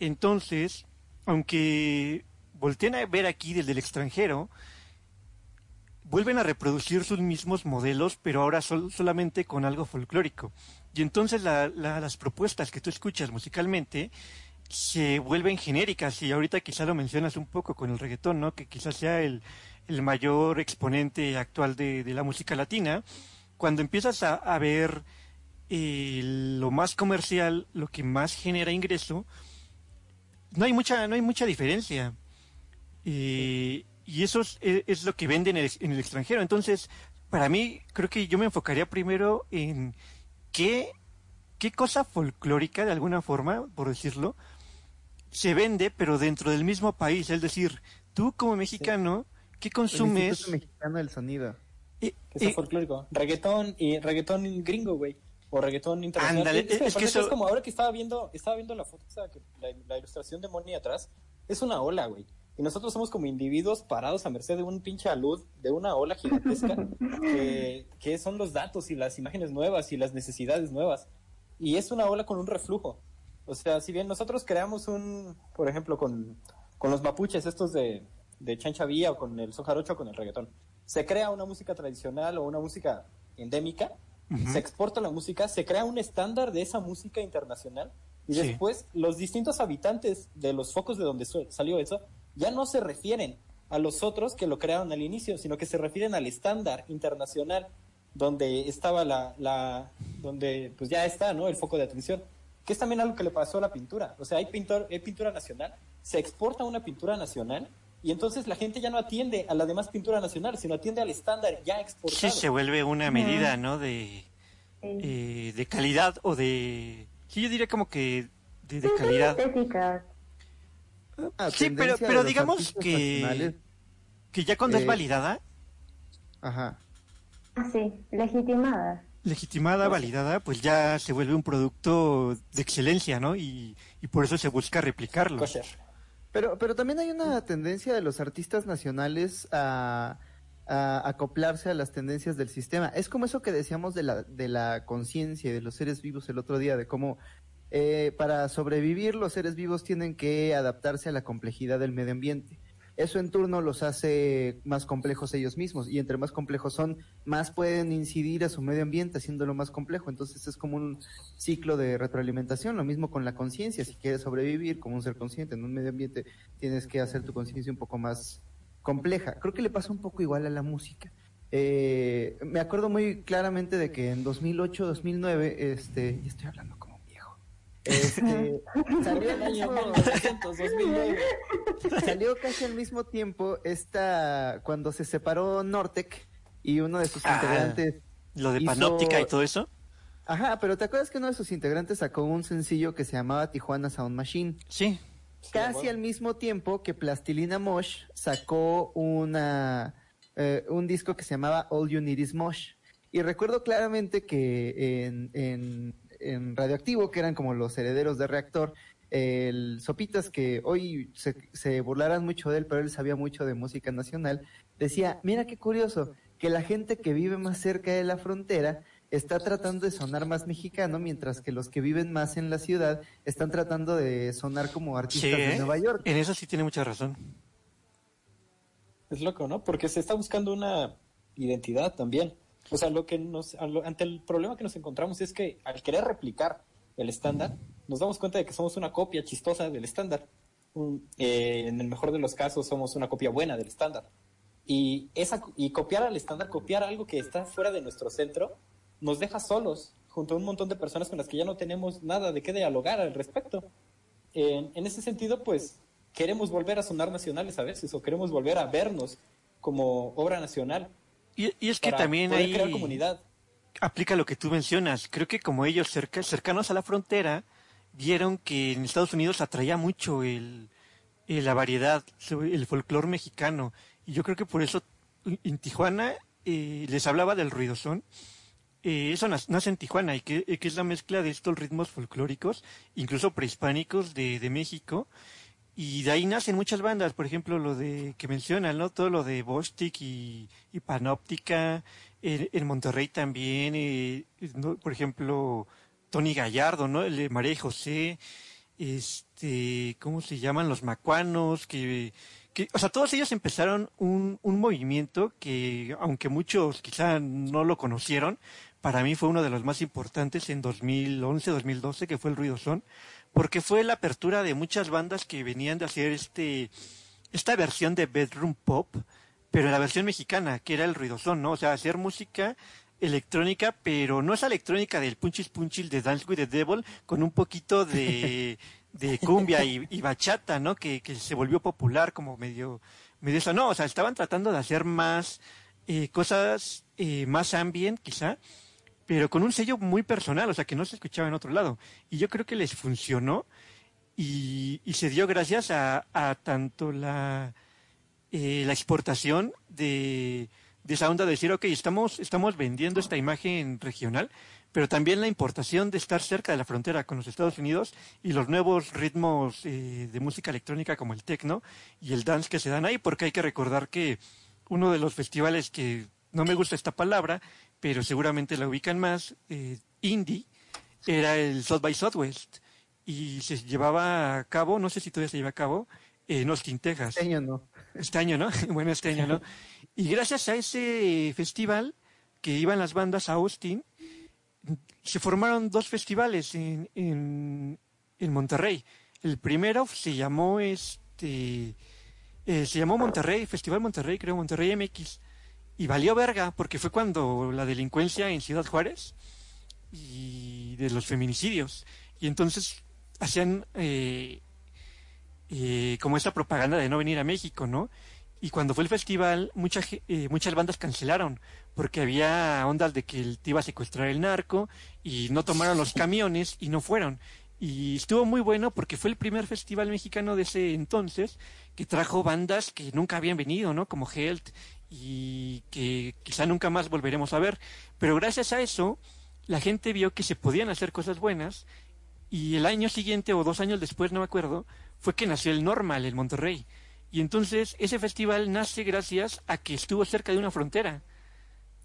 Entonces, aunque volteen a ver aquí desde el extranjero, vuelven a reproducir sus mismos modelos, pero ahora sol- solamente con algo folclórico. Y entonces la- la- las propuestas que tú escuchas musicalmente se vuelven genéricas y ahorita quizá lo mencionas un poco con el reggaetón, ¿no? Que quizás sea el, el mayor exponente actual de, de la música latina. Cuando empiezas a, a ver eh, lo más comercial, lo que más genera ingreso, no hay mucha, no hay mucha diferencia. Eh, y eso es, es- es lo que venden en el, en el extranjero. Entonces, para mí, creo que yo me enfocaría primero en qué, qué cosa folclórica, de alguna forma, por decirlo, se vende, pero dentro del mismo país. Es decir, tú como mexicano, ¿qué El consumes? Instituto Mexicano del Sonido. Eh, sea eh, folclórico. Reggaetón y reggaetón gringo, güey. O reggaetón internacional. Ándale, Es que, es eso- es como ahora que estaba viendo, estaba viendo la foto, que- la, la ilustración de Moni atrás, es una ola, güey. Y nosotros somos como individuos parados a merced de un pinche alud, de una ola gigantesca, que, que son los datos y las imágenes nuevas y las necesidades nuevas. Y es una ola con un reflujo. O sea, si bien nosotros creamos un, por ejemplo, con, con los mapuches, estos de, de chancha vía o con el son jarocho o con el reggaetón, se crea una música tradicional o una música endémica, se exporta la música, se crea un estándar de esa música internacional y Sí. después los distintos habitantes de los focos de donde salió eso ya no se refieren a los otros que lo crearon al inicio, sino que se refieren al estándar internacional donde estaba la, la donde pues ya está, ¿no? El foco de atención, que es también algo que le pasó a la pintura. O sea, hay pintor, hay pintura nacional, se exporta una pintura nacional y entonces la gente ya no atiende a la demás pintura nacional, sino atiende al estándar ya sí, exportado. se vuelve una medida, ¿no? De, Sí. eh, de calidad o de... Sí, yo diría como que de, de Sí, calidad. Ah, Sí, pero, pero digamos que, que ya cuando es Eh, validada, Ajá. Ah, sí, legitimada. Legitimada, validada, pues ya se vuelve un producto de excelencia, ¿no? Y, y por eso se busca replicarlo. Pero, pero también hay una tendencia de los artistas nacionales a, a acoplarse a las tendencias del sistema. Es como eso que decíamos de la, de la conciencia y de los seres vivos el otro día, de cómo eh, para sobrevivir los seres vivos tienen que adaptarse a la complejidad del medio ambiente. Eso en turno los hace más complejos ellos mismos y entre más complejos son, más pueden incidir a su medio ambiente haciéndolo más complejo. Entonces es como un ciclo de retroalimentación, lo mismo con la conciencia. Si quieres sobrevivir como un ser consciente en un medio ambiente, tienes que hacer tu conciencia un poco más compleja. Creo que le pasa un poco igual a la música. Eh, me acuerdo muy claramente de que en 2008, 2009, este, ya estoy hablando. Este, salió el Año mismo- 1900, 2009. salió casi al mismo tiempo esta cuando se separó Nortec y uno de sus Ah. integrantes Lo de hizo- panóptica y todo eso. Ajá, pero ¿te acuerdas que uno de sus integrantes sacó un sencillo que se llamaba Tijuana Sound Machine? Sí. Casi al mismo tiempo que Plastilina Mosh sacó una eh, un disco que se llamaba All You Need Is Mosh. Y recuerdo claramente que en, en, en Radioactivo, que eran como los herederos de Reactor, el Sopitas, que hoy se, se burlarán mucho de él, pero él sabía mucho de música nacional, decía, mira qué curioso, que la gente que vive más cerca de la frontera está tratando de sonar más mexicano, mientras que los que viven más en la ciudad están tratando de sonar como artistas Sí, de ¿eh? Nueva York. En eso sí tiene mucha razón. Es loco, ¿no? Porque se está buscando una identidad también. O sea, lo que nos, lo- ante el problema que nos encontramos es que al querer replicar el estándar, nos damos cuenta de que somos una copia chistosa del estándar. Un- eh, en el mejor de los casos somos una copia buena del estándar. Y, esa, y copiar al estándar, copiar algo que está fuera de nuestro centro, nos deja solos junto a un montón de personas con las que ya no tenemos nada de qué dialogar al respecto. En ese sentido, pues queremos volver a sonar nacionales a veces o queremos volver a vernos como obra nacional. Y, y es que para también ahí crear comunidad. aplica lo que tú mencionas. Creo que como ellos cerca, cercanos a la frontera vieron que en Estados Unidos atraía mucho el, el- la variedad, el folclore mexicano. Y yo creo que por eso en Tijuana eh, les hablaba del ruidosón. Eh, eso nace en Tijuana y que, eh, que es la mezcla de estos ritmos folclóricos, incluso prehispánicos de, de México. Y de ahí nacen muchas bandas, por ejemplo, lo de que mencionan, ¿no? Todo lo de Bostic y, Panóptica, en, Monterrey también, eh, por ejemplo, Tony Gallardo, ¿no? El María José, este, ¿cómo se llaman? Los macuanos, que, o sea, todos ellos empezaron un, un movimiento que, aunque muchos quizá no lo conocieron, para mí fue uno de los más importantes en 2011, 2012, que fue el Ruidosón, porque fue la apertura de muchas bandas que venían de hacer este, esta versión de bedroom pop, pero la versión mexicana, que era el ruidosón, ¿no? O sea, hacer música electrónica, pero no esa electrónica del punchis punchis de Dance with the Devil, con un poquito de, de cumbia y, y bachata, ¿no? Que, que se volvió popular como medio, medio eso. No, o sea, estaban tratando de hacer más eh, cosas eh, más ambient, quizá, pero con un sello muy personal, o sea, que no se escuchaba en otro lado. Y yo creo que les funcionó y, se dio gracias a, tanto la, eh, exportación de, de esa onda de decir, ok, estamos, estamos vendiendo esta imagen regional, pero también la importación de estar cerca de la frontera con los Estados Unidos y los nuevos ritmos eh, de música electrónica como el techno y el dance que se dan ahí, porque hay que recordar que uno de los festivales que no me gusta esta palabra, pero seguramente la ubican más, eh, indie, era el South by Southwest y se llevaba a cabo, no sé si todavía se lleva a cabo, en Austin, Texas. Este año no. Este año, ¿no? Bueno, este año, ¿no? Y gracias a ese festival que iban las bandas a Austin, se formaron dos festivales en, en, en Monterrey. El primero se llamó este eh, se llamó Monterrey, Festival Monterrey, creo, Monterrey MX. Y valió verga, porque fue cuando la delincuencia en Ciudad Juárez y de los feminicidios. Y entonces hacían eh, eh, como esta propaganda de no venir a México, ¿no? Y cuando fue el festival, mucha, eh, muchas bandas cancelaron, porque había ondas de que te iba a secuestrar el narco, y no tomaron los camiones y no fueron. Y estuvo muy bueno porque fue el primer festival mexicano de ese entonces que trajo bandas que nunca habían venido, ¿no? Como Health y que quizá nunca más volveremos a ver. Pero gracias a eso, la gente vio que se podían hacer cosas buenas y el año siguiente o dos años después, no me acuerdo, fue que nació el Normal en Monterrey. Y entonces ese festival nace gracias a que estuvo cerca de una frontera.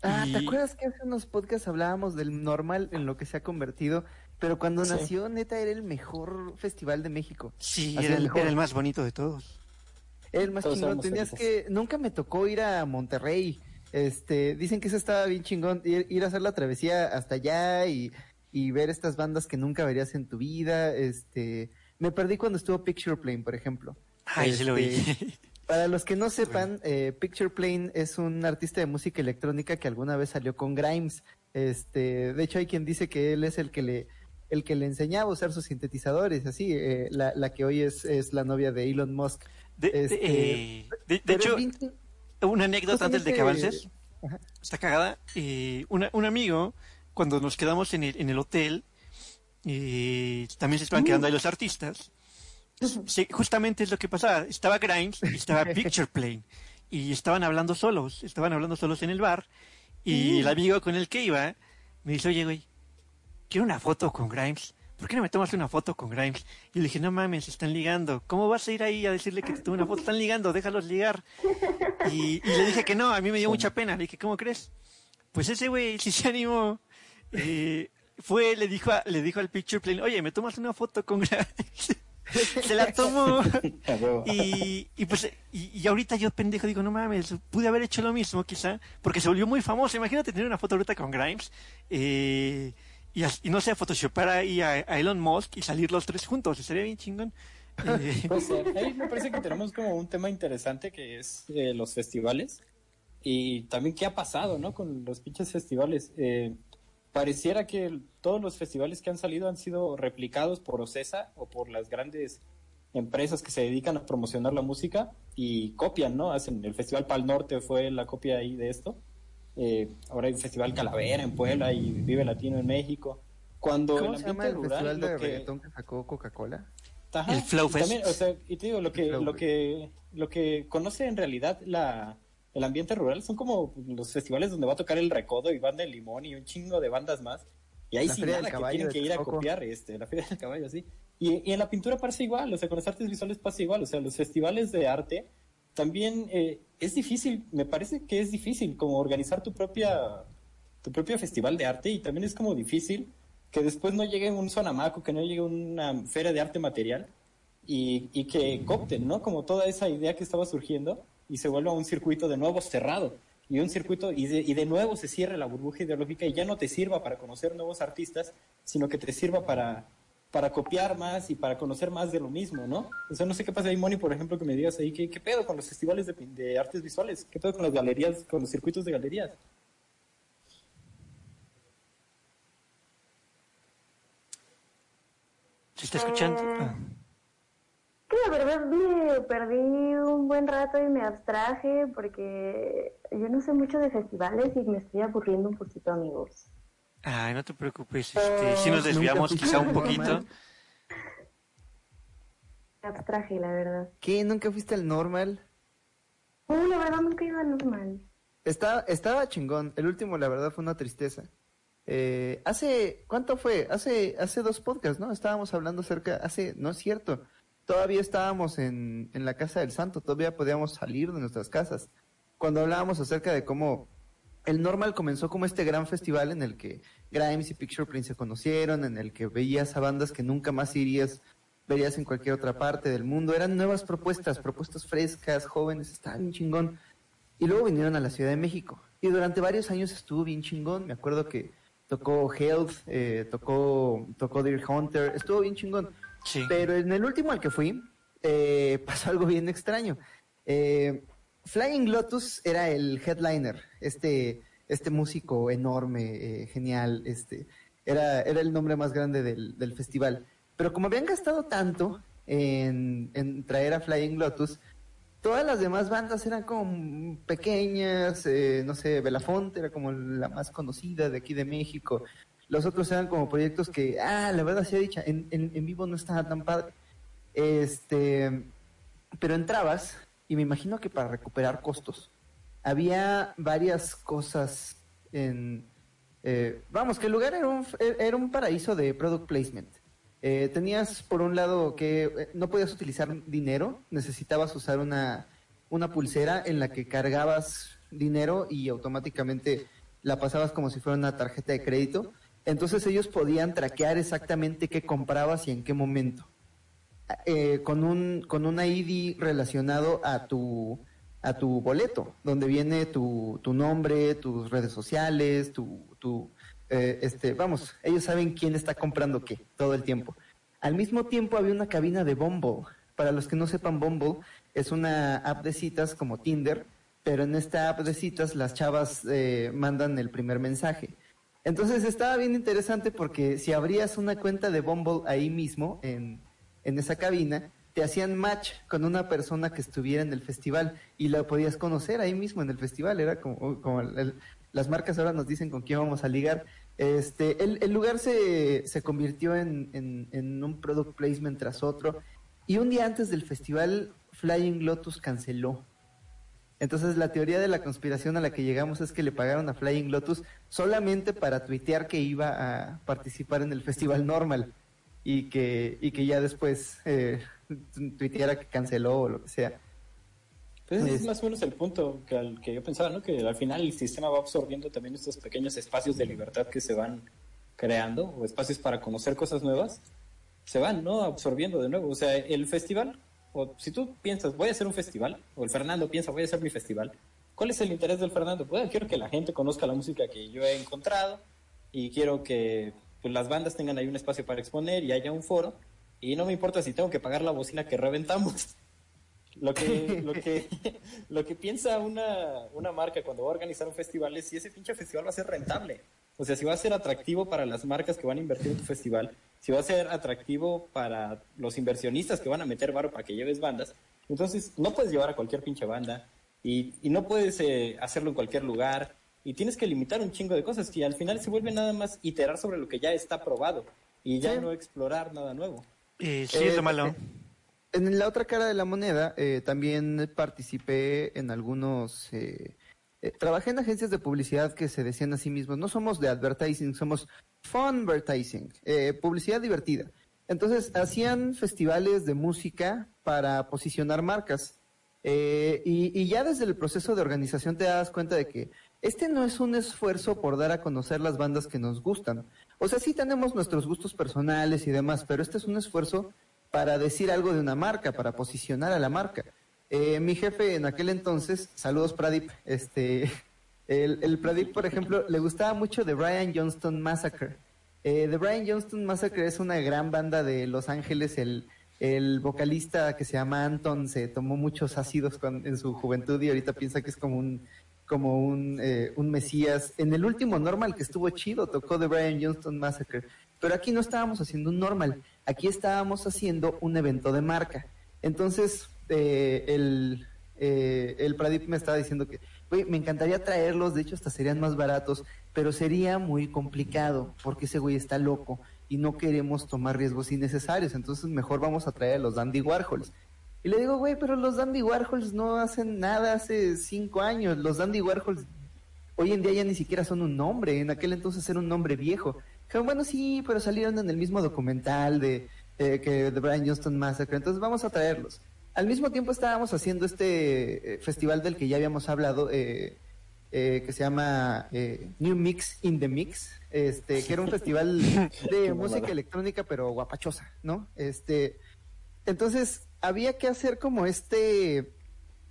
Ah, Y- ¿te acuerdas que hace unos podcasts hablábamos del normal en lo que se ha convertido? Pero cuando Sí. nació, neta, era el mejor festival de México. Sí, Así era el el, mejor. era el más bonito de todos. El más Todos chingón. Tenías felices. que. Nunca me tocó ir a Monterrey. Este, dicen que eso estaba bien chingón. Ir, ir a hacer la travesía hasta allá y, y ver estas bandas que nunca verías en tu vida. Este, me perdí cuando estuvo Picture Plane, por ejemplo. Ay, sí lo vi. Este, Para los que no sepan, eh, Picture Plane es un artista de música electrónica que alguna vez salió con Grimes. Este, de hecho hay quien dice que él es el que le el que le enseñaba a usar sus sintetizadores, así, eh, la, la que hoy es, es la novia de Elon Musk. De, Este, eh, de- de hecho, bien una anécdota antes de que avances. Ajá. Está cagada. Eh, una- un amigo, cuando nos quedamos en el, en el hotel, eh, también se estaban quedando ahí los artistas. Sí, justamente es lo que pasaba. Estaba Grimes y estaba Picture Plane. Y estaban hablando solos. Estaban hablando solos en el bar. Y el amigo con el que iba me dice, oye, güey, quiero una foto con Grimes. ¿Por qué no me tomas una foto con Grimes? Y le dije, no mames, están ligando. ¿Cómo vas a ir ahí a decirle que te tome una foto? Están ligando, déjalos ligar. Y, y le dije que no, a mí me dio mucha pena. Le dije, ¿cómo crees? Pues ese güey sí se animó. Eh, fue, le dijo, a- le dijo al picture plane, oye, ¿me tomas una foto con Grimes? se la tomó. Y, y pues, y, y ahorita yo pendejo digo, no mames, pude haber hecho lo mismo quizá, porque se volvió muy famoso. Imagínate tener una foto ahorita con Grimes, eh, y, y no sé, photoshopar ahí a, a Elon Musk y salir los tres juntos, sería bien chingón. Eh, ser. Ahí me parece que tenemos como un tema interesante que es eh, los festivales y también qué ha pasado, ¿no? Con los pinches festivales. Eh, pareciera que todos los festivales que han salido han sido replicados por Ocesa o por las grandes empresas que se dedican a promocionar la música y copian, ¿no? Hacen el Festival Pal Norte fue la copia ahí de esto. Eh, ahora hay un Festival Calavera en Puebla y Vive Latino en México. Cuando ¿Cómo el se llama el rural, festival de que- reggaetón que sacó Coca-Cola? Ajá, El Flow y Fest. también, o sea, y te digo, lo que, lo que, lo que conoce en realidad la, el ambiente rural son como los festivales donde va a tocar el Recodo y Banda del Limón y un chingo de bandas más. Y ahí La sí nada que tienen de que ir a copiar, este, la Feria del Caballo, sí. Y, y en la pintura pasa igual, o sea, con las artes visuales pasa igual, o sea, los festivales de arte también eh, es difícil, me parece que es difícil como organizar tu propia, tu propio festival de arte y también es como difícil que después no llegue un Sonamaco, que no llegue una feria de arte material y, y que copten, ¿no? Como toda esa idea que estaba surgiendo y se vuelva un circuito de nuevo cerrado y un circuito y de, y de nuevo se cierre la burbuja ideológica y ya no te sirva para conocer nuevos artistas, sino que te sirva para, para copiar más y para conocer más de lo mismo, ¿no? O sea, no sé qué pasa ahí, Moni, por ejemplo, que me digas ahí, ¿qué, qué pedo con los festivales de, pin- de artes visuales? ¿Qué pedo con las galerías, con los circuitos de galerías? ¿Se está escuchando? Ah. Que la verdad me perdí un buen rato y me abstraje porque yo no sé mucho de festivales y me estoy aburriendo un poquito, amigos. Ay, no te preocupes, este, si nos desviamos quizá un al poquito. Me abstraje, la verdad. ¿Qué? ¿Nunca fuiste al normal? Uh, la verdad nunca iba normal. Está, estaba chingón. El último, la verdad, fue una tristeza. Eh, hace, ¿cuánto fue? Hace, hace dos podcasts, ¿no? Estábamos hablando acerca, hace, no es cierto. Todavía estábamos en, en la casa del santo, todavía podíamos salir de nuestras casas. Cuando hablábamos acerca de cómo el Normal comenzó como este gran festival en el que Grimes y Picture Prince se conocieron, en el que veías a bandas que nunca más irías, verías en cualquier otra parte del mundo. Eran nuevas propuestas, propuestas frescas, jóvenes, estaba bien chingón. Y luego vinieron a la Ciudad de México. Y durante varios años estuvo bien chingón. Me acuerdo que tocó Health, eh, tocó, tocó Deer Hunter, estuvo bien chingón. Sí. Pero en el último al que fui, eh, pasó algo bien extraño. Eh, Flying Lotus era el headliner, este, este músico enorme, eh, genial, este, era, el nombre más grande del, festival. Pero como habían gastado tanto en, traer a Flying Lotus, todas las demás bandas eran como pequeñas, eh, no sé, Belafonte era como la más conocida de aquí de México. Los otros eran como proyectos que, ah, la verdad sea dicha, en, en, en vivo no estaba tan padre. Este, pero entrabas y me imagino que para recuperar costos había varias cosas en... eh, vamos, que el lugar era un, era un paraíso de product placement. Eh, tenías por un lado que eh, no podías utilizar dinero, necesitabas usar una, una pulsera en la que cargabas dinero y automáticamente la pasabas como si fuera una tarjeta de crédito. Entonces ellos podían traquear exactamente qué comprabas y en qué momento. Eh, con un con un ID relacionado a tu a tu boleto, donde viene tu, tu nombre, tus redes sociales, tu, tu eh, este, vamos, ellos saben quién está comprando qué todo el tiempo. Al mismo tiempo había una cabina de Bumble. Para los que no sepan, Bumble es una app de citas como Tinder, pero en esta app de citas las chavas eh, mandan el primer mensaje. Entonces estaba bien interesante porque si abrías una cuenta de Bumble ahí mismo, en, en esa cabina, te hacían match con una persona que estuviera en el festival y la podías conocer ahí mismo en el festival. Era como, como el- las marcas ahora nos dicen con quién vamos a ligar. Este, el, el lugar se, se convirtió en, en, en un product placement tras otro. Y un día antes del festival, Flying Lotus canceló. Entonces la teoría de la conspiración a la que llegamos es que le pagaron a Flying Lotus solamente para tuitear que iba a participar en el festival normal. Y que, y que ya después eh, tuiteara que canceló o lo que sea. Pues ese es Es- más o menos el punto que, al que yo pensaba, ¿no? Que al final el sistema va absorbiendo también estos pequeños espacios de libertad que se van creando, o espacios para conocer cosas nuevas, se van, ¿no? Absorbiendo de nuevo. O sea, el festival, o si tú piensas, voy a hacer un festival, o el Fernando piensa, voy a hacer mi festival, ¿cuál es el interés del Fernando? Pues quiero que la gente conozca la música que yo he encontrado y quiero que pues, las bandas tengan ahí un espacio para exponer y haya un foro. Y no me importa si tengo que pagar la bocina que reventamos. Lo que, lo que, lo que piensa una, una marca cuando va a organizar un festival es si ese pinche festival va a ser rentable. O sea, si va a ser atractivo para las marcas que van a invertir en tu festival, si va a ser atractivo para los inversionistas que van a meter varo para que lleves bandas. Entonces, no puedes llevar a cualquier pinche banda y, y no puedes eh, hacerlo en cualquier lugar y tienes que limitar un chingo de cosas que al final se vuelve nada más iterar sobre lo que ya está probado y ya Sí. no explorar nada nuevo. Eh, sí, Eh, es lo malo. eh, En la otra cara de la moneda, eh, también participé en algunos... eh, eh, trabajé en agencias de publicidad que se decían a sí mismos, no somos de advertising, somos funvertising, eh, publicidad divertida. Entonces, hacían festivales de música para posicionar marcas. Eh, y, y ya desde el proceso de organización te das cuenta de que este no es un esfuerzo por dar a conocer las bandas que nos gustan. O sea, sí tenemos nuestros gustos personales y demás, pero este es un esfuerzo para decir algo de una marca, para posicionar a la marca. Eh, mi jefe en aquel entonces, saludos Pradip, este, el, el Pradip, por ejemplo, le gustaba mucho The Brian Johnston Massacre. Eh, The Brian Johnston Massacre es una gran banda de Los Ángeles, el, el vocalista que se llama Anton se tomó muchos ácidos en su juventud y ahorita piensa que es como un como un, eh, un mesías. En el último normal que estuvo chido tocó The Brian Johnston Massacre, pero aquí no estábamos haciendo un normal, aquí estábamos haciendo un evento de marca. Entonces eh, el eh, el Pradip me estaba diciendo que "Güey, me encantaría traerlos, de hecho hasta serían más baratos, pero sería muy complicado porque ese güey está loco y no queremos tomar riesgos innecesarios, entonces mejor vamos a traer a los Dandy Warhols. Y le digo, güey, pero los Dandy Warhols no hacen nada hace cinco años. Los Dandy Warhols hoy en día ya ni siquiera son un nombre. En aquel entonces era un nombre viejo. Dijeron, bueno, sí, pero salieron en el mismo documental de eh, que de Brian Johnston Massacre. Entonces vamos a traerlos. Al mismo tiempo estábamos haciendo este eh, festival del que ya habíamos hablado, eh, eh, que se llama eh, New Mix in the Mix, este, que era un festival de música electrónica pero guapachosa, ¿no? Este, entonces había que hacer como este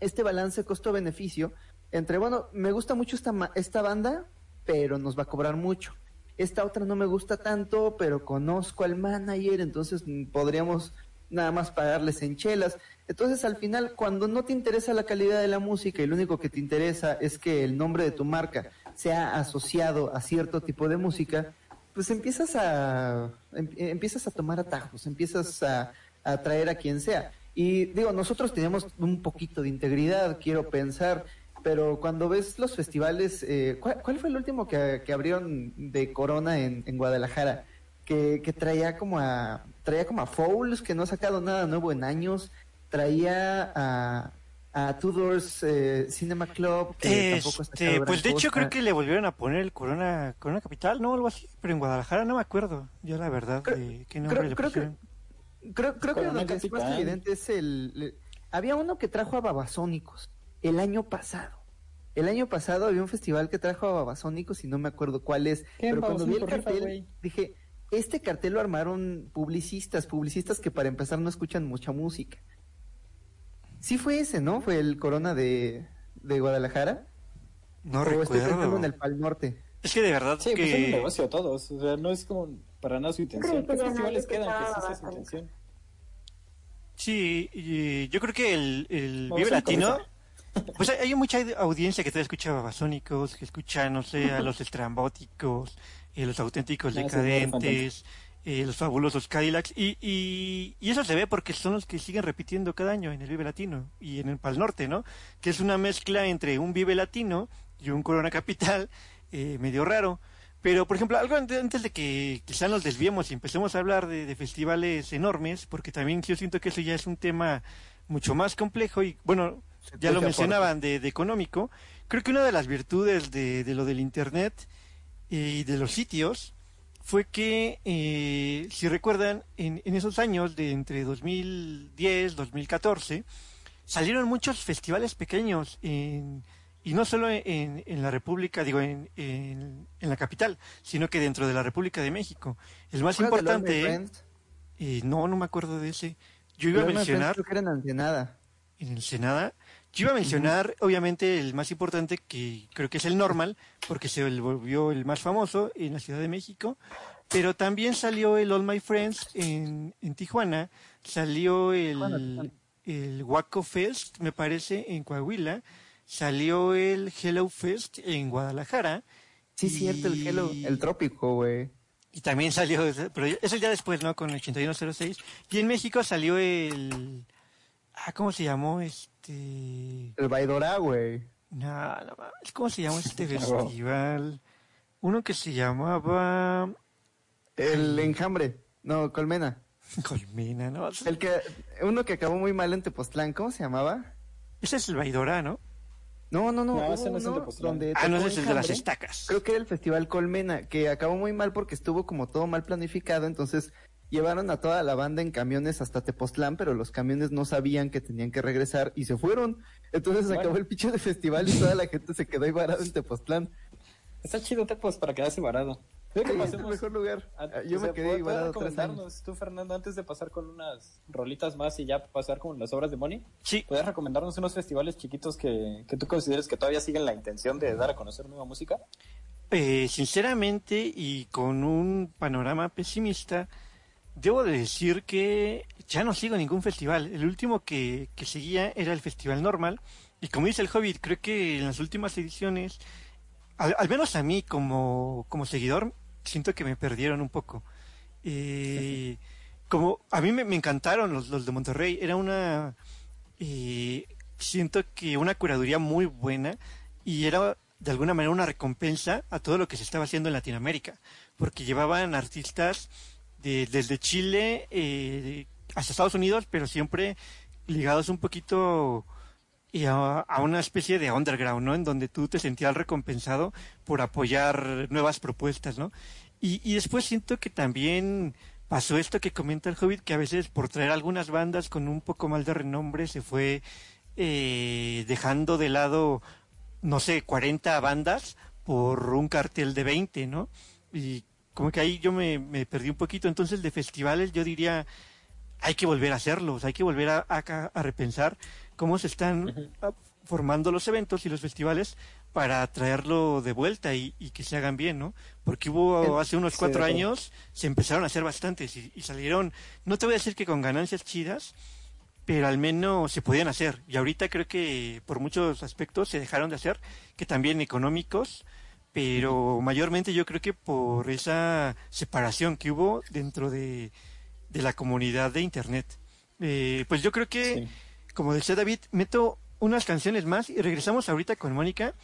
este balance costo-beneficio entre, bueno, me gusta mucho esta, esta banda, pero nos va a cobrar mucho. Esta otra no me gusta tanto, pero conozco al manager, entonces podríamos nada más pagarles en chelas. Entonces, al final, cuando no te interesa la calidad de la música y lo único que te interesa es que el nombre de tu marca sea asociado a cierto tipo de música, pues empiezas a em- empiezas a tomar atajos, empiezas a, a atraer a quien sea. Y digo, nosotros tenemos un poquito de integridad, quiero pensar, pero cuando ves los festivales, eh, ¿cuál, cuál fue el último que, que abrieron de Corona en, en Guadalajara? Que, que traía como a traía como a Fouls, que no ha sacado nada nuevo en años, traía a, a Tudors eh, Cinema Club, que tampoco Este, gran pues de hecho cosa. creo que le volvieron a poner el Corona, Corona Capital, ¿no? Algo así. Pero en Guadalajara no me acuerdo. Yo la verdad Creo- de qué nombre creo- le creo que-. Creo, creo que que es más evidente es el... había uno que trajo a Babasónicos el año pasado. El año pasado había un festival que trajo a Babasónicos y no me acuerdo cuál es. ¿Qué? Pero cuando vi el rifa, cartel, dije, este cartel lo armaron publicistas, publicistas que para empezar no escuchan mucha música. Sí fue ese, ¿no? Fue el Corona de, de Guadalajara. No o estoy recuerdo. en el Pal Norte. Es que de verdad Sí, pues es un que... negocio todos. O sea, no es como para nada su intención. ¿Qué festivales quedan que sí sea su intención? Sí, y yo creo que el, el Vive a Latino... Pues hay hay mucha audiencia que todavía escucha Babasónicos, que escucha, no sé, a los estrambóticos, eh, los auténticos Ah, decadentes, eh, los fabulosos Cadillacs, y, y, y eso se ve porque son los que siguen repitiendo cada año en el Vive Latino y en el Pal Norte, ¿no? Que es una mezcla entre un Vive Latino y un Corona Capital eh, medio raro. Pero, por ejemplo, algo ante- antes de que quizá nos desviemos y empecemos a hablar de, de festivales enormes, porque también yo siento que eso ya es un tema mucho más complejo y, bueno, ya lo mencionaban de, de económico. Creo que una de las virtudes de, de lo del Internet y de los sitios fue que, eh, si recuerdan, en, en esos años de entre 2010, 2014, salieron muchos festivales pequeños en, y no solo en, en la República, digo, en, en, en la capital, sino que dentro de la República de México. El más ¿Cuál de los importante, eh, no, no me acuerdo de ese. Yo iba a mencionar Creo que eran Ensenada. en Ensenada. Yo iba a mencionar, obviamente, el más importante, que creo que es el Normal, porque se volvió el más famoso en la Ciudad de México. Pero también salió el All My Friends en, en Tijuana. Salió el, el Waco Fest, me parece, en Coahuila. Salió el Hello Fest en Guadalajara. Sí, cierto, el Hello, el trópico, güey. Y también salió, pero eso ya después, ¿no? Con el 8106. Y en México salió el... Ah, ¿cómo se llamó? Este... El Baidora, güey. No, no ¿cómo se llama este festival? Uno que se llamaba El Enjambre. No, Colmena. Colmena, ¿no? El que, uno que acabó muy mal en Tepoztlán, ¿cómo se llamaba? Ese es el Baidora, ¿no? No, no, no, No, ese no es el Tepoztlán. donde Ah, no, ese es el de las estacas. Creo que era el Festival Colmena, que acabó muy mal porque estuvo como todo mal planificado, entonces llevaron a toda la banda en camiones hasta Tepoztlán, pero los camiones no sabían que tenían que regresar y se fueron. Entonces Bueno. acabó el pinche de festival y toda la gente se quedó ahí varada en Tepoztlán. Está chido, Tepos, para quedarse varado. Creo que Sí, es el pasemos mejor lugar. a- Ah, Yo me quedé ¿puedes- ahí puedes varado tres años. tú, Fernando, antes de pasar con unas rolitas más y ya pasar con las obras de Moni, Sí, ¿puedes recomendarnos unos festivales chiquitos que, que tú consideres que todavía siguen la intención de dar a conocer nueva música? eh, sinceramente y con un panorama pesimista, debo de decir que ya no sigo ningún festival. El último que, que seguía era el Festival Normal. Y como dice el Hobbit, creo que en las últimas ediciones, al, al menos a mí como, como seguidor, siento que me perdieron un poco. Eh, como a mí me, me encantaron los, los de Monterrey, era una... eh, siento que una curaduría muy buena y era de alguna manera una recompensa a todo lo que se estaba haciendo en Latinoamérica, porque llevaban artistas de, desde Chile eh, hasta Estados Unidos, pero siempre ligados un poquito y a, una especie de underground, ¿no? En donde tú te sentías recompensado por apoyar nuevas propuestas, ¿no? Y, y después siento que también pasó esto que comenta el Hobbit, que a veces por traer algunas bandas con un poco más de renombre se fue eh, dejando de lado, no sé, 40 bandas por un cartel de 20, ¿no? Y como que ahí yo me, me perdí un poquito. Entonces, de festivales yo diría, hay que volver a hacerlos, hay que volver a- a repensar cómo se están ah, formando los eventos y los festivales para traerlo de vuelta y, y que se hagan bien, ¿no? Porque hubo hace unos cuatro años, se empezaron a hacer bastantes y, y salieron, no te voy a decir que con ganancias chidas, pero al menos se podían hacer. Y ahorita creo que por muchos aspectos se dejaron de hacer, que también económicos, pero mayormente yo creo que por esa separación que hubo dentro de, de la comunidad de Internet. Eh, pues yo creo que, Sí. Como decía David, meto unas canciones más y regresamos ahorita con Mónica,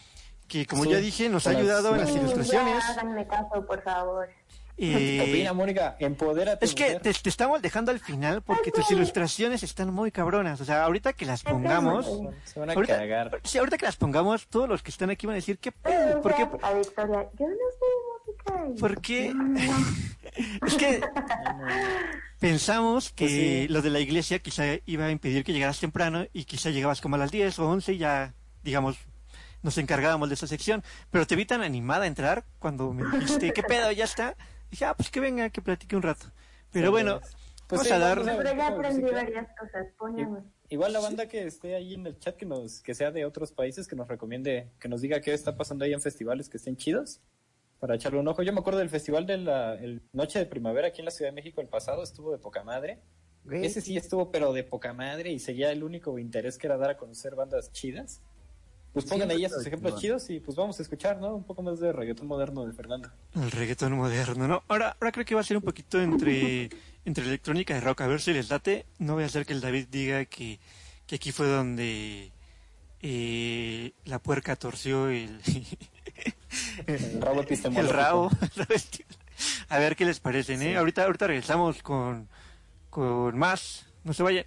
que como Sí, ya dije, nos ha ayudado en las ilustraciones. Ya, háganme caso, por favor. Eh, Opina, Mónica, empodérate. es que mujer. te, te estamos dejando al final porque tus ilustraciones están muy cabronas. O sea, ahorita que las pongamos, Se van a ahorita, cagar. sí, ahorita que las pongamos, todos los que están aquí van a decir, ¿qué pedo? ¿Por qué? A Victoria, yo no sé música. y- ¿Por qué? es que pensamos que Pues sí. lo de la iglesia quizá iba a impedir que llegaras temprano y quizá llegabas como a las 10 o 11 y ya, digamos, nos encargábamos de esa sección. Pero te vi tan animada a entrar cuando me dijiste, ¿qué pedo? Ya está. Dije, ah, pues que venga, que platique un rato. Pero bueno, Pues vamos sí, a dar... Pero ya aprendí varias cosas. Ponemos. Igual la banda que esté ahí en el chat que nos que sea de otros países que nos recomiende que nos diga qué está pasando ahí en festivales que estén chidos para echarle un ojo. Yo me acuerdo del festival de la el Noche de Primavera aquí en la Ciudad de México el pasado estuvo de poca madre. Güey, Ese sí estuvo pero de poca madre y seguía el único interés que era dar a conocer bandas chidas. Pues pongan ahí esos ejemplos chidos y pues vamos a escuchar, ¿no? Un poco más de reggaetón moderno de Fernando. El reggaetón moderno, ¿no? Ahora, ahora creo que va a ser un poquito entre, entre electrónica y rock. A ver si les late. No voy a hacer que el David diga que, que aquí fue donde eh, la puerca torció el, El rabo el rabo. A ver qué les parecen, ¿eh? Ahorita, ahorita regresamos con, con más. No se vayan.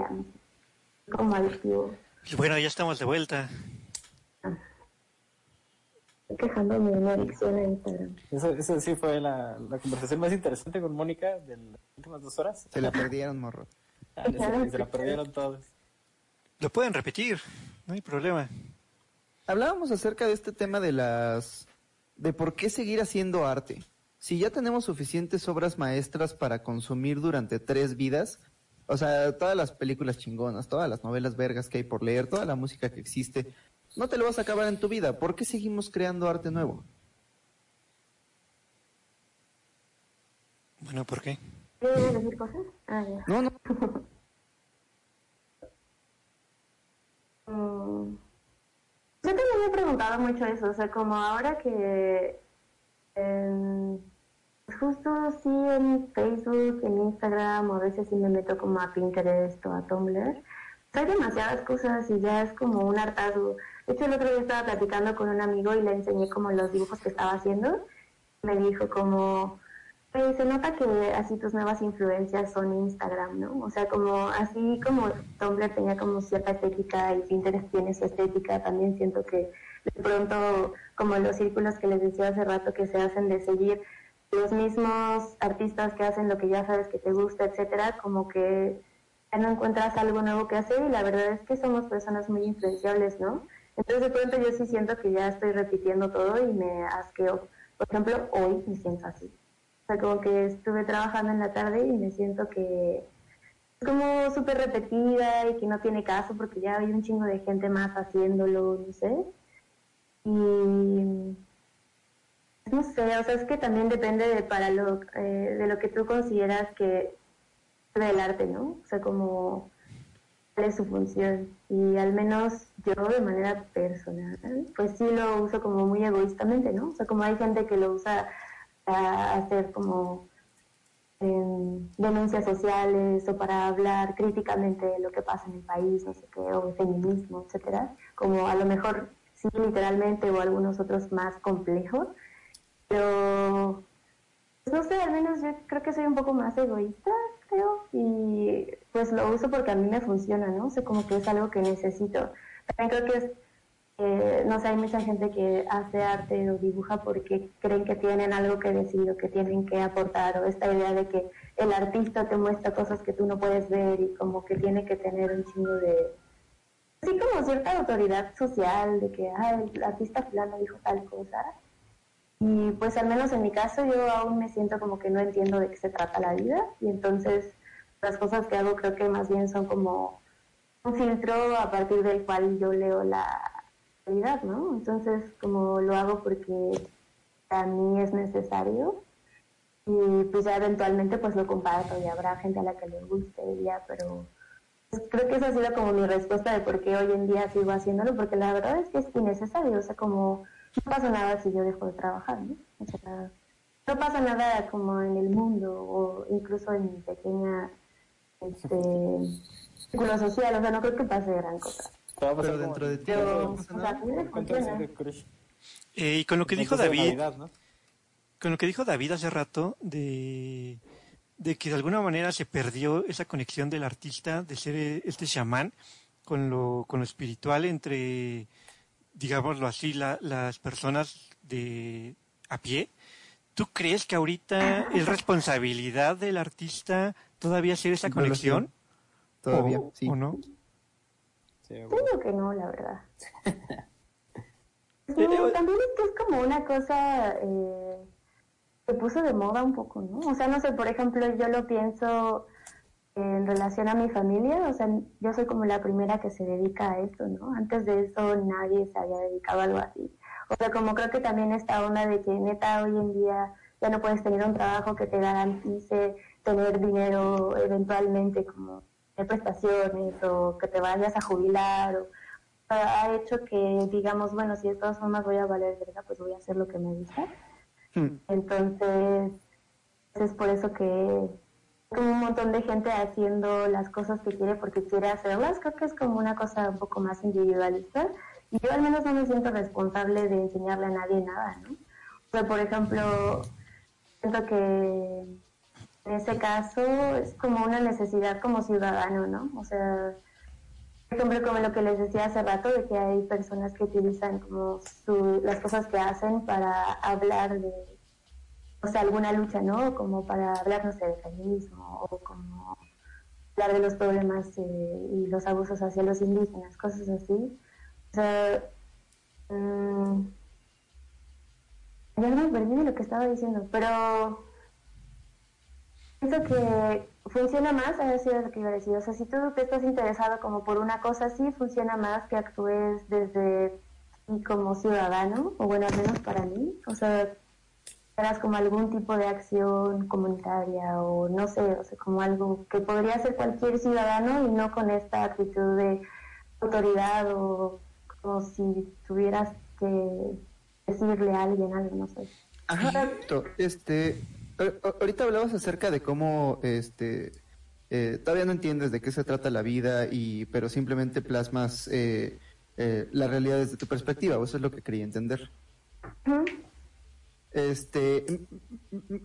Ya, como adictivo. Bueno, ya estamos de vuelta. Estoy quejándome de una adicción a Instagram. Eso, eso sí fue la, la conversación más interesante con Mónica de las últimas dos horas. Se la perdieron, morro. Ah, se, se la perdieron todos. Lo pueden repetir, no hay problema. Hablábamos acerca de este tema de las... de por qué seguir haciendo arte. Si ya tenemos suficientes obras maestras para consumir durante tres vidas, o sea, todas las películas chingonas, todas las novelas vergas que hay por leer, toda la música que existe, no te lo vas a acabar en tu vida. ¿Por qué seguimos creando arte nuevo? Bueno, ¿por qué? ¿Quieres decir cosas? Ah, ya. No, no. Mm, Yo también me he preguntado mucho eso, o sea, como ahora que justo sí en Facebook, en Instagram, o a veces sí me meto como a Pinterest o a Tumblr, hay demasiadas cosas y ya es como un hartazgo. De hecho, el otro día estaba platicando con un amigo y le enseñé como los dibujos que estaba haciendo. Me dijo como, "Oye, se nota que así tus nuevas influencias son Instagram, ¿no? O sea, como así como Tumblr tenía como cierta estética y Pinterest tiene su estética, también siento que de pronto como los círculos que les decía hace rato que se hacen de seguir los mismos artistas que hacen lo que ya sabes que te gusta, etcétera, como que ya no encuentras algo nuevo que hacer y la verdad es que somos personas muy influenciables, ¿no? Entonces de pronto yo sí siento que ya estoy repitiendo todo y me asqueo. Por ejemplo, hoy me siento así. O sea, como que estuve trabajando en la tarde y me siento que es como súper repetida y que no tiene caso porque ya hay un chingo de gente más haciéndolo, no sé. Y no sé, o sea, es que también depende de, para lo, eh, de lo que tú consideras que es del arte, ¿no? O sea, como cuál es su función. Y al menos yo de manera personal, pues sí lo uso como muy egoístamente, ¿no? O sea, como hay gente que lo usa para hacer como denuncias sociales o para hablar críticamente de lo que pasa en el país, no sé qué, o feminismo, etcétera, como a lo mejor sí literalmente o algunos otros más complejos, pero pues, no sé, al menos yo creo que soy un poco más egoísta, creo, y pues lo uso porque a mí me funciona, ¿no? O sea, como que es algo que necesito. También creo que es, eh, no sé, hay mucha gente que hace arte o dibuja porque creen que tienen algo que decir o que tienen que aportar, o esta idea de que el artista te muestra cosas que tú no puedes ver y como que tiene que tener un chingo de... Sí, como cierta autoridad social de que, ah, el artista fulano dijo tal cosa, y pues al menos en mi caso yo aún me siento como que no entiendo de qué se trata la vida y entonces las cosas que hago creo que más bien son como un filtro a partir del cual yo leo la realidad, ¿no? Entonces como lo hago porque a mí es necesario y pues ya eventualmente pues lo comparto y habrá gente a la que le guste y ya, pero pues, creo que esa ha sido como mi respuesta de por qué hoy en día sigo haciéndolo, porque la verdad es que es innecesario, o sea, como no pasa nada si yo dejo de trabajar, ¿no? O sea, no pasa nada como en el mundo o incluso en mi pequeña este, círculo social, o sea, no creo que pase gran cosa. Te va a pasar Pero dentro de ti no pasa nada. de crush. Eh, y con lo que dijo David, Navidad, ¿no? con lo que dijo David hace rato de, de que de alguna manera se perdió esa conexión del artista de ser eh, este chamán con lo, con lo espiritual entre, digámoslo así, la- las personas de a pie. ¿Tú crees que ahorita es responsabilidad del artista todavía hacer esa conexión? Todavía, ¿O, sí. o no? Sí, Yo bueno. digo que no, la verdad. Eh, eh, también es que es como una cosa eh, que puso de moda un poco, ¿no? O sea, no sé, por ejemplo, yo lo pienso en relación a mi familia, o sea, yo soy como la primera que se dedica a esto, ¿no? Antes de eso nadie se había dedicado a algo así. O sea, como creo que también esta onda de que neta hoy en día ya no puedes tener un trabajo que te garantice tener dinero eventualmente como de prestaciones o que te vayas a jubilar o ha hecho que digamos, bueno, si de todas formas voy a valer verga, pues voy a hacer lo que me gusta. Hmm. Entonces, es por eso que un montón de gente haciendo las cosas que quiere porque quiere hacerlas. Creo que es como una cosa un poco más individualista. Y yo al menos no me siento responsable de enseñarle a nadie nada, ¿no? O sea, por ejemplo, siento que en ese caso es como una necesidad como ciudadano, ¿no? O sea, por ejemplo, como lo que les decía hace rato, de que hay personas que utilizan como su, las cosas que hacen para hablar de, o sea, alguna lucha, ¿no? Como para hablar, no sé, de feminismo o como hablar de los problemas eh, y los abusos hacia los indígenas, cosas así. O sea, mm, ya me perdí de lo que estaba diciendo, pero pienso que funciona más, a sido lo que iba a decir, o sea, si tú te estás interesado como por una cosa así, funciona más que actúes desde como ciudadano, o bueno, al menos para mí, o sea, harás como algún tipo de acción comunitaria o no sé, o sea, como algo que podría hacer cualquier ciudadano y no con esta actitud de autoridad o como si tuvieras que decirle a alguien algo, no sé. Ajá, exacto. Este, ahorita hablabas acerca de cómo, este, eh, todavía no entiendes de qué se trata la vida y, pero simplemente plasmas eh, eh, la realidad desde tu perspectiva. o Eso es lo que quería entender. Este,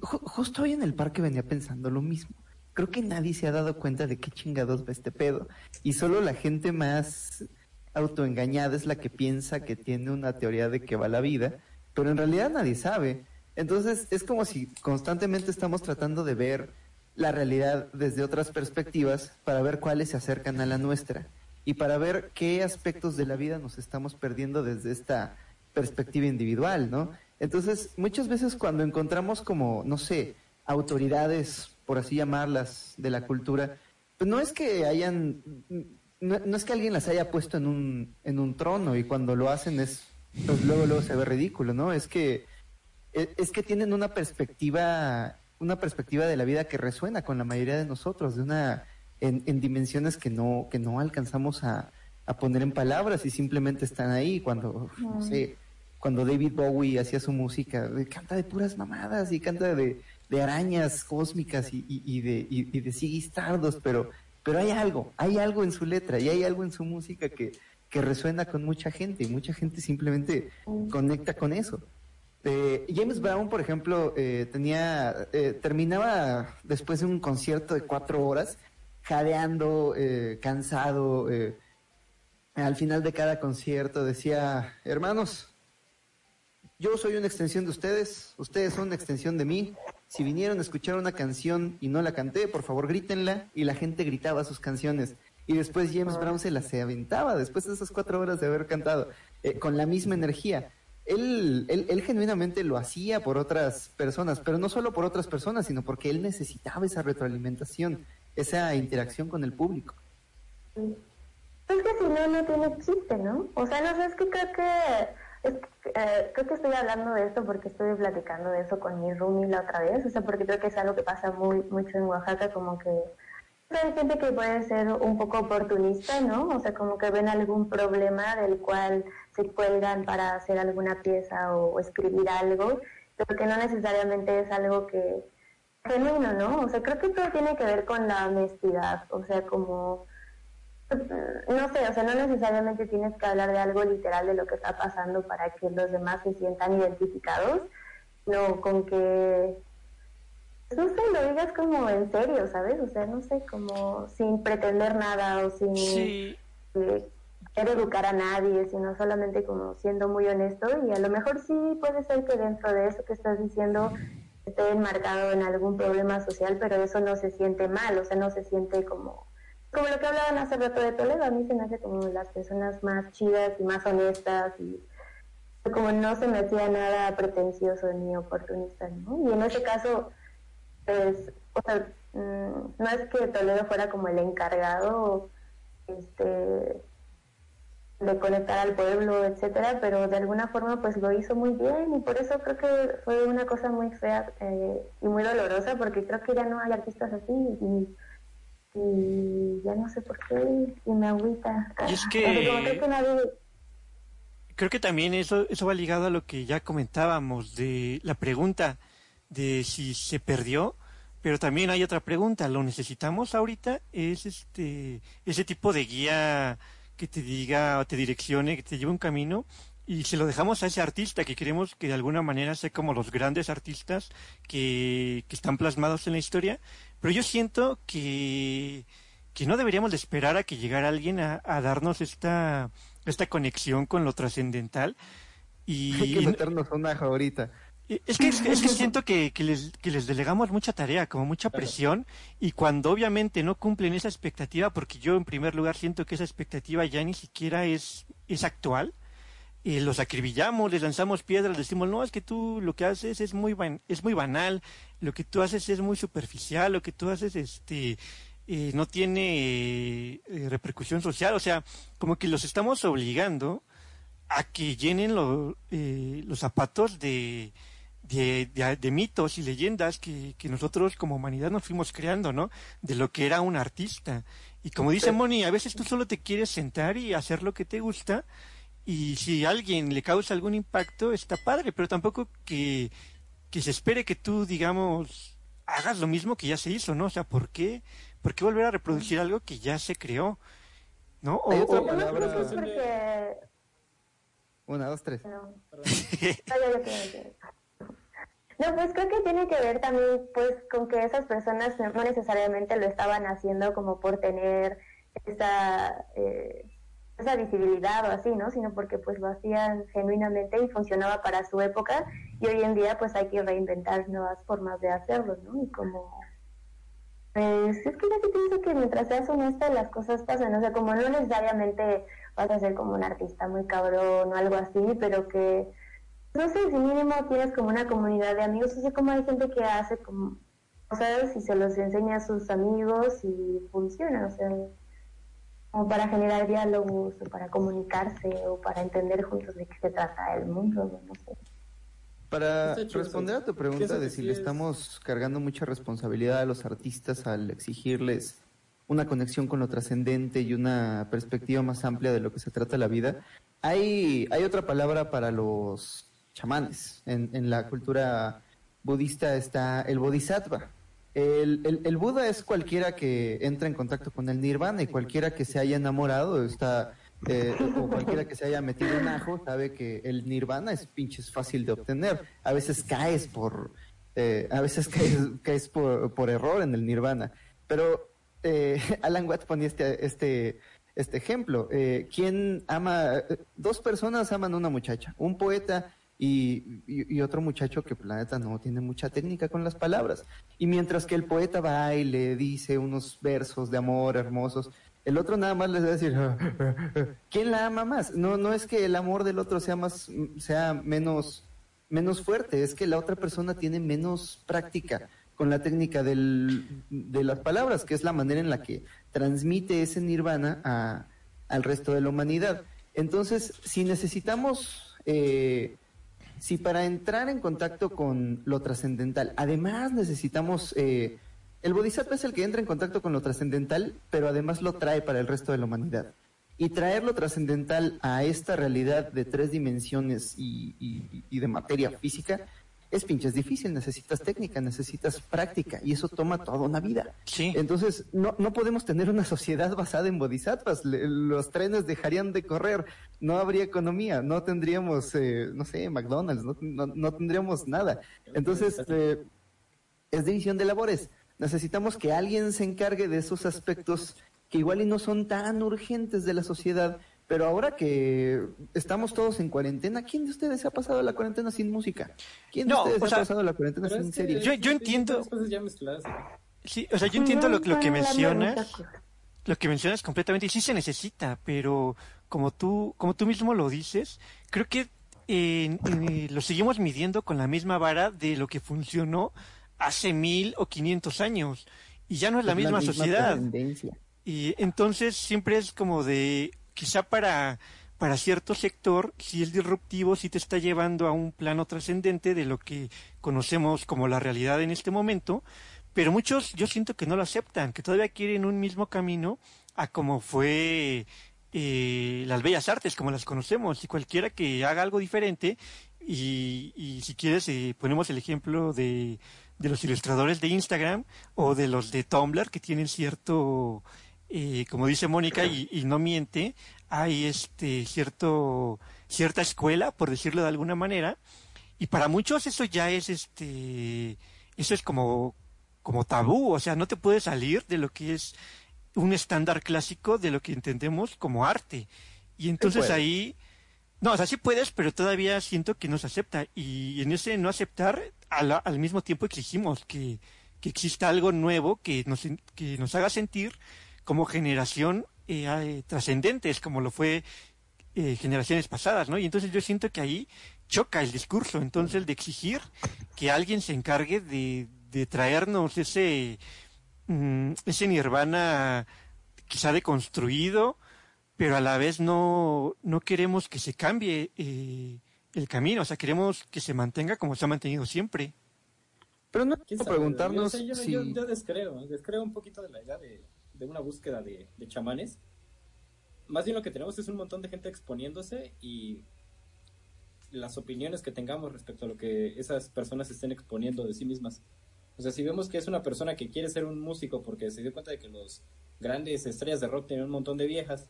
justo hoy en el parque venía pensando lo mismo. Creo que nadie se ha dado cuenta de qué chingados va este pedo. Y solo la gente más autoengañada es la que piensa que tiene una teoría de que va la vida, pero en realidad nadie sabe. Entonces es como si constantemente estamos tratando de ver la realidad desde otras perspectivas para ver cuáles se acercan a la nuestra y para ver qué aspectos de la vida nos estamos perdiendo desde esta perspectiva individual, ¿no? Entonces, muchas veces cuando encontramos como, no sé, autoridades, por así llamarlas, de la cultura, pues no es que hayan, no, es que alguien las haya puesto en un, en un trono y cuando lo hacen es, pues luego, luego se ve ridículo, ¿no? Es que, es, es que tienen una perspectiva, una perspectiva de la vida que resuena con la mayoría de nosotros, de una, en, en dimensiones que no, que no alcanzamos a poner en palabras y simplemente están ahí cuando, no sé, cuando David Bowie hacía su música, canta de puras mamadas y canta de, arañas cósmicas y, de, y, y de Ziggy Stardust, pero, pero hay algo, hay algo en su letra y hay algo en su música que, que resuena con mucha gente y mucha gente simplemente conecta con eso. Eh, James Brown, por ejemplo, eh, tenía, eh, terminaba después de un concierto de cuatro horas, jadeando, eh, cansado. eh, al final de cada concierto decía, hermanos, yo soy una extensión de ustedes, ustedes son una extensión de mí. Si vinieron a escuchar una canción y no la canté, por favor grítenla. Y la gente gritaba sus canciones. Y después James Brown se las aventaba, después de esas cuatro horas de haber cantado, eh, con la misma energía. Él, él, él genuinamente lo hacía por otras personas, pero no solo por otras personas, sino porque él necesitaba esa retroalimentación, esa interacción con el público. Es que si no, no tiene chiste, ¿no? O sea, no sé, es que creo que, eh, creo que estoy hablando de esto porque estuve platicando de eso con mi roomie la otra vez, o sea, porque creo que es algo que pasa muy mucho en Oaxaca, como que hay gente que puede ser un poco oportunista, ¿no? O sea, como que ven algún problema del cual se cuelgan para hacer alguna pieza o, o escribir algo, pero que no necesariamente es algo que genuino, ¿no? O sea, creo que todo tiene que ver con la honestidad, o sea, como no sé, o sea, no necesariamente tienes que hablar de algo literal de lo que está pasando para que los demás se sientan identificados, no con que, no sé, lo digas como en serio, ¿sabes? O sea, no sé, como sin pretender nada o sin Sí, eh, querer educar a nadie, sino solamente como siendo muy honesto y a lo mejor sí puede ser que dentro de eso que estás diciendo esté enmarcado en algún problema social, pero eso no se siente mal, o sea, no se siente como como lo que hablaban hace rato de Toledo, a mí se me hace como las personas más chidas y más honestas y como no se me hacía nada pretencioso ni oportunista, ¿no? Y en ese caso, pues, o sea, mm, no es que Toledo fuera como el encargado, este, de conectar al pueblo, etcétera, pero de alguna forma pues lo hizo muy bien y por eso creo que fue una cosa muy fea eh, y muy dolorosa porque creo que ya no hay artistas así y, y ya no sé por qué y me agüita. Y es que- creo que también eso, eso va ligado a lo que ya comentábamos de la pregunta de si se perdió, pero también hay otra pregunta, ¿lo necesitamos ahorita? Es este ese tipo de guía que te diga o te direccione, que te lleve un camino, y se lo dejamos a ese artista que queremos que de alguna manera sea como los grandes artistas que, que están plasmados en la historia, pero yo siento que, que no deberíamos de esperar a que llegara alguien a, a darnos esta, esta conexión con lo trascendental. Y, Hay que meternos una ahorita. Eh, Es que, es que siento que, que les, que les delegamos mucha tarea, como mucha presión, y cuando obviamente no cumplen esa expectativa, porque yo en primer lugar siento que esa expectativa ya ni siquiera es, es actual, eh, los acribillamos, les lanzamos piedras, les decimos, no, es que tú lo que haces es muy, ban- es muy banal, lo que tú haces es muy superficial, lo que tú haces este, eh, no tiene eh, repercusión social, o sea, como que los estamos obligando a que llenen lo- eh, los zapatos de, de, de- de mitos y leyendas que, que nosotros como humanidad nos fuimos creando, ¿no? De lo que era un artista. Y como dice Moni, a veces tú solo te quieres sentar y hacer lo que te gusta y si a alguien le causa algún impacto está padre, pero tampoco que, que se espere que tú, digamos, hagas lo mismo que ya se hizo, ¿no? O sea, ¿por qué, por qué volver a reproducir algo que ya se creó? ¿No? O- Hay otra o- Yo no creo que es porque... Una, dos, tres. No. No, pues creo que tiene que ver también pues con que esas personas no necesariamente lo estaban haciendo como por tener esa, eh, esa visibilidad o así, ¿no? Sino porque pues lo hacían genuinamente y funcionaba para su época y hoy en día pues hay que reinventar nuevas formas de hacerlo, ¿no? Y como... Pues es que yo sí pienso que mientras seas honesta las cosas pasan, o sea, como no necesariamente vas a ser como un artista muy cabrón o algo así, pero que no sé, si mínimo tienes como una comunidad de amigos, o sea, como hay gente que hace como cosas y se los enseña a sus amigos y funciona, o sea, como para generar diálogos o para comunicarse o para entender juntos de qué se trata el mundo, no, No sé. Para responder a tu pregunta de si le es- estamos cargando mucha responsabilidad a los artistas al exigirles una conexión con lo trascendente y una perspectiva más amplia de lo que se trata la vida, hay, hay otra palabra para los chamanes. En, en la cultura budista está el bodhisattva. El, el, Buda es cualquiera que entra en contacto con el nirvana y cualquiera que se haya enamorado está eh, o cualquiera que se haya metido en ajo sabe que el nirvana es pinches fácil de obtener. A veces caes por eh, a veces caes, caes por, por error en el nirvana. Pero eh, Alan Watts ponía este este este ejemplo. Eh, ¿Quién ama? eh, Dos personas aman a una muchacha, un poeta y, otro muchacho que la neta no tiene mucha técnica con las palabras. Y mientras que el poeta va y le dice unos versos de amor hermosos, el otro nada más les va a decir, ¿quién la ama más? No, no es que el amor del otro sea más, sea menos, menos fuerte, es que la otra persona tiene menos práctica con la técnica del, de las palabras, que es la manera en la que transmite ese nirvana a, al resto de la humanidad. Entonces, si necesitamos, eh, si para entrar en contacto con lo trascendental, además necesitamos, eh, el bodhisattva es el que entra en contacto con lo trascendental, pero además lo trae para el resto de la humanidad. Y traer lo trascendental a esta realidad de tres dimensiones y, y- y de materia física es pinches difícil, necesitas técnica, necesitas práctica y eso toma toda una vida. Sí. Entonces, no, no podemos tener una sociedad basada en bodhisattvas. Le- los trenes dejarían de correr, no habría economía, no tendríamos, eh, no sé, McDonald's, no, no- no tendríamos nada. Entonces, eh, es división de labores. Necesitamos que alguien se encargue de esos aspectos que igual y no son tan urgentes de la sociedad, pero ahora que estamos todos en cuarentena, ¿quién de ustedes se ha pasado la cuarentena sin música? ¿Quién de No, ustedes o ha sea, pasado la cuarentena sin series? Yo- yo entiendo- ya mezcladas. Sí, o sea, yo entiendo lo, lo que mencionas. lo que mencionas completamente y sí se necesita, pero como tú, como tú mismo lo dices, creo que eh, eh, lo seguimos midiendo con la misma vara de lo que funcionó hace mil o quinientos años y ya no es la Es misma, sociedad. tendencia. Y entonces siempre es como de, quizá para, para cierto sector, si es disruptivo, si te está llevando a un plano trascendente de lo que conocemos como la realidad en este momento, pero muchos yo siento que no lo aceptan, que todavía quieren un mismo camino a como fue eh, las bellas artes, como las conocemos, y cualquiera que haga algo diferente, y, y si quieres eh, ponemos el ejemplo de, de los ilustradores de Instagram o de los de Tumblr que tienen cierto eh, como dice Mónica y, y no miente hay este cierto cierta escuela, por decirlo de alguna manera, y para muchos eso ya es este, eso es como, como tabú, o sea, no te puedes salir de lo que es un estándar clásico de lo que entendemos como arte. Y entonces ahí, no, o sea, sí puedes, pero todavía siento que no se acepta. Y en ese no aceptar, a la- al mismo tiempo exigimos que, que exista algo nuevo que nos, que nos haga sentir como generación eh, trascendentes, como lo fue eh, generaciones pasadas, ¿no? Y entonces yo siento que ahí choca el discurso, entonces el de exigir que alguien se encargue de, de traernos ese, mm, ese nirvana quizá deconstruido, pero a la vez no, no queremos que se cambie eh, el camino, o sea, queremos que se mantenga como se ha mantenido siempre. Pero no ¿Quién por sabe? preguntarnos Yo, sé, yo, si... yo- yo descreo, descreo un poquito de la idea de, de una búsqueda de, de chamanes. Más bien lo que tenemos es un montón de gente exponiéndose y las opiniones que tengamos respecto a lo que esas personas estén exponiendo de sí mismas. O sea, si vemos que es una persona que quiere ser un músico porque se dio cuenta de que los grandes estrellas de rock tienen un montón de viejas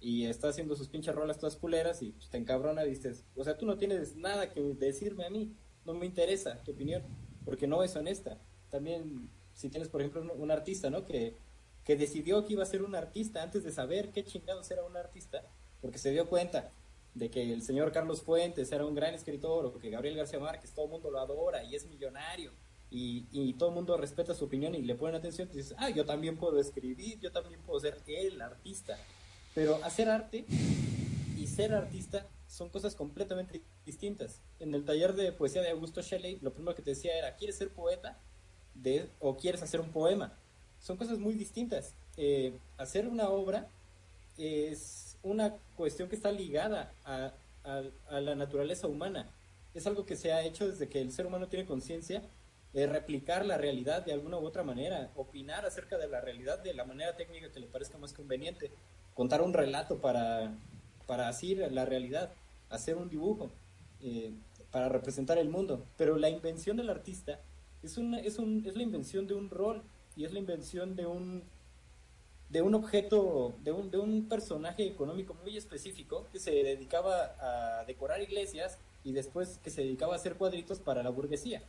y está haciendo sus pinches rolas todas culeras y pues, te encabrona dices, o sea, tú no tienes nada que decirme a mí, no me interesa tu opinión, porque no es honesta. También, si tienes, por ejemplo, un, un artista, ¿no? Que, que decidió que iba a ser un artista antes de saber qué chingados era un artista, porque se dio cuenta de que el señor Carlos Fuentes era un gran escritor, o que Gabriel García Márquez, todo el mundo lo adora y es millonario, y, y todo el mundo respeta su opinión y le ponen atención, y dices, ah, yo también puedo escribir, yo también puedo ser el artista. Pero hacer arte y ser artista son cosas completamente distintas. En el taller de poesía de Augusto Shelley, lo primero que te decía era, ¿quieres ser poeta de, o quieres hacer un poema? Son cosas muy distintas. Eh, hacer una obra es una cuestión que está ligada a, la naturaleza humana. Es algo que se ha hecho desde que el ser humano tiene conciencia de replicar la realidad de alguna u otra manera, opinar acerca de la realidad de la manera técnica que le parezca más conveniente, contar un relato para, para así la realidad, hacer un dibujo eh, para representar el mundo. Pero la invención del artista un, es la invención de un rol y es la invención de un, de un objeto, de un, de un personaje económico muy específico que se dedicaba a decorar iglesias y después que se dedicaba a hacer cuadritos para la burguesía.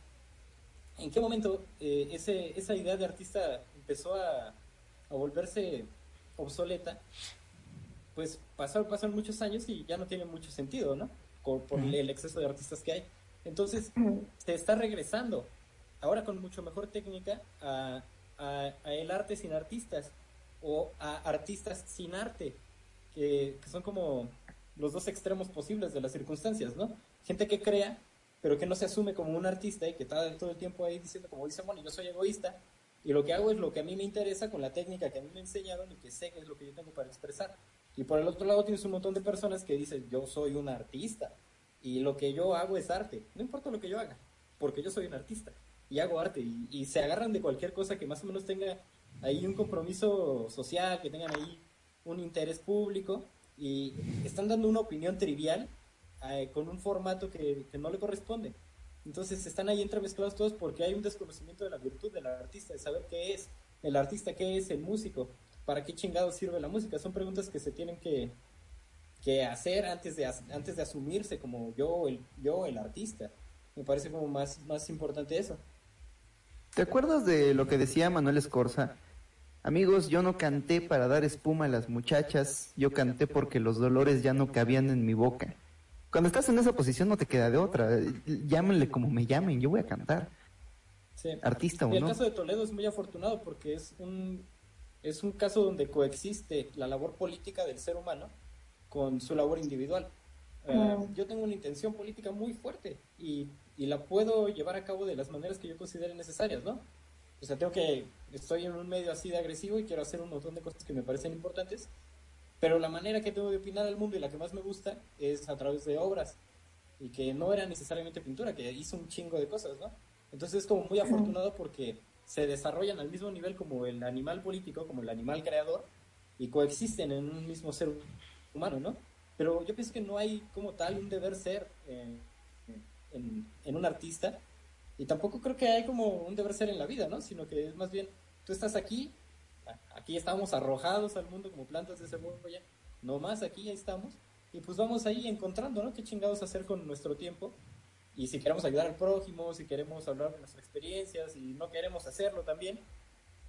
¿En qué momento eh, ese, esa idea de artista empezó a, a volverse obsoleta? Pues pasaron, pasaron muchos años y ya no tiene mucho sentido, ¿no? Por, por el exceso de artistas que hay. Entonces, se está regresando, ahora con mucho mejor técnica, a, a- el arte sin artistas o a artistas sin arte, que, que son como los dos extremos posibles de las circunstancias, ¿no? Gente que crea, pero que no se asume como un artista y que está todo el tiempo ahí diciendo, como dice, bueno, yo soy egoísta y lo que hago es lo que a mí me interesa con la técnica que a mí me enseñaron y que sé que es lo que yo tengo para expresar. Y por el otro lado tienes un montón de personas que dicen, yo soy un artista y lo que yo hago es arte, no importa lo que yo haga, porque yo soy un artista y hago arte y, se agarran de cualquier cosa que más o menos tenga ahí un compromiso social, que tengan ahí un interés público y están dando una opinión trivial eh, con un formato que, que no le corresponde. Entonces están ahí entremezclados todos porque hay un desconocimiento de la virtud del artista, de saber qué es el artista, qué es el músico, para qué chingado sirve la música. Son preguntas que se tienen que, que hacer antes de, antes de asumirse como yo el, yo el artista. Me parece como más, más importante eso. ¿Te acuerdas de lo que decía Manuel Escorza? Amigos, yo no canté para dar espuma a las muchachas, yo canté porque los dolores ya no cabían en mi boca. Cuando estás en esa posición no te queda de otra. Llámenle como me llamen, yo voy a cantar. Sí. Artista o Y el no. caso de Toledo es muy afortunado porque es un, es un caso donde coexiste la labor política del ser humano con su labor individual. Eh, Mm. Yo tengo una intención política muy fuerte y, y la puedo llevar a cabo de las maneras que yo considere necesarias, ¿no? O sea, tengo que, estoy en un medio así de agresivo y quiero hacer un montón de cosas que me parecen importantes, pero la manera que tengo de opinar al mundo y la que más me gusta es a través de obras y que no era necesariamente pintura, que hizo un chingo de cosas, ¿no? Entonces es como muy afortunado porque se desarrollan al mismo nivel como el animal político, como el animal creador, y coexisten en un mismo ser humano, ¿no? Pero yo pienso que no hay como tal un deber ser eh, en, en un artista, y tampoco creo que hay como un deber ser en la vida, ¿no? Sino que es más bien, tú estás aquí, aquí estamos arrojados al mundo como plantas de cebolla, no más aquí ahí estamos, y pues vamos ahí encontrando, ¿no? ¿Qué chingados hacer con nuestro tiempo? Y si queremos ayudar al prójimo, si queremos hablar de nuestras experiencias y no queremos hacerlo también,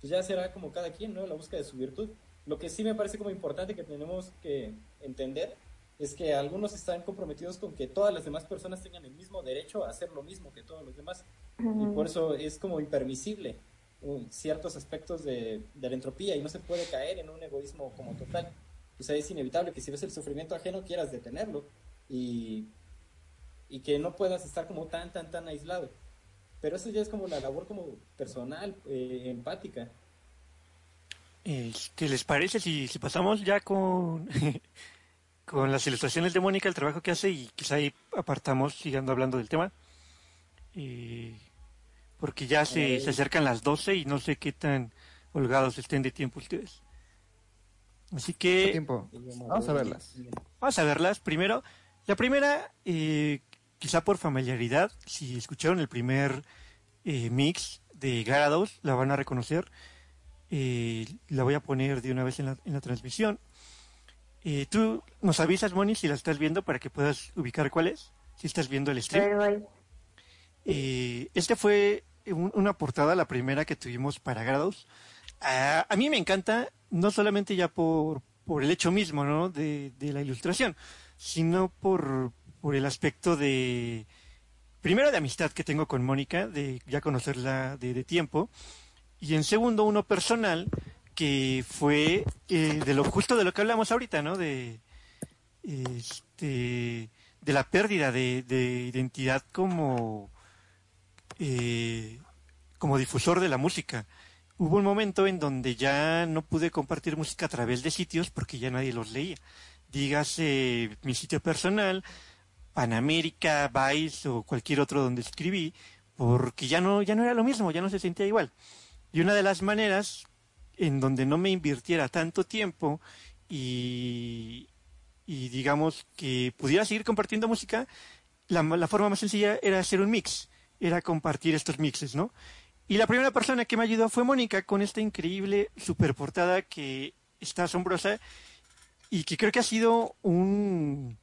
pues ya será como cada quien, ¿no? La búsqueda de su virtud. Lo que sí me parece como importante que tenemos que entender es que algunos están comprometidos con que todas las demás personas tengan el mismo derecho a hacer lo mismo que todos los demás. Y por eso es como impermisible uh, ciertos aspectos de, de la entropía y no se puede caer en un egoísmo como total. O sea, es inevitable que si ves el sufrimiento ajeno quieras detenerlo y, y que no puedas estar como tan, tan, tan aislado. Pero eso ya es como la labor como personal, eh, empática. ¿Qué les parece si, si pasamos ya con, con las ilustraciones de Mónica, el trabajo que hace y quizá ahí apartamos siguiendo hablando del tema? Eh, porque ya se, se acercan las 12 y no sé qué tan holgados estén de tiempo ustedes. Así que tiempo. Vamos a verlas. Vamos a verlas. Primero, la primera, eh, quizá por familiaridad, si escucharon el primer eh, mix de Garados, la van a reconocer. Eh, la voy a poner de una vez en la, en la transmisión. Eh, Tú nos avisas, Moni, si la estás viendo para que puedas ubicar cuál es. Si estás viendo el stream. Eh, este fue un- una portada, la primera que tuvimos para Grados. Ah, a mí me encanta, no solamente ya por, por el hecho mismo ¿no? de, de la ilustración, sino por, por el aspecto de, primero de amistad que tengo con Mónica, de ya conocerla de, de tiempo, y en segundo uno personal, que fue eh, de lo justo de lo que hablamos ahorita, ¿no? De, este, de la pérdida de, de identidad como, eh, como difusor de la música. Hubo un momento en donde ya no pude compartir música a través de sitios porque ya nadie los leía. Dígase mi sitio personal, Panamérica, Vice o cualquier otro donde escribí, porque ya no, ya no era lo mismo, ya no se sentía igual. Y una de las maneras en donde no me invirtiera tanto tiempo y, y digamos que pudiera seguir compartiendo música, la, la forma más sencilla era hacer un mix, era compartir estos mixes, ¿no? Y la primera persona que me ayudó fue Mónica con esta increíble super portada que está asombrosa y que creo que ha sido un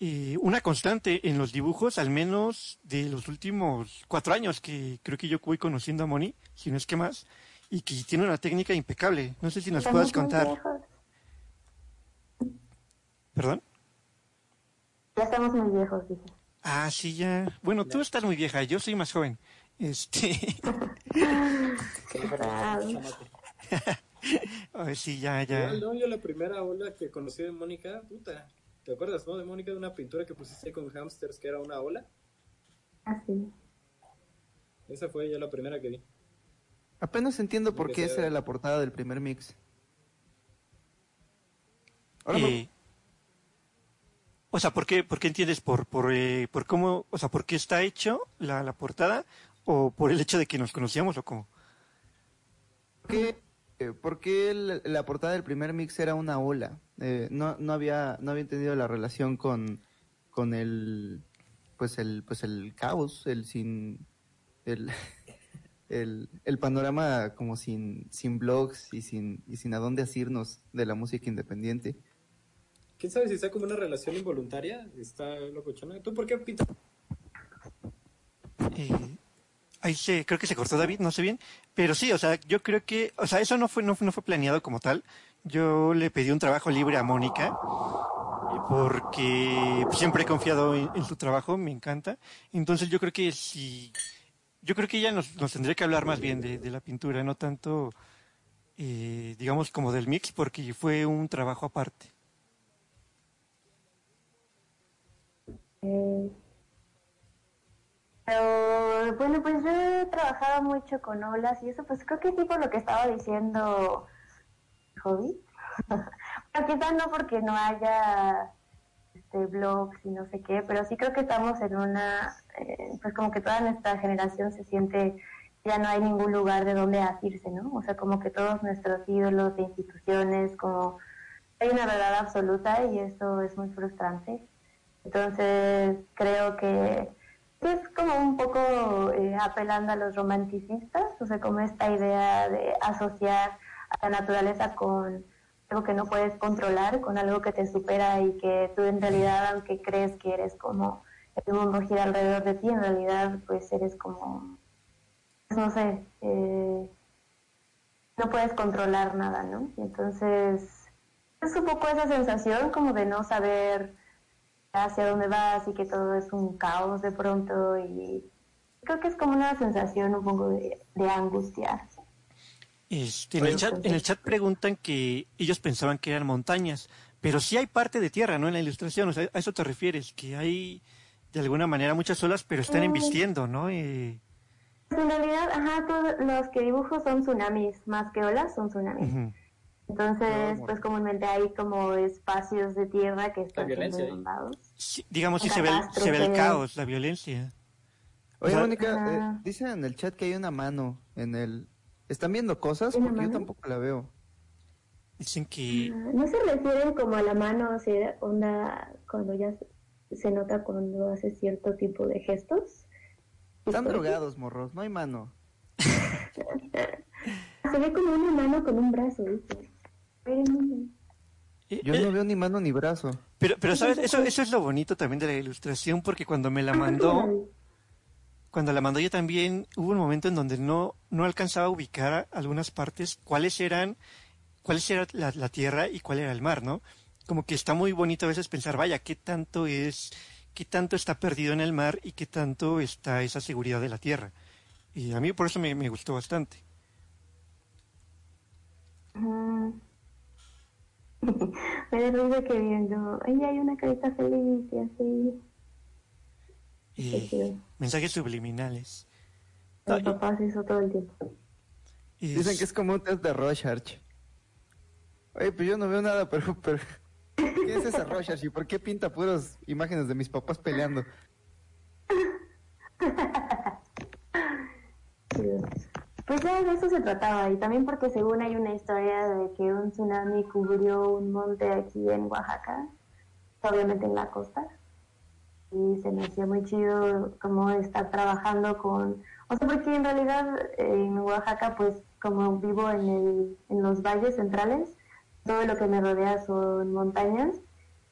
eh, una constante en los dibujos, al menos de los últimos cuatro años que creo que yo voy conociendo a Moni, si no es que más, y que tiene una técnica impecable. No sé si nos puedas estamos muy contar. viejos. ¿Perdón? Ya estamos muy viejos, dice. Ah, sí, ya. Bueno, tú estás muy vieja, yo soy más joven. Este, Ah, ay, sí, ya, ya. Igual, no, yo la primera ola que conocí de Mónica, puta, ¿te acuerdas, no? De Mónica de una pintura que pusiste con hamsters que era una ola. así. Esa fue ya la primera que vi. Apenas entiendo por qué esa era la portada del primer mix. Ahora me- Eh, o sea, ¿por qué, por qué entiendes? ¿Por, por, eh, por cómo, o sea, por qué está hecho la, la portada? ¿O por el hecho de que nos conocíamos o cómo? ¿Por qué, eh, por qué el- la portada del primer mix era una ola? Eh, no, no había, no había entendido la relación con, con el, pues el, pues el caos, el sin, el, el, el panorama como sin, sin blogs y sin, y sin a dónde asirnos de la música independiente. ¿Quién sabe si está como una relación involuntaria? Está locochona. ¿Tú por qué pintas? Eh, ahí se, creo que se cortó David, no sé bien, pero sí, o sea, yo creo que, o sea, eso no fue, no, no fue planeado como tal. Yo le pedí un trabajo libre a Mónica porque siempre he confiado en, en su trabajo, me encanta. Entonces yo creo que si, yo creo que ella nos, tendría que hablar más bien de, la pintura, no tanto, eh, digamos, como del mix, porque fue un trabajo aparte. Eh, bueno, pues yo he trabajado mucho con olas y eso, pues creo que sí por lo que estaba diciendo Hobby. pero quizás no porque no haya este blogs y no sé qué, pero sí creo que estamos en una, eh, pues como que toda nuestra generación se siente ya no hay ningún lugar de donde asirse, ¿no? O sea, como que todos nuestros ídolos de instituciones, como hay una verdad absoluta y eso es muy frustrante. Entonces creo que es como un poco eh, apelando a los romanticistas, o sea, como esta idea de asociar a la naturaleza con algo que no puedes controlar, con algo que te supera y que tú en realidad, aunque crees que eres como el mundo gira alrededor de ti, en realidad pues eres como, pues, no sé, eh, no puedes controlar nada, ¿no? Y entonces es un poco esa sensación como de no saber hacia dónde vas y que todo es un caos de pronto y creo que es como una sensación un poco de, de angustia. Este, en, el chat, en el chat preguntan que ellos pensaban que eran montañas, pero sí hay parte de tierra, ¿no? En la ilustración, o sea, a eso te refieres, que hay de alguna manera muchas olas, pero están Mm. embistiendo, ¿no? Eh, En realidad, ajá, todos los que dibujo son tsunamis, más que olas son tsunamis. Entonces, No, pues comúnmente hay como espacios de tierra que están inundados. Sí, digamos, sí se ve, el, se ve el Catástrofe. caos, la violencia. Oye, O sea- Mónica, eh, dicen en el chat que hay una mano en el... ¿Están viendo cosas? ¿Hay una Porque yo tampoco la veo. Dicen que... Ah, No se refieren como a la mano, o sea, onda cuando ya se- nota cuando hace cierto tipo de gestos. Están drogados, morros, no hay mano. Se ve como una mano con un brazo, eh, Yo eh, no veo ni mano ni brazo. Pero, pero sabes, eso, eso es lo bonito también de la ilustración, porque cuando me la mandó, cuando la mandó yo también, hubo un momento en donde no, no alcanzaba a ubicar algunas partes cuáles eran, cuáles era la, tierra y cuál era el mar, ¿no? Como que está muy bonito a veces pensar, vaya, qué tanto es, qué tanto está perdido en el mar y qué tanto está esa seguridad de la tierra. Y a mí por eso me, me gustó bastante. Ajá. Me da que viendo, ay, hay una carita feliz y así. Chido. mensajes subliminales. Mi Ah, y- papá hace eso todo el tiempo. y Dicen que es como un test de Rorschach. Oye, pues yo no veo nada, pero... pero... ¿Qué es esa Rorschach y por qué pinta puras imágenes de mis papás peleando? Pues ya de eso se trataba y también porque según hay una historia de que un tsunami cubrió un monte aquí en Oaxaca, obviamente en la costa, y se me hacía muy chido como estar trabajando con, o sea, porque en realidad eh, en Oaxaca pues como vivo en, el, en los valles centrales, todo lo que me rodea son montañas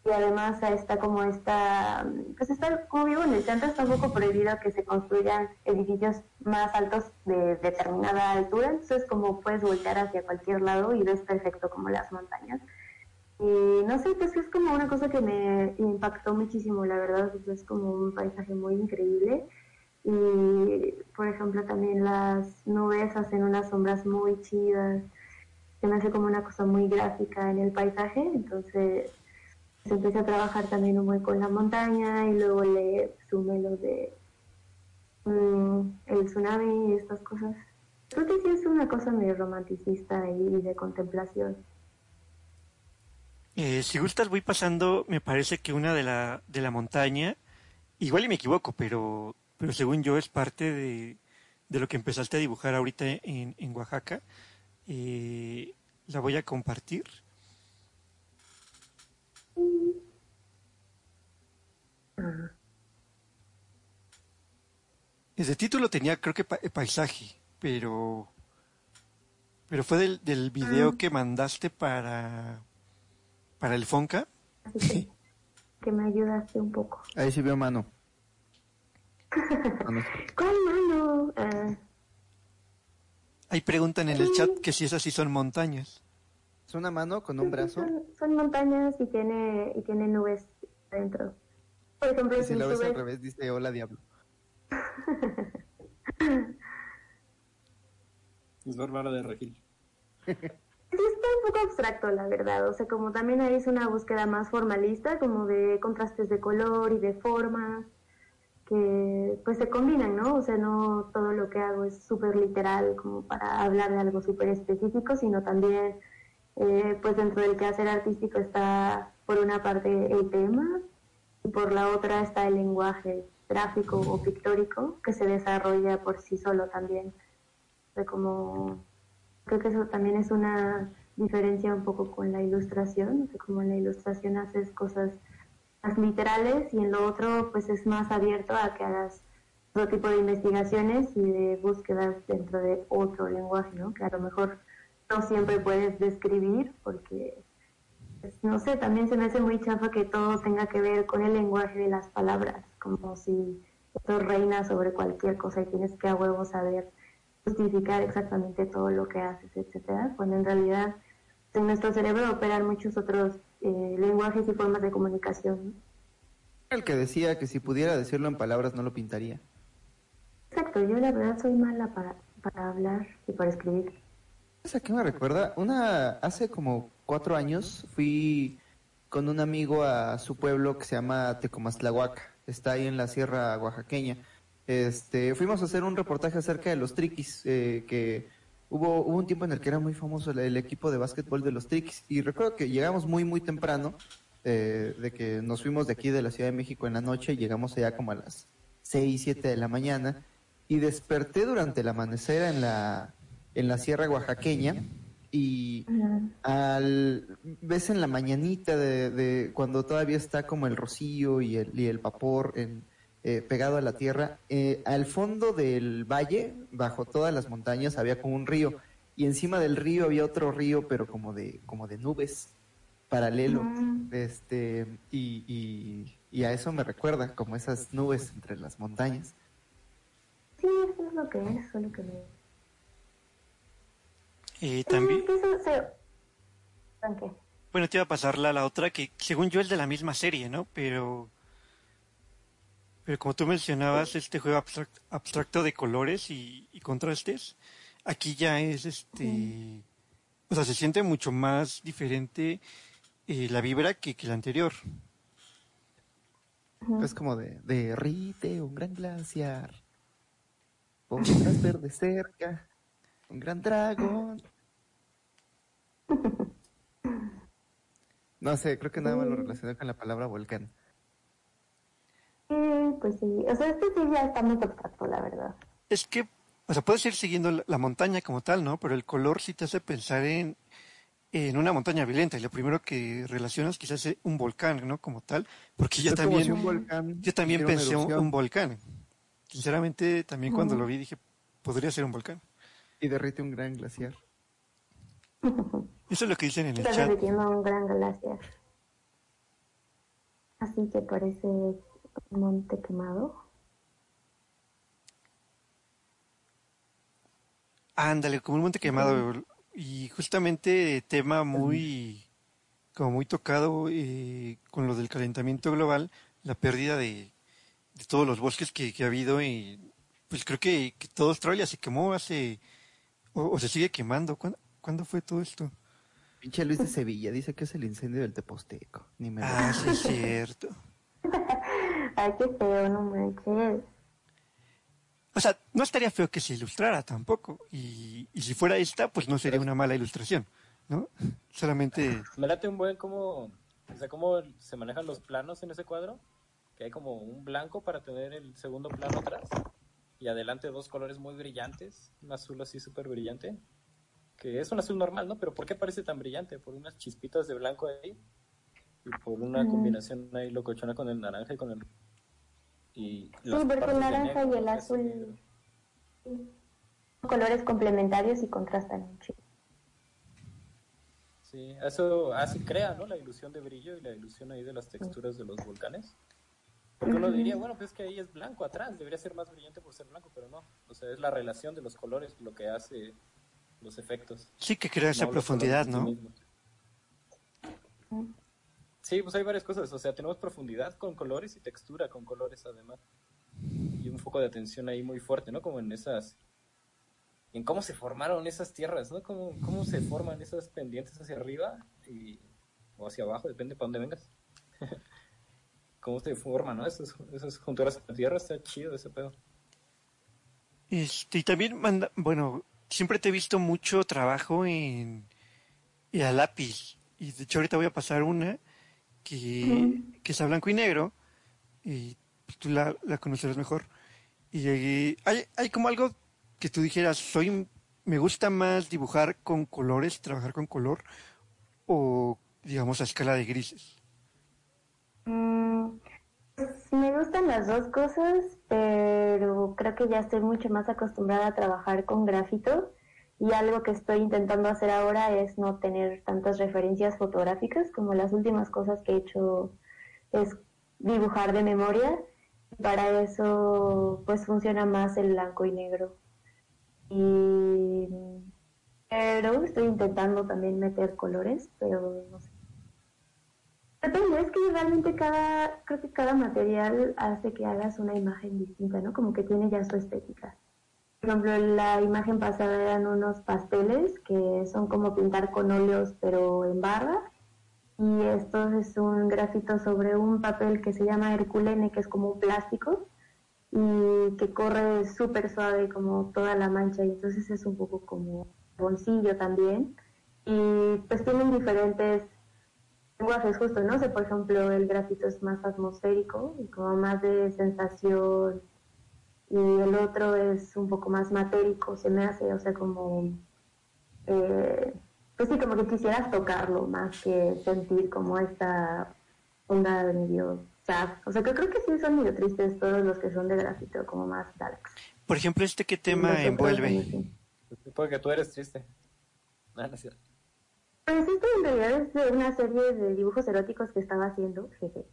y además está como esta, pues está, como vivo en el centro, está un poco prohibido que se construyan edificios más altos de determinada altura, entonces como puedes voltear hacia cualquier lado y ves perfecto como las montañas. Y no sé, pues es como una cosa que me impactó muchísimo, la verdad, pues es como un paisaje muy increíble. Y, por ejemplo, también las nubes hacen unas sombras muy chidas. Se me hace como una cosa muy gráfica en el paisaje, entonces se empecé a trabajar también un con la montaña y luego le sumé lo de mm, el tsunami y estas cosas. Creo que sí es una cosa medio romanticista y de contemplación. Eh, si gustas, voy pasando, me parece que una de la, de la montaña, igual y me equivoco, pero, pero según yo es parte de, de lo que empezaste a dibujar ahorita en, en Oaxaca. Eh, la voy a compartir. Ese título tenía, creo que pa- paisaje, pero, pero fue del, del video que mandaste para, para el Fonca. Así que, que me ayudaste un poco. Ahí sí veo mano. ¿Cuál mano? Ah, Ahí preguntan en el chat que si esas sí son montañas. Es una mano con un brazo. Son, son montañas y tiene, y tiene nubes adentro. Por ejemplo, si si lo ves al subes- revés, dice hola diablo. Es Bárbara de Regil. Sí, está un poco abstracto, la verdad. O sea, como también ahí es una búsqueda más formalista, como de contrastes de color y de formas, que pues se combinan, ¿no? O sea, no todo lo que hago es súper literal, como para hablar de algo súper específico, sino también, eh, pues dentro del quehacer artístico está, por una parte, el tema, y por la otra está el lenguaje gráfico o pictórico, que se desarrolla por sí solo también. Sea, como creo que eso también es una diferencia un poco con la ilustración, sea, como en la ilustración haces cosas más literales y en lo otro pues es más abierto a que hagas otro tipo de investigaciones y de búsquedas dentro de otro lenguaje, ¿no? Que a lo mejor no siempre puedes describir porque pues, no sé, también se me hace muy chafa que todo tenga que ver con el lenguaje de las palabras, como si esto reina sobre cualquier cosa y tienes que a huevo saber justificar exactamente todo lo que haces, etcétera, cuando en realidad en nuestro cerebro operan muchos otros eh, lenguajes y formas de comunicación. ¿no? El que decía que si pudiera decirlo en palabras no lo pintaría. Exacto, yo la verdad soy mala para, para hablar y para escribir. ¿Sabes a qué me recuerda? Una, hace como cuatro años fui con un amigo a su pueblo que se llama Tecomastlahuaca. Está ahí en la sierra oaxaqueña. Este, fuimos a hacer un reportaje acerca de los triquis, eh, que hubo, hubo un tiempo en el que era muy famoso el, equipo de básquetbol de los triquis. Y recuerdo que llegamos muy, muy temprano, eh, de que nos fuimos de aquí de la Ciudad de México en la noche, y llegamos allá como a las seis, siete de la mañana, y desperté durante el amanecer en la, en la sierra oaxaqueña, y al ves en la mañanita de, de cuando todavía está como el rocío y el, y el vapor en, eh, pegado a la tierra, eh, al fondo del valle, bajo todas las montañas, había como un río y encima del río había otro río, pero como de como de nubes paralelo, Mm. este y, y, y a eso me recuerda como esas nubes entre las montañas. Sí, eso es lo que es, solo que me... Eh, también, eso se... ¿Con qué? bueno, te iba a pasar la, la otra que según yo es de la misma serie, ¿no? Pero, pero como tú mencionabas, este juego abstract- abstracto de colores y, y contrastes, aquí ya es este, o sea, se siente mucho más diferente eh, la vibra que, que la anterior. Es como de derrite un gran glaciar, podrás ver de cerca un gran dragón. No sé, creo que nada más lo relacioné con la palabra volcán. Sí, pues sí. O sea, este sí ya está muy abstracto, la verdad. Es que, o sea, puedes ir siguiendo la, montaña como tal, ¿no? Pero el color sí te hace pensar en, en una montaña violenta. Y lo primero que relacionas quizás es un volcán, ¿no? Como tal. Porque yo Es también, si un volcán yo también pensé un, un volcán. Sinceramente, también cuando lo vi dije, podría ser un volcán. Y derrite un gran glaciar. Eso es lo que dicen en el Está chat. derritiendo un gran glaciar. Así que parece monte quemado. Ándale, como un monte quemado. Y justamente tema muy, como muy tocado eh, con lo del calentamiento global, la pérdida de, de todos los bosques que, que ha habido. Y pues creo que, que todo Australia se quemó hace, o, o se sigue quemando. ¿Cuándo, cuándo fue todo esto? Pinche Luis de Sevilla dice que es el incendio del Teposteco. Ni me lo- Ah, sí, es cierto. Ay, qué feo, no manches. O sea, no estaría feo que se ilustrara tampoco. Y, y si fuera esta, pues no sería una mala ilustración, ¿no? Solamente... Me late un buen cómo, o sea, cómo se manejan los planos en ese cuadro. Que hay como un blanco para tener el segundo plano atrás. Y adelante dos colores muy brillantes. Un azul así súper brillante. Que es un azul normal, ¿no? Pero ¿por qué parece tan brillante? Por unas chispitas de blanco ahí. Y por una Mm. combinación ahí locochona con el naranja y con el... Y Sí, porque el naranja negro, y el azul colores complementarios y contrastan mucho. Sí, eso así crea, ¿no? La ilusión de brillo y la ilusión ahí de las texturas de los volcanes. Porque uno diría, bueno, pues es que ahí es blanco atrás, debería ser más brillante por ser blanco, pero no. O sea, es la relación de los colores lo que hace los efectos. Sí que crea esa no profundidad, ¿no? sí. Sí, pues hay varias cosas. O sea, tenemos profundidad con colores y textura con colores además. Y un foco de atención ahí muy fuerte, ¿no? Como en esas... En cómo se formaron esas tierras, ¿no? Cómo, cómo se forman esas pendientes hacia arriba y, o hacia abajo, depende para dónde vengas. cómo se forman, ¿no? Esas, esas junturas a la tierra, está chido ese pedo. Este, y también manda, bueno, siempre te he visto mucho trabajo en, en a lápiz. Y de hecho ahorita voy a pasar una que, que es a blanco y negro. Y tú la, la conocerás mejor. Y eh, hay, hay como algo que tú dijeras, soy, me gusta más dibujar con colores, trabajar con color, o digamos a escala de grises. Mm, pues, me gustan las dos cosas, pero creo que ya estoy mucho más acostumbrada a trabajar con grafito Y algo que estoy intentando hacer ahora es no tener tantas referencias fotográficas, como las últimas cosas que he hecho es dibujar de memoria. Para eso pues funciona más el blanco y negro. Y pero estoy intentando también meter colores, pero no sé. Depende, es que realmente cada, creo que cada material hace que hagas una imagen distinta, ¿no? Como que tiene ya su estética. Por ejemplo, la imagen pasada eran unos pasteles que son como pintar con óleos pero en barra. Y esto es un grafito sobre un papel que se llama Herculene, que es como un plástico y que corre súper suave como toda la mancha. Y entonces es un poco como bolsillo también. Y pues tienen diferentes lenguajes justo, ¿no? sé, por ejemplo, el grafito es más atmosférico y como más de sensación y el otro es un poco más matérico, se me hace, o sea, como, eh, pues sí, como que quisieras tocarlo más que sentir como esta onda de medio sad. O sea, que creo que sí son medio tristes todos los que son de grafito, como más darks. Por ejemplo, ¿este qué tema envuelve? Porque tú eres triste. No, no es cierto. Pues esto en realidad es de una serie de dibujos eróticos que estaba haciendo, jeje.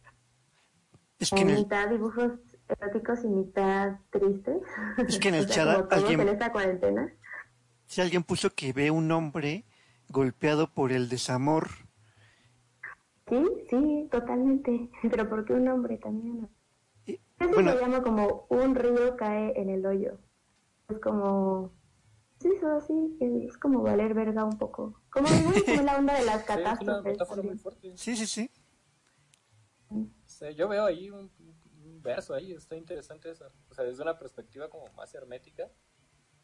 Es que en el, mitad dibujos eróticos y mitad tristes. Es que en el O sea, chat como todos alguien- en esta cuarentena. si alguien puso que ve un hombre golpeado por el desamor. Sí, sí, totalmente. Pero ¿por qué un hombre también? Y- Eso bueno, se llama como un río cae en el hoyo. Es como... Es eso, sí, que es como valer verga un poco. Como, ¿no? como la onda de las Sí, es una catástrofes. sí, sí, sí. Sí, yo veo ahí un, verso ahí, está interesante eso. O sea, desde una perspectiva como más hermética,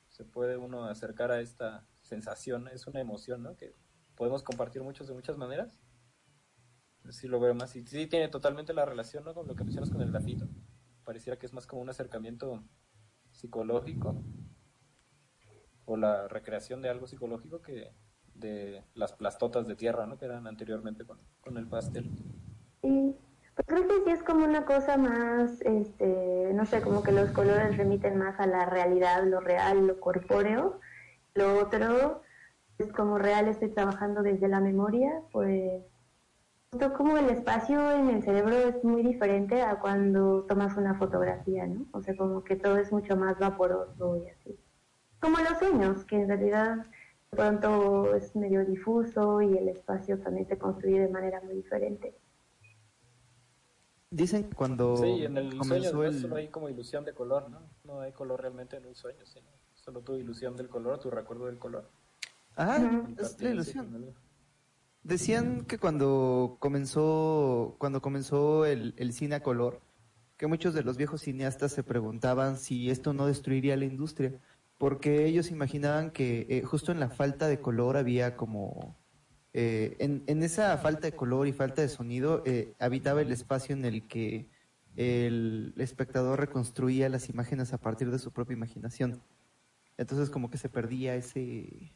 se puede uno acercar a esta sensación, es una emoción, ¿no? Que podemos compartir muchos de muchas maneras. Sí lo veo más, y sí tiene totalmente la relación, ¿no? Con lo que mencionas con el grafito. Pareciera que es más como un acercamiento psicológico o la recreación de algo psicológico que de las plastotas de tierra, ¿no? Que eran anteriormente con, con el pastel. Sí, pues creo que sí es como una cosa más, este, no sé, como que los colores remiten más a la realidad, lo real, lo corpóreo. Lo otro es como real estoy trabajando desde la memoria, pues justo como el espacio en el cerebro es muy diferente a cuando tomas una fotografía, ¿no? O sea, como que todo es mucho más vaporoso y así. Como los sueños, que en realidad de pronto es medio difuso y el espacio también se construye de manera muy diferente. Dicen que cuando Sí, en el sueño comenzó después el... solo hay como ilusión de color, ¿no? No hay color realmente en un sueño, sino solo tu ilusión del color, tu recuerdo del color. Ah, es la ilusión. Decían que cuando comenzó, cuando comenzó el, el cine a color, que muchos de los viejos cineastas se preguntaban si esto no destruiría la industria, porque ellos imaginaban que eh, justo en la falta de color había como, eh, en, esa falta de color y falta de sonido, eh, habitaba el espacio en el que el espectador reconstruía las imágenes a partir de su propia imaginación. Entonces como que se perdía ese,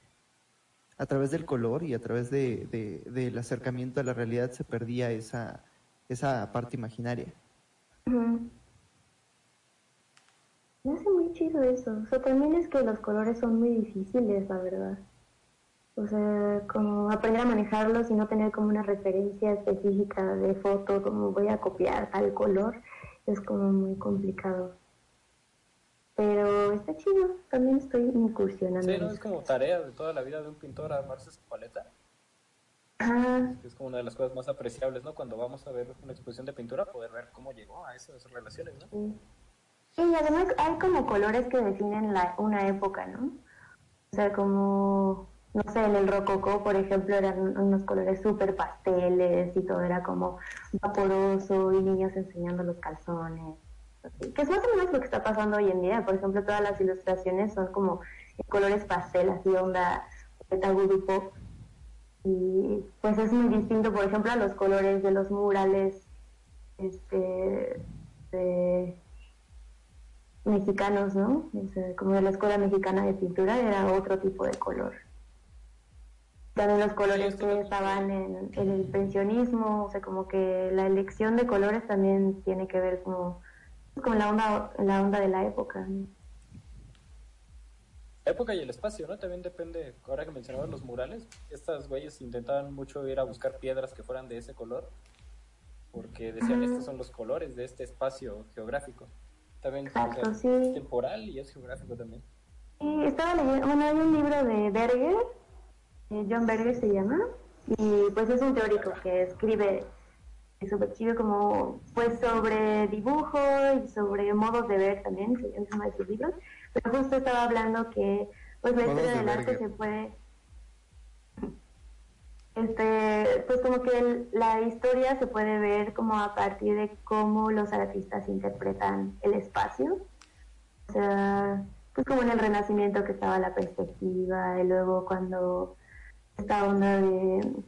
a través del color y a través de, de- del acercamiento a la realidad se perdía esa, esa parte imaginaria. Me hace muy chido eso. O sea, también es que los colores son muy difíciles, la verdad. O sea, como aprender a manejarlos y no tener como una referencia específica de foto, como voy a copiar tal color, es como muy complicado. Pero está chido, también estoy incursionando. Sí, ¿no? Es como tarea de toda la vida de un pintor armarse su paleta. Es como una de las cosas más apreciables, ¿no? Cuando vamos a ver una exposición de pintura, poder ver cómo llegó a esas relaciones, ¿no? Sí. Sí, y además hay como colores que definen la, una época, ¿no? O sea, como, no sé, en el rococó, por ejemplo, eran unos colores súper pasteles y todo era como vaporoso y niños enseñando los calzones. Que es más o menos lo que está pasando hoy en día. Por ejemplo, todas las ilustraciones son como colores pastel, así onda pop. Y pues es muy distinto, por ejemplo, a los colores de los murales este, mexicanos, ¿no? O sea, como de la escuela mexicana de pintura era otro tipo de color. También los colores Sí, que esto- estaban en, en el pensionismo, o sea, como que la elección de colores también tiene que ver como con la onda, la onda de la época. ¿no? la época y el espacio, ¿no? También depende, ahora que mencionabas los murales, estas güeyes intentaban mucho ir a buscar piedras que fueran de ese color, porque decían, estos son los colores de este espacio geográfico. También o sea, Exacto, sí. es temporal y es geográfico también. Sí, estaba leyendo, bueno, hay un libro de Berger, John Berger se llama, y pues es un teórico que escribe chido como pues sobre dibujo y sobre modos de ver también, uno de sus libros, pero justo estaba hablando que pues la historia de del arte se puede este pues como que el- la historia se puede ver como a partir de cómo los artistas interpretan el espacio. O sea, pues como en el Renacimiento que estaba la perspectiva, y luego cuando esta onda de,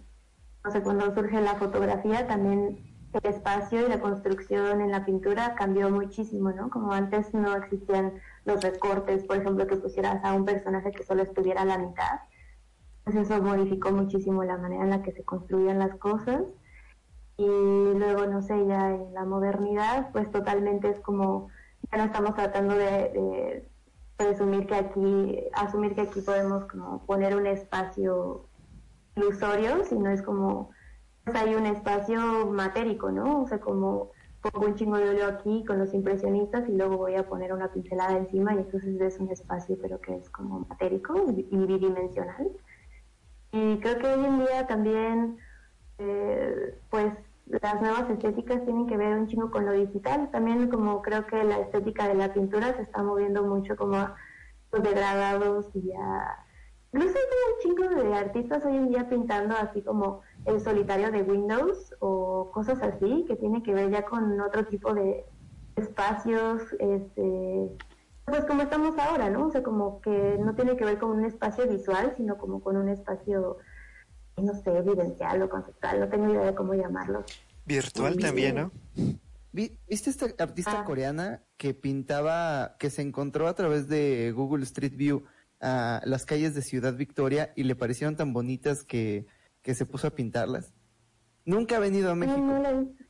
no sé, cuando surge la fotografía, también el espacio y la construcción en la pintura cambió muchísimo, ¿no? Como antes no existían los recortes, por ejemplo, que pusieras a un personaje que solo estuviera a la mitad. Pues eso modificó muchísimo la manera en la que se construían las cosas. Y luego, no sé, ya en la modernidad, pues totalmente es como ya no estamos tratando de, de presumir que aquí, asumir que aquí podemos como poner un espacio ilusorio, sino es como, hay un espacio matérico, ¿no? O sea, como pongo un chingo de óleo aquí con los impresionistas y luego voy a poner una pincelada encima y entonces es un espacio pero que es como matérico y y bidimensional. Y creo que hoy en día también, eh, pues las nuevas estéticas tienen que ver un chingo con lo digital. También como creo que la estética de la pintura se está moviendo mucho como a los degradados y a... Incluso hay un chingo de artistas hoy en día pintando así como el solitario de Windows o cosas así que tiene que ver ya con otro tipo de espacios, este, pues como estamos ahora, ¿no? O sea, como que no tiene que ver con un espacio visual, sino como con un espacio, no sé, evidencial o conceptual, no tengo idea de cómo llamarlo. Virtual Sí. también, ¿no? Vi- ¿Viste esta artista Ah. coreana que pintaba, que se encontró a través de Google Street View a las calles de Ciudad Victoria y le parecieron tan bonitas que, que se puso a pintarlas? Nunca ha venido a México. No, no la he visto.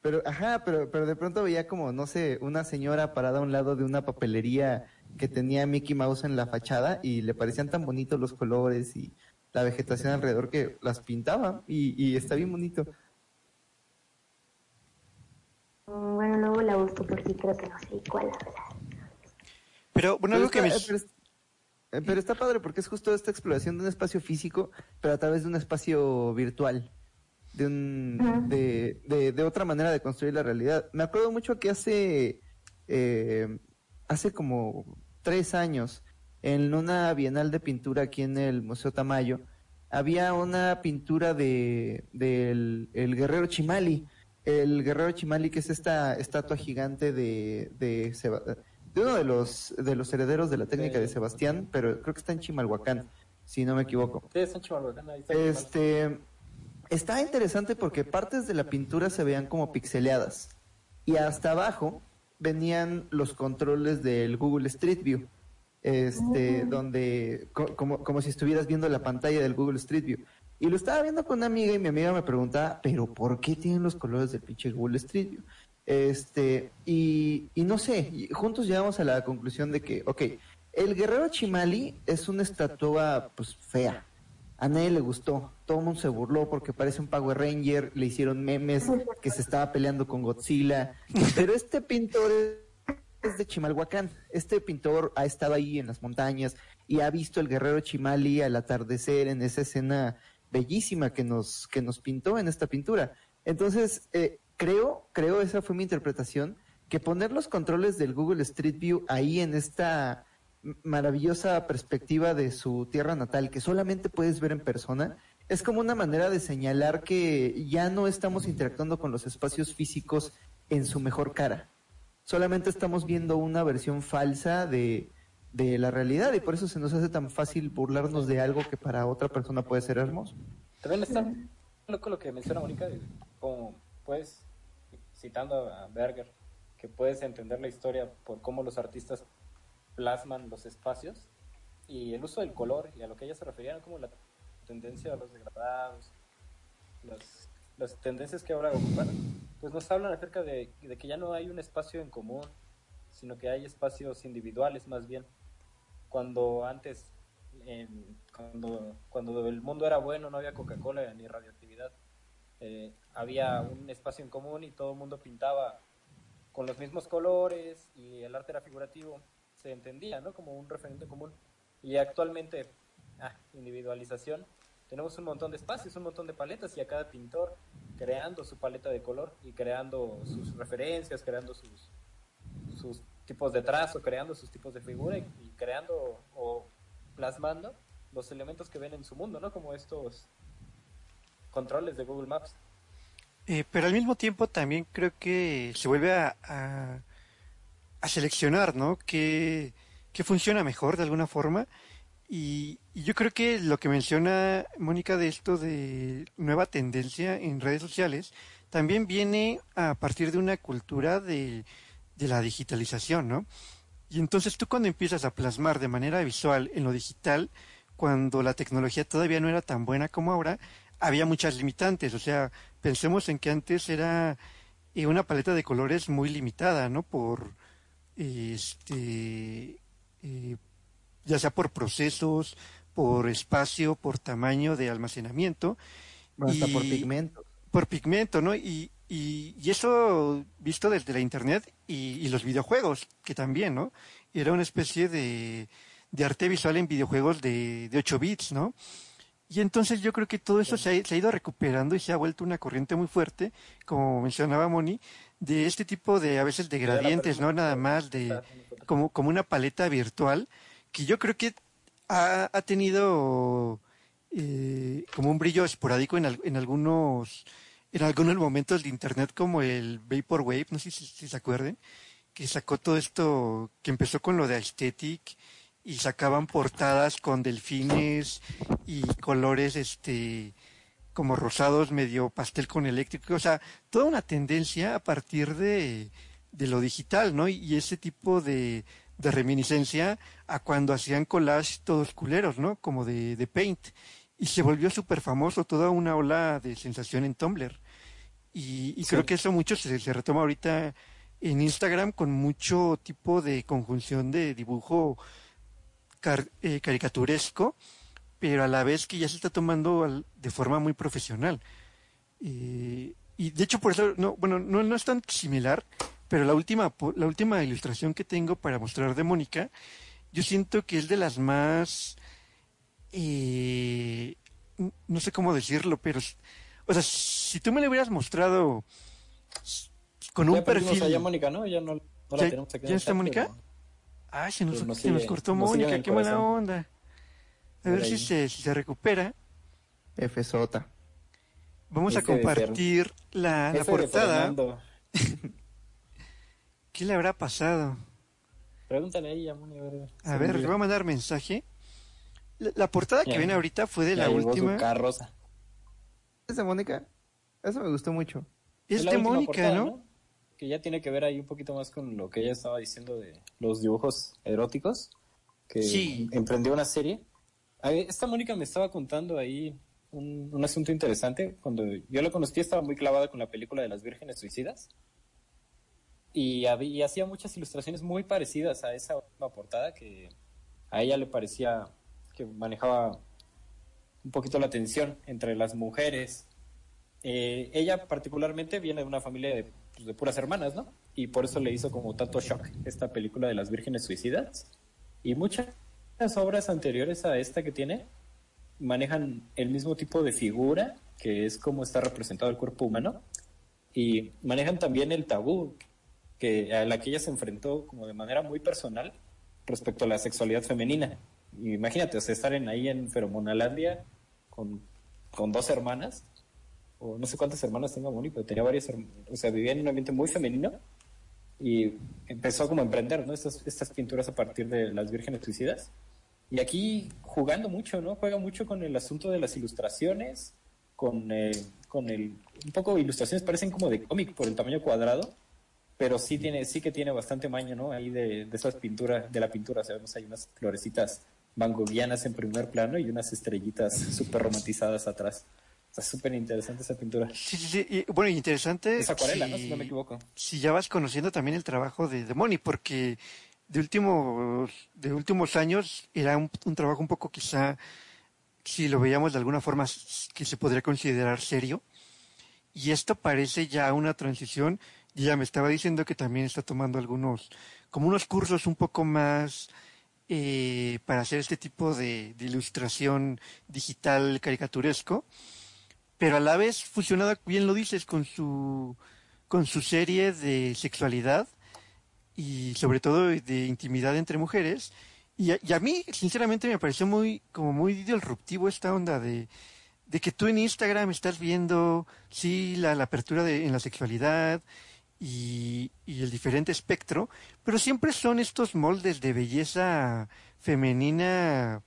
Pero, ajá, pero, pero de pronto veía como, no sé, una señora parada a un lado de una papelería que tenía Mickey Mouse en la fachada y le parecían tan bonitos los colores y la vegetación alrededor que las pintaba y, y está bien bonito. Mm, Bueno, luego la busco porque creo que no sé cuál. Pero bueno, Pero algo que me... pero, pero está padre porque es justo esta exploración de un espacio físico, pero a través de un espacio virtual, de, un, de, de, de otra manera de construir la realidad. Me acuerdo mucho que hace, eh, hace como tres años, en una bienal de pintura aquí en el Museo Tamayo, había una pintura de del el guerrero Chimali. El guerrero Chimali, que es esta estatua gigante de, de, de uno de los, de los herederos de la técnica de Sebastián, pero creo que está en Chimalhuacán, si no me equivoco. Sí, es en Chimalhuacán, ahí está. Este está interesante porque partes de la pintura se veían como pixeleadas y hasta abajo venían los controles del Google Street View, este, donde co- como, como si estuvieras viendo la pantalla del Google Street View. Y lo estaba viendo con una amiga y mi amiga me preguntaba, pero ¿por qué tienen los colores del pinche Google Street View? Este, y, y no sé, juntos llegamos a la conclusión de que, ok, el guerrero Chimali es una estatua pues fea, a nadie le gustó. Todo el mundo se burló porque parece un Power Ranger. Le hicieron memes que se estaba peleando con Godzilla. Pero este pintor es de Chimalhuacán. Este pintor ha estado ahí en las montañas y ha visto el guerrero Chimali al atardecer en esa escena bellísima que nos, que nos pintó en esta pintura. Entonces, eh, creo, creo, esa fue mi interpretación, que poner los controles del Google Street View ahí en esta maravillosa perspectiva de su tierra natal que solamente puedes ver en persona, es como una manera de señalar que ya no estamos interactuando con los espacios físicos en su mejor cara. Solamente estamos viendo una versión falsa de, de la realidad y por eso se nos hace tan fácil burlarnos de algo que para otra persona puede ser hermoso. También está loco lo que menciona Mónica, como puedes, citando a Berger, que puedes entender la historia por cómo los artistas plasman los espacios y el uso del color, y a lo que ella se refería, era como la tendencia a los degradados, las, las tendencias que ahora ocupan, pues nos hablan acerca de, que ya no hay un espacio en común, sino que hay espacios individuales más bien. cuando antes, cuando, cuando el mundo era bueno, no había Coca-Cola ni radioactividad, eh, había un espacio en común y todo el mundo pintaba con los mismos colores y el arte era figurativo, se entendía, ¿no? Como un referente común. Y actualmente, ah, individualización, tenemos un montón de espacios, un montón de paletas y a cada pintor creando su paleta de color y creando sus referencias, creando sus, sus tipos de trazo, creando sus tipos de figura y, y creando o plasmando los elementos que ven en su mundo, ¿no? Como estos controles de Google Maps. Eh, pero al mismo tiempo también creo que se vuelve a, a, seleccionar, ¿no? ¿Qué, qué funciona mejor de alguna forma? Y, y yo creo que lo que menciona Mónica de esto de nueva tendencia en redes sociales también viene a partir de una cultura de, de la digitalización, ¿no? Y entonces tú cuando empiezas a plasmar de manera visual en lo digital, cuando la tecnología todavía no era tan buena como ahora, había muchas limitantes. O sea, pensemos en que antes era eh, una paleta de colores muy limitada, ¿no? Por, este, eh, ya sea por procesos, por espacio, por tamaño de almacenamiento. Hasta Y- por pigmentos. por pigmento, ¿no? Y, y, y eso visto desde la internet y, y los videojuegos, que también, ¿no? Era una especie de, de arte visual en videojuegos de, de 8 bits, ¿no? Y entonces yo creo que todo eso se ha, se ha ido recuperando y se ha vuelto una corriente muy fuerte, como mencionaba Moni, de este tipo de, a veces, de gradientes, ¿no? Nada más de, como, como una paleta virtual, que yo creo que ha, ha tenido eh, como un brillo esporádico en, al- en algunos en algunos momentos de internet como el Vaporwave, no sé si, si se acuerden, que sacó todo esto, que empezó con lo de aesthetic y sacaban portadas con delfines y colores este como rosados medio pastel con eléctrico, o sea, toda una tendencia a partir de, de lo digital, ¿no? Y ese tipo de, de reminiscencia a cuando hacían collage todos culeros, ¿no? Como de, de Paint. Y se volvió súper famoso, toda una ola de sensación en Tumblr. Y, y creo que eso mucho se, se retoma ahorita en Instagram con mucho tipo de conjunción de dibujo car- eh, caricaturesco, pero a la vez que ya se está tomando al- de forma muy profesional. Eh, y de hecho por eso, no, bueno, no, no es tan similar, pero la última, la última ilustración que tengo para mostrar de Mónica, yo siento que es de las más, eh, no sé cómo decirlo, pero, o sea, si tú me lo hubieras mostrado con un Ya perfil... allá a Mónica, ¿no? Ya no, no la ¿Ya- tenemos aquí ya está Mónica? pero- Ay, se nos, se sigue- cortó Mónica, qué mala onda. A ver si se, si se recupera. FSota. Vamos a F compartir la, la portada. ¿Qué le habrá pasado? Pregúntale ahí a Mónica. A ver, A ver, le voy a mandar mensaje. La, la portada que Ya. viene ahorita fue de la su última. ¿Es de Mónica? Eso me gustó mucho. Es de Mónica, portada, ¿no? Que ya tiene que ver ahí un poquito más con lo que ella estaba diciendo de los dibujos eróticos. Que Sí. emprendió una serie. Esta Mónica me estaba contando ahí un, un asunto interesante. Cuando yo la conocí estaba muy clavada con la película de las vírgenes suicidas. Y, había- y hacía muchas ilustraciones muy parecidas a esa última portada que a ella le parecía que manejaba un poquito la tensión entre las mujeres. Eh, ella particularmente viene de una familia de, pues, de puras hermanas, ¿no? Y por eso le hizo como tanto shock esta película de las vírgenes suicidas. Y muchas obras anteriores a esta que tiene manejan el mismo tipo de figura, que es como está representado el cuerpo humano, y manejan también el tabú que a la que ella se enfrentó como de manera muy personal respecto a la sexualidad femenina. Imagínate, o sea, estar en, ahí en Feromonalandia con, con dos hermanas, o no sé cuántas hermanas tenga Moni, pero tenía varias, herm- o sea, vivía en un ambiente muy femenino y empezó como a emprender, ¿no? Estas, estas pinturas a partir de las vírgenes suicidas. Y aquí jugando mucho, ¿no? Juega mucho con el asunto de las ilustraciones, con, eh, con el... Un poco ilustraciones parecen como de cómic por el tamaño cuadrado, pero sí tiene sí que tiene bastante maña, ¿no? Ahí de, de esas pinturas, de la pintura, sabemos, hay unas florecitas van Goghianas en primer plano y unas estrellitas súper romantizadas atrás. Está súper interesante esa pintura. Sí, sí, sí. Y, bueno, interesante. Es acuarela, si, ¿no? Si no me equivoco. Si ya vas conociendo también el trabajo de, de Moni, porque de últimos, de últimos años era un, un trabajo un poco quizá, si lo veíamos de alguna forma, que se podría considerar serio. Y esto parece ya una transición. Y ya me estaba diciendo que también está tomando algunos, como unos cursos un poco más eh, para hacer este tipo de, de ilustración digital caricaturesco. Pero a la vez fusionada, bien lo dices, con su, con su serie de sexualidad y sobre todo de intimidad entre mujeres. Y a, y a mí, sinceramente, me pareció muy, como muy disruptivo esta onda de, de que tú en Instagram estás viendo, sí, la, la apertura de, en la sexualidad y, y el diferente espectro, pero siempre son estos moldes de belleza femenina,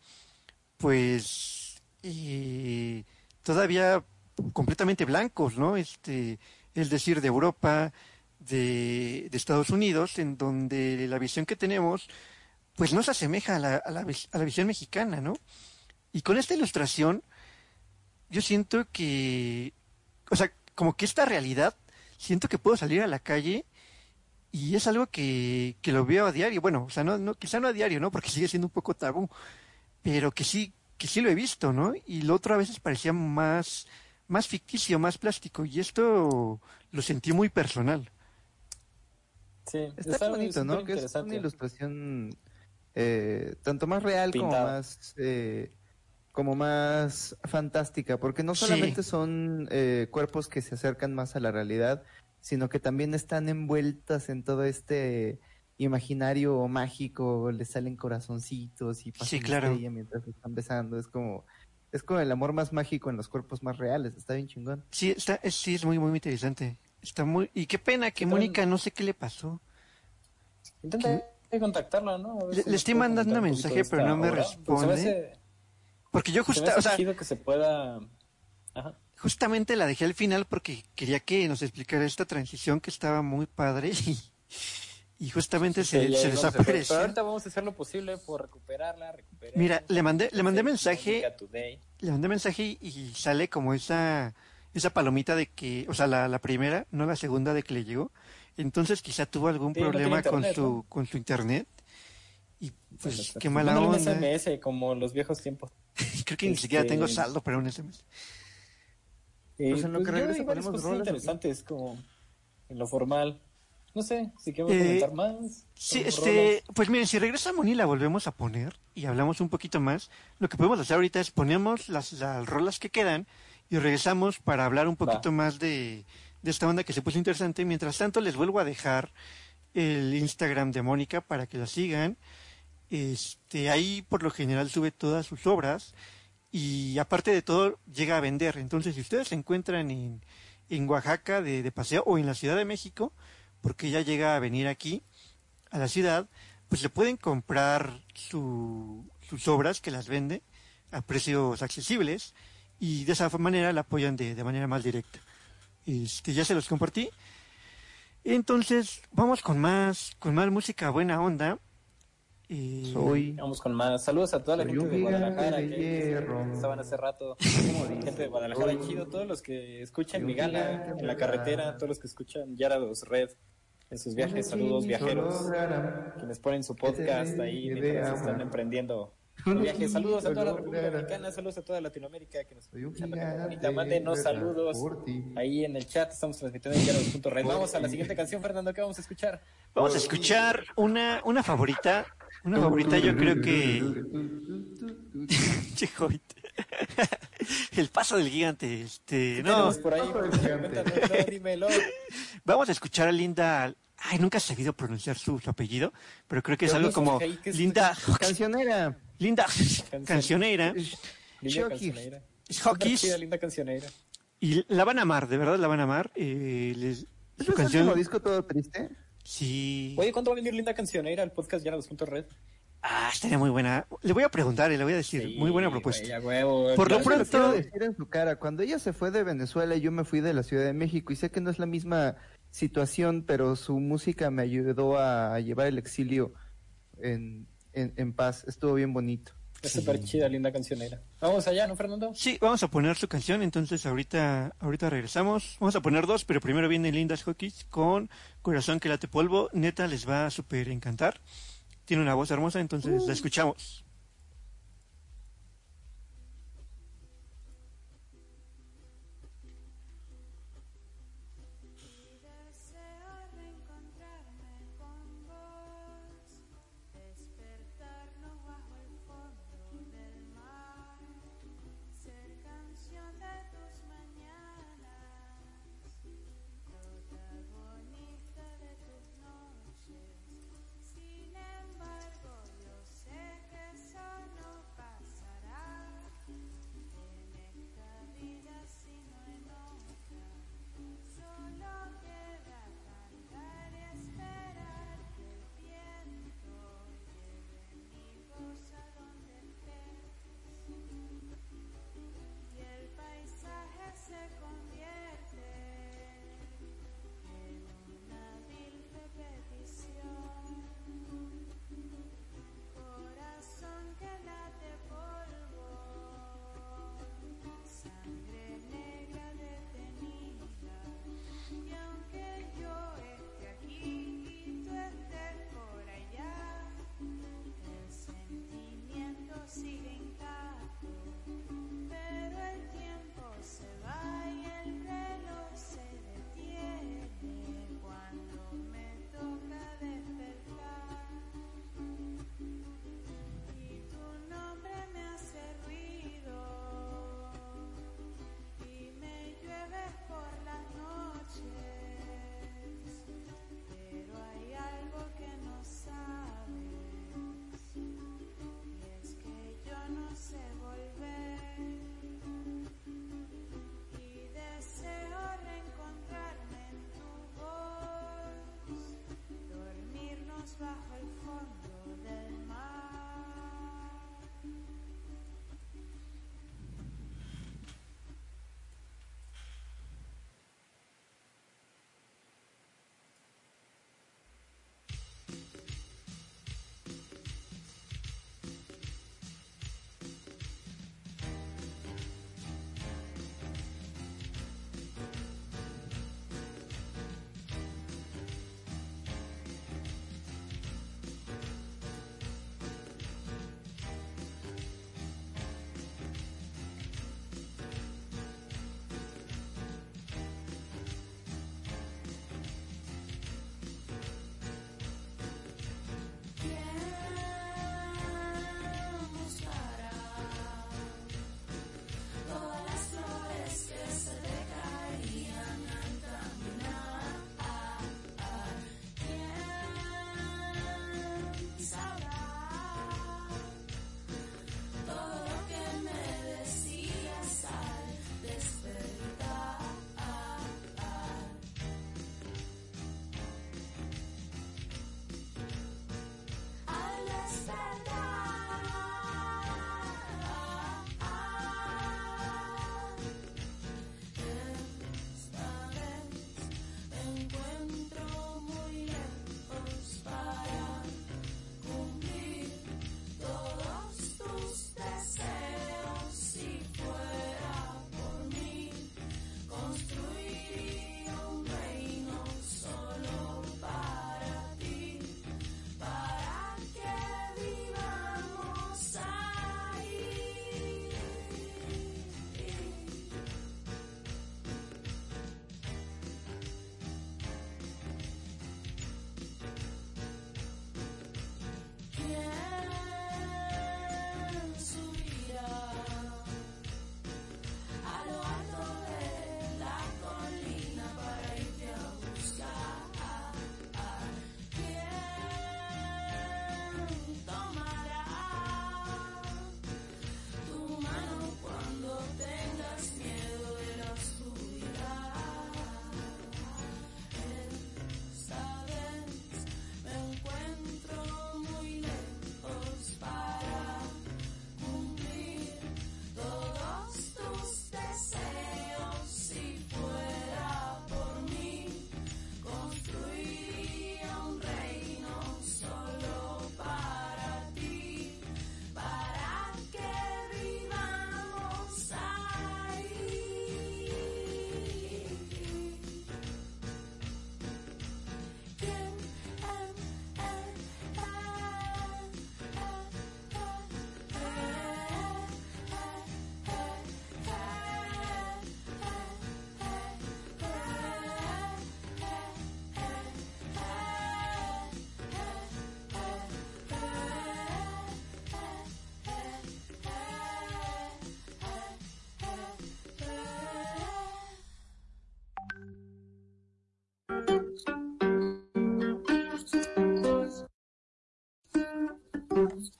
pues, eh, todavía completamente blancos, ¿no? Este, es decir, de Europa, de, Estados Unidos, en donde la visión que tenemos, pues no se asemeja a la, a la, a la visión mexicana, ¿no? Y con esta ilustración, yo siento que, o sea, como que esta realidad, siento que puedo salir a la calle y es algo que, que lo veo a diario. Bueno, o sea, no, no, quizá no a diario, ¿no? Porque sigue siendo un poco tabú, pero que sí, que sí lo he visto, ¿no? Y lo otro a veces parecía más, más ficticio, más plástico, y esto lo sentí muy personal. Sí, Está, bonito, ¿no? Que es una ilustración eh, tanto más real como más eh, como más fantástica, porque no Sí. solamente son eh, cuerpos que se acercan más a la realidad, sino que también están envueltas en todo este imaginario mágico, le salen corazoncitos y pasan Sí, claro. mientras se están besando, es como es como el amor más mágico en los cuerpos más reales, está bien chingón. Sí, está, es, sí, es muy, muy interesante. Está muy, y qué pena que Mónica, no sé qué le pasó. Intenta contactarla, ¿no? A ver Le- si le nos estoy mandando un mensaje, pero no me obra. Pues se me responde. hace- Porque yo se me justa, hace o sea, chido que se pueda... Ajá. justamente la dejé al final porque quería que nos explicara esta transición que estaba muy padre y, y justamente se, Sí, se a hacer- desapareció. Pero ahorita vamos a hacer lo posible por recuperarla, recuperar. Mira, le mandé, le mandé mensaje, le mandé mensaje y, y sale como esa, esa palomita de que, o sea, la, la primera, no la segunda de que le llegó. Entonces quizá tuvo algún Sí, no problema con internet, su, ¿no? con su internet. Y pues Exacto. qué mala onda. un SMS como los viejos tiempos. Creo que ni siquiera Este, tengo saldo para un SMS. Eh, Pues en lo que yo regresa ponemos cosas rolas, ¿o qué? interesantes como en lo formal. No sé, si queremos Eh, comentar más. Sí, este, rolas. pues miren, si regresa Moni la volvemos a poner y hablamos un poquito más. Lo que podemos hacer ahorita es ponemos las, las rolas que quedan y regresamos para hablar un poquito más de, de esta onda que se puso interesante. Mientras tanto, les vuelvo a dejar el Instagram de Mónica para que la sigan. Este, ahí por lo general sube todas sus obras y aparte de todo llega a vender. Entonces, si ustedes se encuentran en, en Oaxaca de, de paseo o en la Ciudad de México, porque ella llega a venir aquí a la ciudad, pues le pueden comprar su- sus obras que las vende a precios accesibles y de esa manera la apoyan de, de manera más directa. Este, ya se los compartí. Entonces, vamos con más, con más música buena onda. Eh, Soy Vamos con más. Saludos a toda la Soy gente de Guadalajara de que, estaban hace rato. Gente de Guadalajara, chido. Todos los que escuchan Soy mi gala en la carretera, todos los que escuchan Yarados Red en sus viajes. Saludos, viajeros. Quienes ponen su podcast ahí mientras están emprendiendo viaje. Saludos a toda la República Mexicana, saludos a toda Latinoamérica que nos Soy Bonita, mándenos de saludos ahí en el chat. Estamos transmitiendo en Yarados.red. Vamos a la siguiente canción, Fernando. ¿Qué vamos a escuchar? Vamos a escuchar una, una favorita. Una favorita yo creo que... El paso del gigante. Este, no, por ahí. Cuéntanos, dímelo. vamos a escuchar a Linda... Ay, nunca he sabido pronunciar su, su apellido, pero creo que es algo como hey, ¿qué es- Linda... cancionera. Linda Cancionera. Linda cancionera. Y la van a amar, de verdad la van a amar. Eh, les- ¿Es su el canción... último disco todo triste? Sí. Oye, ¿cuándo va a venir linda cancionera al podcast ya Red? Ah, estaría muy buena. Le voy a preguntar y le voy a decir. muy buena propuesta. Güey, a huevo. Por lo pronto- decir en su cara. Cuando ella se fue de Venezuela yo me fui de la Ciudad de México y sé que no es la misma situación, pero su música me ayudó a llevar el exilio en, en, en paz. Estuvo bien bonito. Es súper chida, linda cancionera. Vamos allá, ¿no, Fernando? Sí, vamos a poner su canción, entonces ahorita, ahorita regresamos. Vamos a poner dos, pero primero viene Lindas Hawkins con Corazón que late polvo. Neta, les va a súper encantar. tiene una voz hermosa, entonces la escuchamos.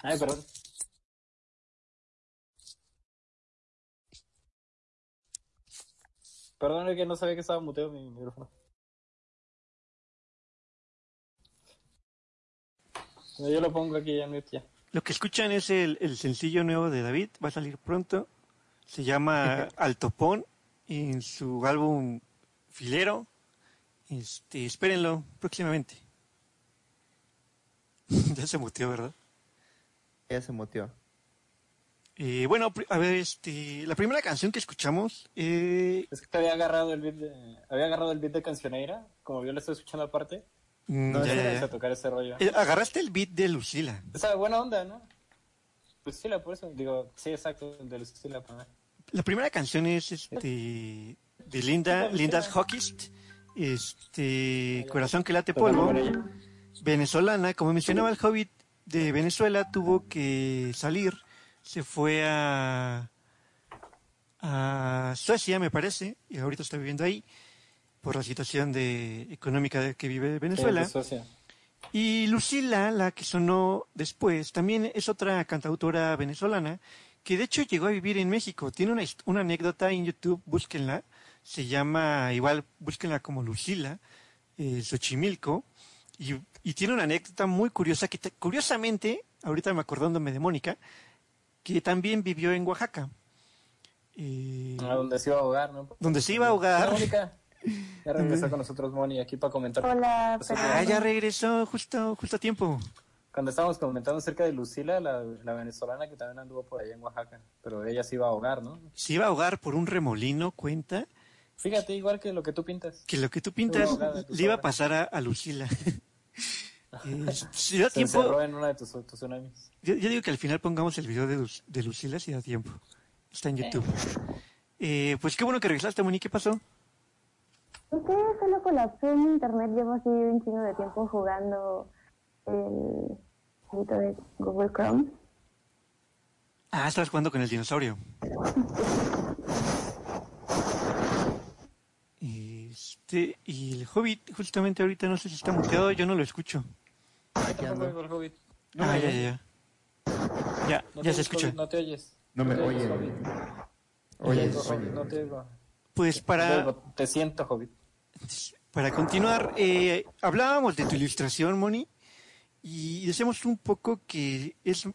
Ay, perdón. Perdón, es que no sabía que estaba muteado mi micrófono. No, Yo lo pongo aquí ya, mute ya. Lo que escuchan es el, el sencillo nuevo de David, va a salir pronto. Se llama Altopón en su álbum Filero. Este, espérenlo próximamente. ya se muteó, ¿verdad? Ya se moteó. Eh, bueno, a ver, este, la primera canción que escuchamos, eh, Es que te había agarrado el beat de, había agarrado el beat de Cancioneira, como yo le estoy escuchando aparte. mm, No, ya, ya, ya. a tocar ese rollo. Eh, agarraste el beat de Lucila. Esa buena onda, ¿no? Lucila, por eso digo, sí, exacto, de Lucila. La primera canción es este de Linda, Linda's Hockist, este Corazón que late polvo, ella. venezolana, como mencionaba el Hobbit de Venezuela tuvo que salir, se fue a a Suecia, me parece, y ahorita está viviendo ahí por la situación de económica que vive Venezuela. Suecia. Y Lucila, la que sonó después, también es otra cantautora venezolana que de hecho llegó a vivir en México. Tiene una, una anécdota en YouTube, búsquenla. Se llama, igual, búsquenla como Lucila, eh, Xochimilco. Y, y tiene una anécdota muy curiosa que, te- curiosamente, ahorita me acordándome de Mónica, que también vivió en Oaxaca. Eh, A donde se iba a ahogar, ¿no? donde se iba a ahogar. Hola, Mónica. Ya regresó con nosotros Moni aquí para comentar. Hola. Ah, ya regresó justo, justo a tiempo. Cuando estábamos comentando acerca de Lucila, la, la venezolana que también anduvo por allá en Oaxaca, pero ella se iba a ahogar, ¿no? Se iba a ahogar por un remolino, cuenta. Fíjate, igual que lo que tú pintas. que lo que tú pintas le iba a pasar a, a Lucila. Eh, si da Se tiempo, encerró en una de tus, tus tsunamis. yo, yo digo que al final pongamos el video de, Luz- de Lucila si da tiempo. Está en YouTube. Eh, pues qué bueno que regresaste, Moni. ¿Qué pasó? Usted solo colapsó mi internet. Llevo así un chingo de tiempo jugando el jueguito de Google Chrome. Ah, estabas jugando con el dinosaurio. Este, y el Hobbit, justamente ahorita no sé si está muteado, yo no lo escucho. Aquí Tampoco el Hobbit. No Ah, ya, ya, ya. Ya, No ya se escucha. Hobbit, no te oyes. No me oyes, oye. Oye, No te oigo, oye. No te oigo. Pues para. Te siento, Hobbit. Para continuar, eh, hablábamos de tu ilustración, Moni, y decíamos un poco que es,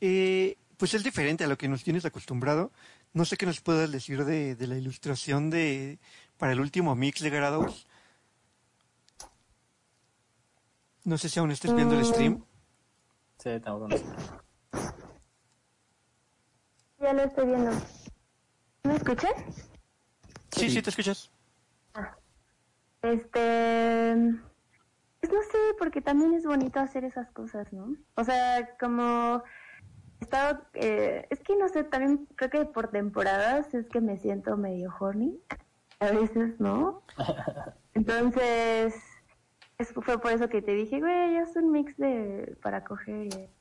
eh, pues es diferente a lo que nos tienes acostumbrado. No sé qué nos puedas decir de, de la ilustración de para el último mix de Garados. No sé si aún estés viendo el stream. Sí, tampoco no sé. Ya lo estoy viendo. ¿Me escuchan? Sí, sí, te escuchas. Este. Pues no sé, porque también es bonito hacer esas cosas, ¿no? O sea, como. he Estado, eh, es que no sé, también creo que por temporadas es que me siento medio horny. A veces, ¿no? Entonces, es- fue por eso que te dije, güey, es un mix de para coger. Y,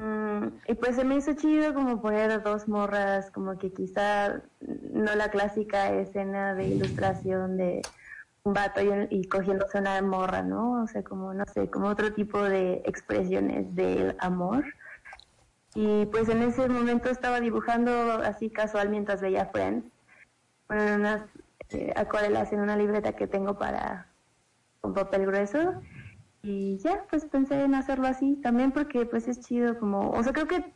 Mm, y pues se me hizo chido como poner dos morras, como que quizá no la clásica escena de ilustración de un vato y, y cogiéndose una morra, ¿no? O sea, como, no sé, como otro tipo de expresiones del amor. Y pues en ese momento estaba dibujando así casual mientras veía Friends, con unas eh, acuarelas en una libreta que tengo para con papel grueso. Y ya, pues pensé en hacerlo así también porque pues es chido como, o sea, creo que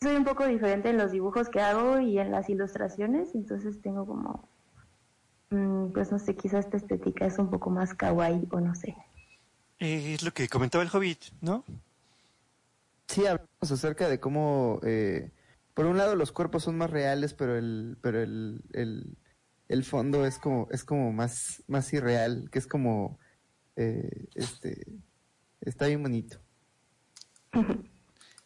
soy un poco diferente en los dibujos que hago y en las ilustraciones, entonces tengo como, mm, pues no sé, quizás esta estética es un poco más kawaii o no sé. Eh, es lo que comentaba el Hobbit, ¿no? Sí, hablamos acerca de cómo, eh, por un lado, los cuerpos son más reales, pero el, pero el, el, el fondo es como, es como más, más irreal, que es como, eh, este, está bien bonito.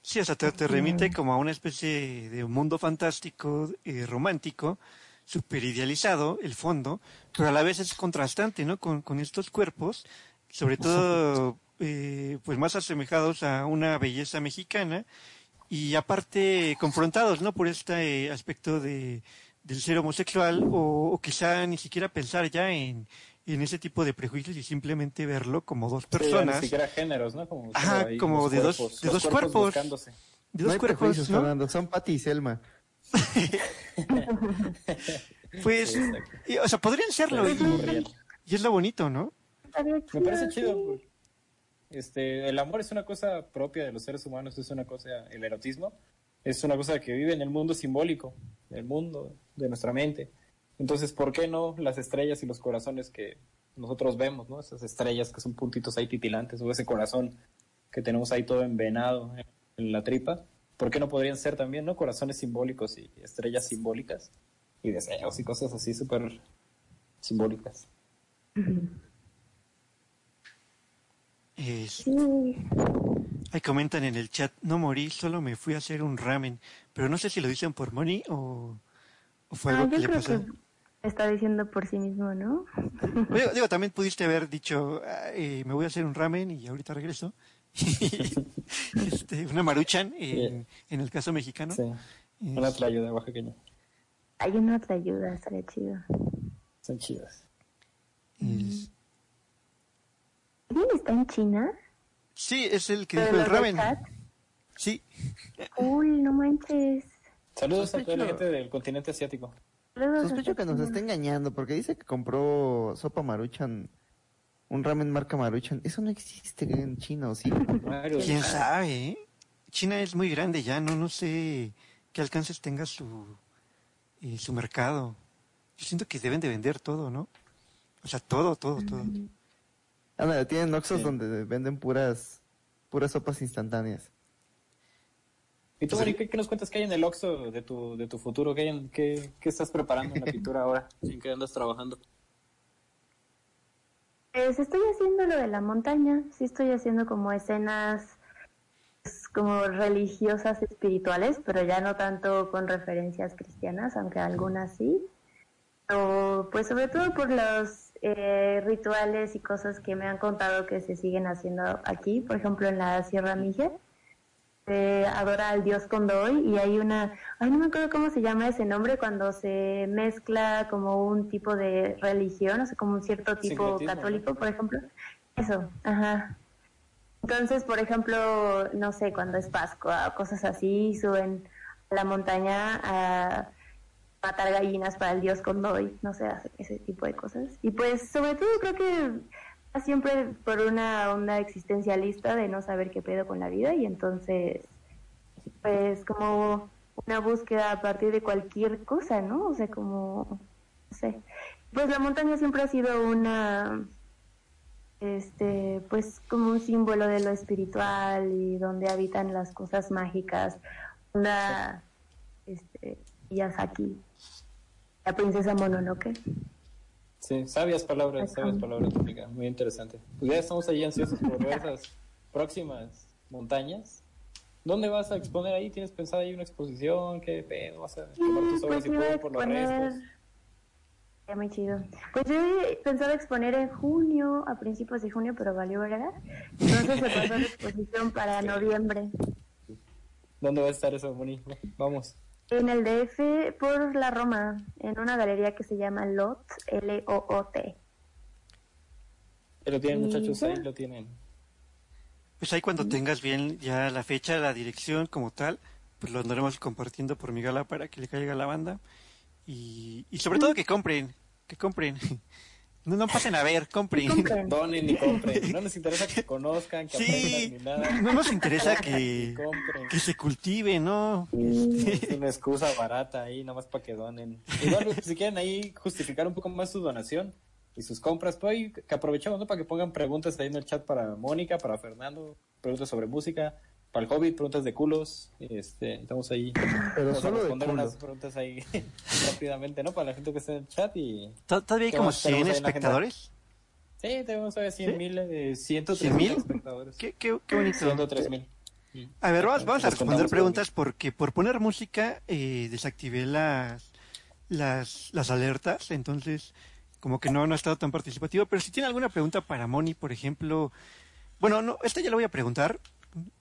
Sí, o sea, te, te remite como a una especie de mundo fantástico, eh, romántico, super idealizado, el fondo, pero a la vez es contrastante, ¿no? Con, con estos cuerpos, sobre todo, eh, pues más asemejados a una belleza mexicana y aparte confrontados, ¿no? Por este eh, aspecto de, del ser homosexual o, o quizá ni siquiera pensar ya en, en ese tipo de prejuicios y simplemente verlo como dos Sí, personas ni siquiera géneros, ¿no? Como Ajá, solo ahí como los de dos- cuerpos, de dos cuerpos. buscándose. de No dos hay cuerpos, prejuicios, ¿no? Fernando. Son Patty y Selma. Pues, y, o sea, podrían serlo y, y es lo bonito, ¿no? Me parece chido. Este, el amor es una cosa propia de los seres humanos, es una cosa, el erotismo es una cosa que vive en el mundo simbólico, en el mundo de nuestra mente. Entonces, ¿por qué no las estrellas y los corazones que nosotros vemos, ¿no? Esas estrellas que son puntitos ahí titilantes, o ese corazón que tenemos ahí todo envenado en la tripa, ¿por qué no podrían ser también, ¿no? Corazones simbólicos y estrellas simbólicas y deseos y cosas así súper simbólicas. Es-. Ahí comentan en el chat, no morí, solo me fui a hacer un ramen. Pero no sé si lo dicen por Moni o, o fue Ah, algo yo que le pasó. que está diciendo por sí mismo, ¿no? Digo, digo, también pudiste haber dicho, ah, eh, me voy a hacer un ramen y ahorita regreso. este, una maruchan en, en el caso mexicano. Sí, una tlayuda oaxaqueña. Hay una otra ayuda, estaría chido. Son chidas. es- ¿Alguien está en China? Sí, es el que ¿De dijo el chat? Sí, Uy, no manches. Saludos a toda la gente del continente asiático. Saludos Sospecho que nos está engañando porque dice que compró sopa maruchan, un ramen marca maruchan. Eso no existe en China, ¿o sí? Quién sabe, ¿eh? China es muy grande ya, no, no sé qué alcances tenga su, eh, su mercado. Yo siento que deben de vender todo, ¿no? O sea, todo, todo, todo. Ándale, tienen Oxxos Sí. donde venden puras puras sopas instantáneas. ¿Y tú, Mari, qué, qué nos cuentas que hay en el Oxxo de tu, de tu futuro? ¿Qué, hay en- qué, qué estás preparando en la pintura ahora? ¿En qué andas trabajando? Pues estoy haciendo lo de la montaña, sí estoy haciendo como escenas pues, como religiosas espirituales, pero ya no tanto con referencias cristianas, aunque algunas sí. O pues sobre todo por los eh, rituales y cosas que me han contado que se siguen haciendo aquí, por ejemplo en la Sierra Mije. Se adora al dios Condoy y hay una, ay no me acuerdo cómo se llama ese nombre cuando se mezcla como un tipo de religión, o sea, como un cierto tipo Sincretismo, católico, ¿no? por ejemplo. Eso, ajá. Entonces, por ejemplo, no sé, cuando es Pascua o cosas así, suben a la montaña a matar gallinas para el dios Condoy, no sé, ese tipo de cosas. Y pues, sobre todo, creo que siempre por una onda existencialista de no saber qué pedo con la vida y entonces, pues, como una búsqueda a partir de cualquier cosa, ¿no? O sea, como, no sé. Pues la montaña siempre ha sido una este, pues como un símbolo de lo espiritual y donde habitan las cosas mágicas. Una, este, Miyazaki, la princesa Mononoke. Sí, sabias palabras, sabias palabras, Mónica. Muy interesante. Pues ya estamos ahí ansiosos por ver esas próximas montañas. ¿Dónde vas a exponer ahí? ¿Tienes pensado ahí una exposición? ¿Qué pedo? ¿Vas a tomar tus obras Pues y a por, los restos? ya muy chido. Pues yo he pensado exponer en junio, a principios de junio, pero valió verga. Entonces se pasó la exposición para noviembre. ¿Dónde va a estar eso, Moni? Vamos. En el DF por la Roma, en una galería que se llama LOT, L-O-O-T. Lo tienen, muchachos, ahí lo tienen. Pues ahí cuando tengas bien ya la fecha, la dirección como tal, pues lo andaremos compartiendo por mi gala para que le caiga a la banda. Y, y sobre todo que compren, que compren. No, no pasen a ver, compren. Compren. Donen y compren. No nos interesa que conozcan, que Sí, aprendan ni nada. no nos interesa que, que se cultive, ¿no? Es una excusa barata ahí, nada más para que donen. Igual, pues, si quieren ahí justificar un poco más su donación y sus compras, pues que aprovechemos, ¿no? Para que pongan preguntas ahí en el chat para Mónica, para Fernando, preguntas sobre música, para el Hobbit, preguntas de culos. Este, estamos ahí. Pero Vamos a solo responder unas preguntas ahí rápidamente, ¿no? Para la gente que está en el chat y... To- Todavía hay ¿Qué como más tenemos 100 ahí en la agenda? espectadores. Sí, tenemos todavía 100 ¿Sí? mil, eh, 103 ¿100,000? mil espectadores. Qué, qué, qué bonito. 103 mil. A ver, vamos, vamos a responder preguntas porque por poner música eh, desactivé las, las, las alertas, entonces como que no, no ha estado tan participativo. Pero si tiene alguna pregunta para Moni, por ejemplo, bueno, no, esta ya la voy a preguntar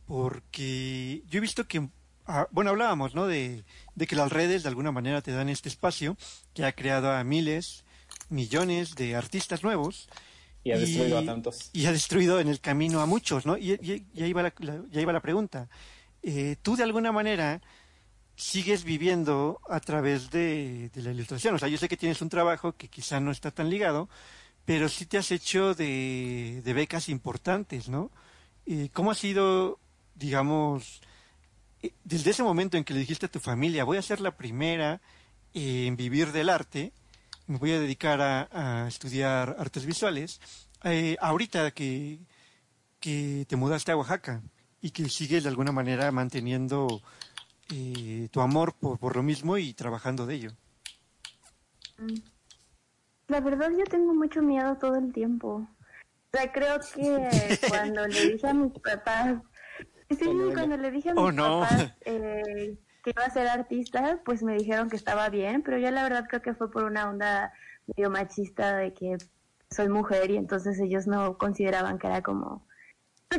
porque yo he visto que, ah, bueno, hablábamos, ¿no? De, de que las redes de alguna manera te dan este espacio que ha creado a miles millones de artistas nuevos. Y ha destruido a tantos. Y ha destruido en el camino a muchos, ¿no? Y, y- y ahí, va la, la- y ahí va la pregunta. Eh, ¿Tú de alguna manera sigues viviendo a través de, de la ilustración? O sea, yo sé que tienes un trabajo que quizá no está tan ligado, pero sí te has hecho de, de becas importantes, ¿no? Eh, ¿Cómo ha sido, digamos, eh, desde ese momento en que le dijiste a tu familia, voy a ser la primera en vivir del arte, me voy a dedicar a, a estudiar artes visuales, eh, ahorita que, que te mudaste a Oaxaca y que sigues de alguna manera manteniendo eh, tu amor por, por lo mismo y trabajando de ello. La verdad yo tengo mucho miedo todo el tiempo. O sea, creo que cuando le dije a mis papás, sí, Oh, cuando le dije a mis Oh, no. papás eh, que iba a ser artista, pues me dijeron que estaba bien, pero yo la verdad creo que fue por una onda medio machista de que soy mujer y entonces ellos no consideraban que era como,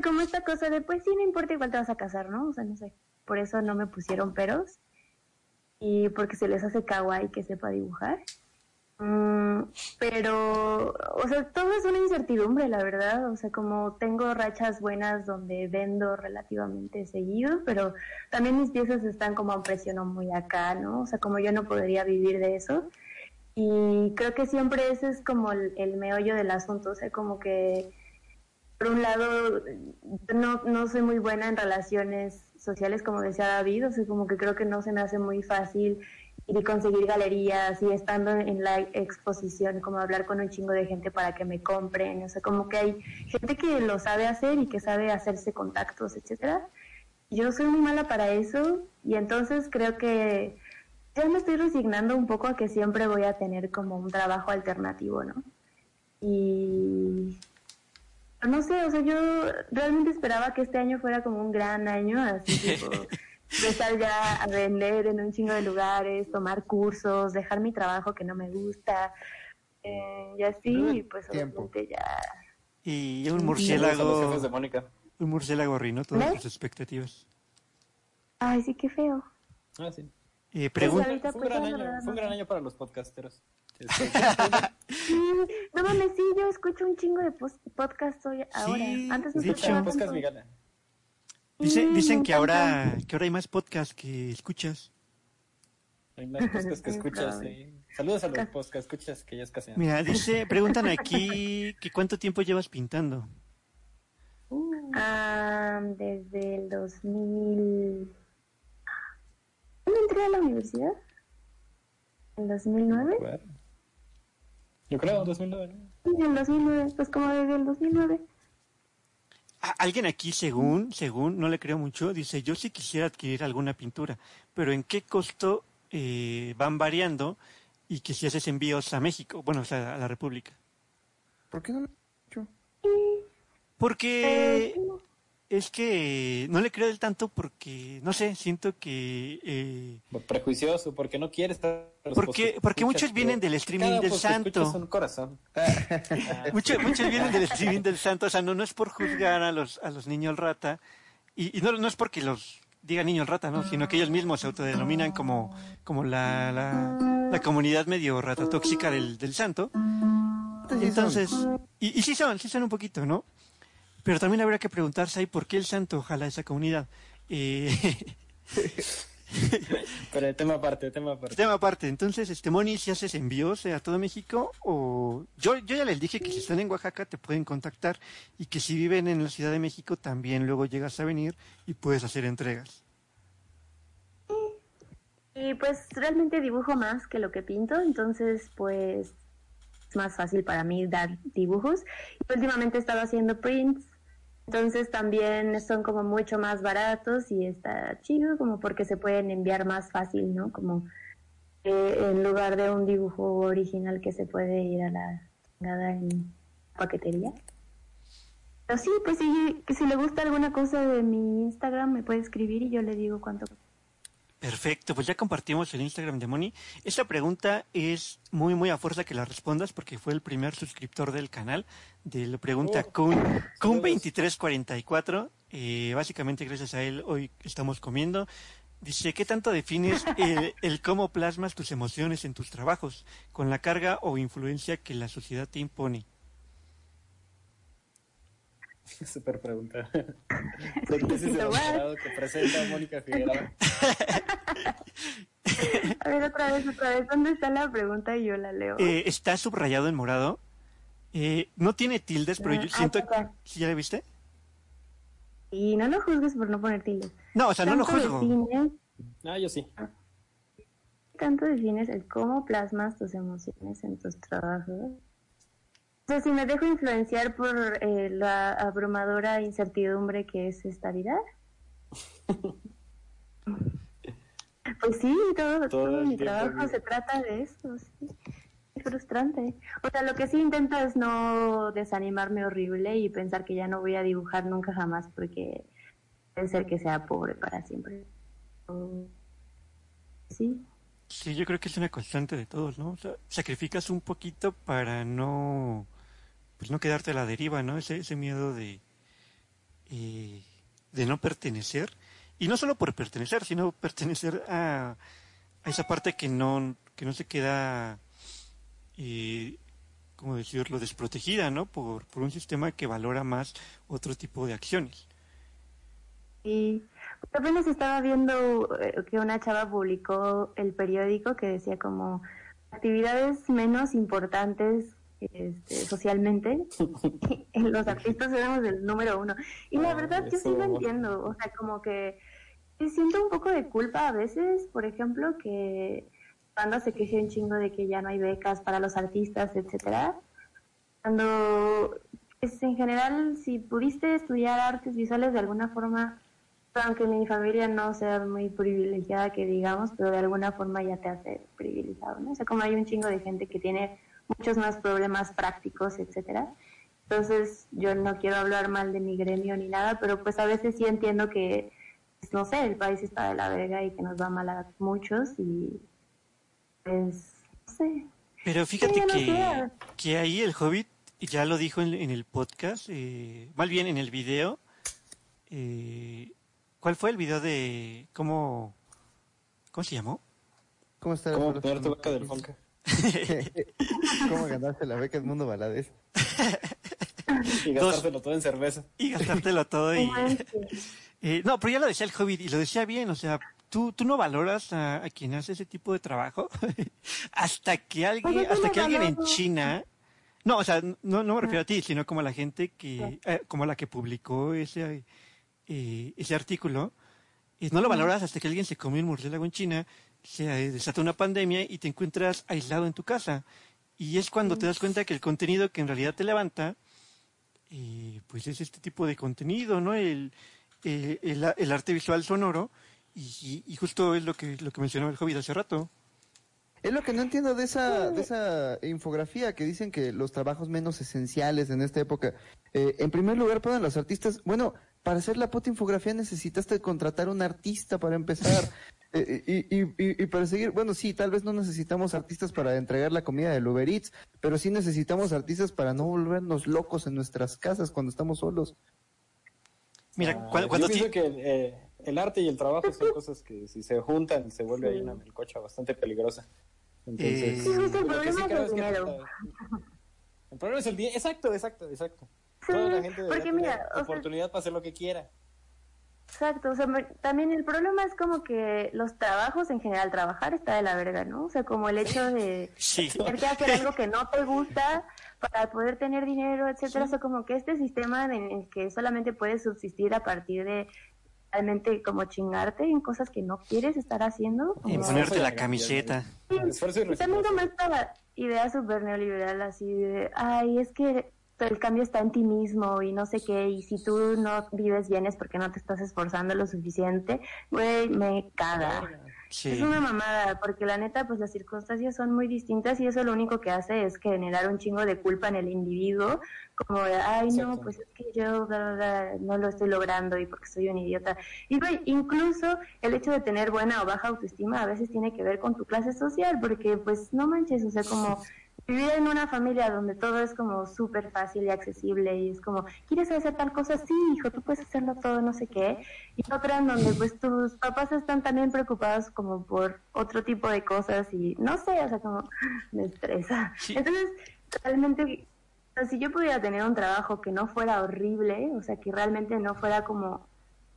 como esta cosa de, pues sí, no importa, igual te vas a casar, ¿no? O sea, no sé, por eso no me pusieron peros y porque se les hace kawaii que sepa dibujar. Mm, pero, o sea, todo es una incertidumbre, la verdad. O sea, como tengo rachas buenas donde vendo relativamente seguido, pero también mis piezas están como a un muy acá, ¿no? O sea, como yo no podría vivir de eso. Y creo que siempre ese es como el, meollo del asunto. O sea, como que, por un lado, no, no soy muy buena en relaciones sociales, como decía David. O sea, como que creo que no se me hace muy fácil y conseguir galerías y estando en la exposición, como hablar con un chingo de gente para que me compren, o sea, como que hay gente que lo sabe hacer y que sabe hacerse contactos, etcétera. Yo soy muy mala para eso y entonces creo que ya me estoy resignando un poco a que siempre voy a tener como un trabajo alternativo, ¿no? Y no sé, o sea, yo realmente esperaba que este año fuera como un gran año, así tipo empezar ya a vender en un chingo de lugares, tomar cursos, dejar mi trabajo que no me gusta, eh, y así, pues Tiempo. obviamente ya... Y un murciélago, de Mónica. un murciélago arruinó todas tus expectativas. Ay, sí, qué feo. Ah, sí. Eh, Pues pregun- ahorita, Fue un pues, gran año, fue un gran año para los podcasteros. Este, Sí, no mames, sí, yo escucho un chingo de pos- podcast hoy ahora. Antes no escuchaba podcast. Dice- Sí, dicen que ahora, que ahora hay más podcasts que escuchas. Hay más podcasts que escuchas. sí. Saludos a los podcasts que escuchas, que ya es casi. Mira, dice, preguntan aquí que cuánto tiempo llevas pintando. Ah, desde el 2000... ¿Cuándo entré a la universidad? ¿En 2009? Bueno. Yo creo, 2009. ¿no? Sí, en el 2009, pues como desde el 2009. Alguien aquí, según, según, no le creo mucho, dice, yo sí quisiera adquirir alguna pintura, pero ¿en qué costo eh, van variando y que si haces envíos a México, bueno, o sea, a la República? ¿Por qué no lo he hecho? Porque Eh. Es que no le creo del tanto porque, no sé, siento que... eh, Prejuicioso, porque no quiere estar. Porque- porque muchos vienen del streaming del santo. Un corazón. Muchos, muchos vienen del streaming del santo, o sea, no, no es por juzgar a los, a los niños rata, y, y no, no es porque los diga niños rata, ¿no? Sino que ellos mismos se autodenominan como, como la, la, la comunidad medio rata tóxica del, del santo. Entonces, y, y sí son, sí son un poquito, ¿no? Pero también habría que preguntarse ahí por qué el santo a esa comunidad. Eh, Pero de tema aparte, tema aparte. tema aparte, entonces, este Moni, si haces envíos eh, a todo México, o yo, yo ya les dije que si están en Oaxaca te pueden contactar y que si viven en la Ciudad de México también luego llegas a venir y puedes hacer entregas. Y pues realmente dibujo más que lo que pinto, entonces pues es más fácil para mí dar dibujos. Y últimamente he estado haciendo prints, entonces también son como mucho más baratos y está chido como porque se pueden enviar más fácil, ¿no? Como eh, en lugar de un dibujo original que se puede ir a la chingada en paquetería. Pero sí, pues que si le gusta alguna cosa de mi Instagram me puede escribir y yo le digo cuánto Perfecto, pues ya compartimos el Instagram de Moni. Esta pregunta es muy, muy a fuerza que la respondas porque fue el primer suscriptor del canal de la pregunta Oh, Kun, Kun saludos. 2344. Eh, básicamente gracias a él hoy estamos comiendo. Dice, ¿qué tanto defines el, el cómo plasmas tus emociones en tus trabajos con la carga o influencia que la sociedad te impone? Super pregunta. De tesis de doctorado que presenta Mónica Figueroa. A ver, otra vez, otra vez. ¿Dónde está la pregunta? Y yo la leo. Eh, está subrayado en morado. Eh, no tiene tildes, pero yo Ah, siento... acá. ¿Sí ya la viste? Y no lo juzgues por no poner tildes. No, o sea, no lo ¿Tanto juzgo. defines- Ah, yo sí. tanto defines el cómo plasmas tus emociones en tus trabajos? O sea, si me dejo influenciar por eh, la abrumadora incertidumbre que es esta vida. pues sí, todo, Todo mi trabajo se trata de eso. sí. Es frustrante. O sea, lo que sí intento es no desanimarme horrible y pensar que ya no voy a dibujar nunca jamás porque puede ser que sea pobre para siempre. Sí. Sí, yo creo que es una constante de todos, ¿no? O sea, sacrificas un poquito para no, pues no quedarte a la deriva, ¿no? Ese, ese miedo de, eh, de no pertenecer. Y no solo por pertenecer, sino pertenecer a, a esa parte que no, que no se queda, eh, ¿cómo decirlo?, desprotegida, ¿no? Por, por un sistema que valora más otro tipo de acciones. Y apenas estaba viendo eh, que una chava publicó el periódico que decía como actividades menos importantes este, socialmente, los artistas éramos el número uno. Y la Ah, verdad yo sí lo entiendo, o sea, como que siento un poco de culpa a veces, por ejemplo, que cuando se queja un chingo de que ya no hay becas para los artistas, etcétera. Cuando pues, en general, si pudiste estudiar artes visuales de alguna forma, aunque mi familia no sea muy privilegiada, que digamos, pero de alguna forma ya te hace privilegiado, ¿no? O sea, como hay un chingo de gente que tiene muchos más problemas prácticos, etcétera. Entonces, yo no quiero hablar mal de mi gremio ni nada, pero pues a veces sí entiendo que, pues, no sé, el país está de la verga y que nos va mal a muchos y pues, no sé. Pero fíjate no que, que ahí el Hobbit ya lo dijo en, en el podcast, eh, más bien en el video. eh, ¿Cuál fue el video de cómo, cómo se llamó? ¿Cómo está? ¿Cómo obtener tu beca del Fonca? ¿Cómo ganarse la beca del mundo Valadez? Y gastártelo todo en cerveza. Y gastártelo todo y... Eh, no, pero ya lo decía el Hobbit y lo decía bien, o sea, tú, tú no valoras a, a quien hace ese tipo de trabajo hasta que alguien, hasta ¿cómo que alguien en? China, no, o sea, no, no me refiero a ti, sino como a la gente que, eh, como la que publicó ese, eh, ese artículo, y no lo valoras hasta que alguien se come un murciélago en China, se desata una pandemia y te encuentras aislado en tu casa. Y es cuando te das cuenta que el contenido que en realidad te levanta, eh, pues es este tipo de contenido, ¿no? El, eh, el, el arte visual sonoro y, y justo es lo que, lo que mencionaba el Hobbit hace rato. Es lo que no entiendo de esa, de esa infografía que dicen que los trabajos menos esenciales en esta época. Eh, en primer lugar, ponen los artistas. Bueno, para hacer la puta infografía necesitaste contratar un artista para empezar. Y, y, y, y para seguir, bueno, sí, tal vez no necesitamos artistas para entregar la comida del Uber Eats, pero sí necesitamos artistas para no volvernos locos en nuestras casas cuando estamos solos. Mira, Ah, cuando, cuando yo pienso que eh, el arte y el trabajo son cosas que si se juntan se vuelve ahí una melcocha bastante peligrosa. Entonces, Sí, el problema es el dinero. falta- El problema es el dinero. Exacto, exacto, exacto. Toda la gente porque mira, tener o sea- oportunidad para hacer lo que quiera. Exacto, o sea, me- también el problema es como que los trabajos en general, trabajar está de la verga, ¿no? O sea, como el hecho de Sí. tener que hacer algo que no te gusta para poder tener dinero, etcétera, o sea, como que este sistema en el que solamente puedes subsistir a partir de realmente como chingarte en cosas que no quieres estar haciendo. en ponerte la camiseta. Y Y también como esta idea súper neoliberal así de, ay, es que el cambio está en ti mismo y no sé qué, y si tú no vives bien es porque no te estás esforzando lo suficiente, güey, me caga. Sí. Es una mamada, porque la neta, pues las circunstancias son muy distintas y eso lo único que hace es generar un chingo de culpa en el individuo, como de, ay, no, pues es que yo bla, bla, bla, no lo estoy logrando y porque soy un idiota. Y güey, incluso el hecho de tener buena o baja autoestima a veces tiene que ver con tu clase social, porque pues no manches, o sea, como vivir en una familia donde todo es como súper fácil y accesible y es como, ¿quieres hacer tal cosa? Sí, hijo, tú puedes hacerlo todo, no sé qué. Y otra en donde pues tus papás están también preocupados como por otro tipo de cosas y no sé, o sea, como me estresa. Sí. Entonces, realmente, o sea, si yo pudiera tener un trabajo que no fuera horrible, o sea, que realmente no fuera como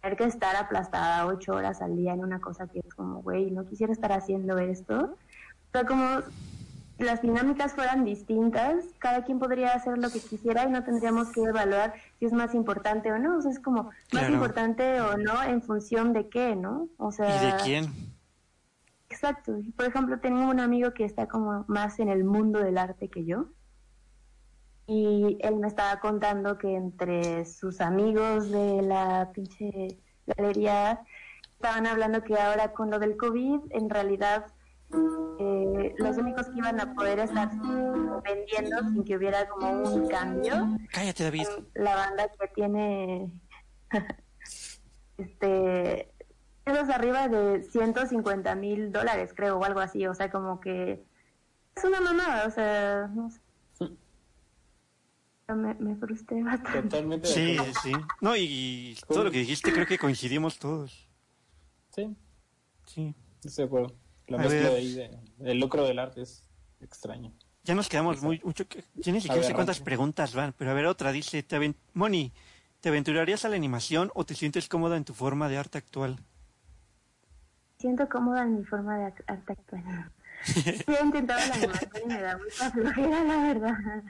tener que estar aplastada ocho horas al día en una cosa que es como, güey, no quisiera estar haciendo esto. O sea, como las dinámicas fueran distintas, cada quien podría hacer lo que quisiera y no tendríamos que evaluar si es más importante o no. O sea, es como más importante o no en función de qué, ¿no? O sea, ¿Y de quién? Exacto. Por ejemplo, tengo un amigo que está como más en el mundo del arte que yo. Y él me estaba contando que entre sus amigos de la pinche galería estaban hablando que ahora con lo del COVID, en realidad eh, los únicos que iban a poder estar vendiendo sin que hubiera como un cambio Cállate, David. la banda que tiene este pesos arriba de 150 mil dólares creo o algo así o sea como que es una mamada o sea no sé me, me frustré bastante Totalmente de Sí, sí. No, y todo lo que dijiste creo que coincidimos todos. Sí, Sí. estoy de acuerdo. La mezcla de ahí de, el lucro del arte es extraño. Ya nos quedamos muy mucho. que- Yo ni siquiera sé cuántas preguntas van, pero a ver, otra dice: ¿te aven- Moni, ¿te aventurarías a la animación o te sientes cómoda en tu forma de arte actual? siento cómoda en mi forma de arte actual sí he intentado la animación y me da mucha flojera la verdad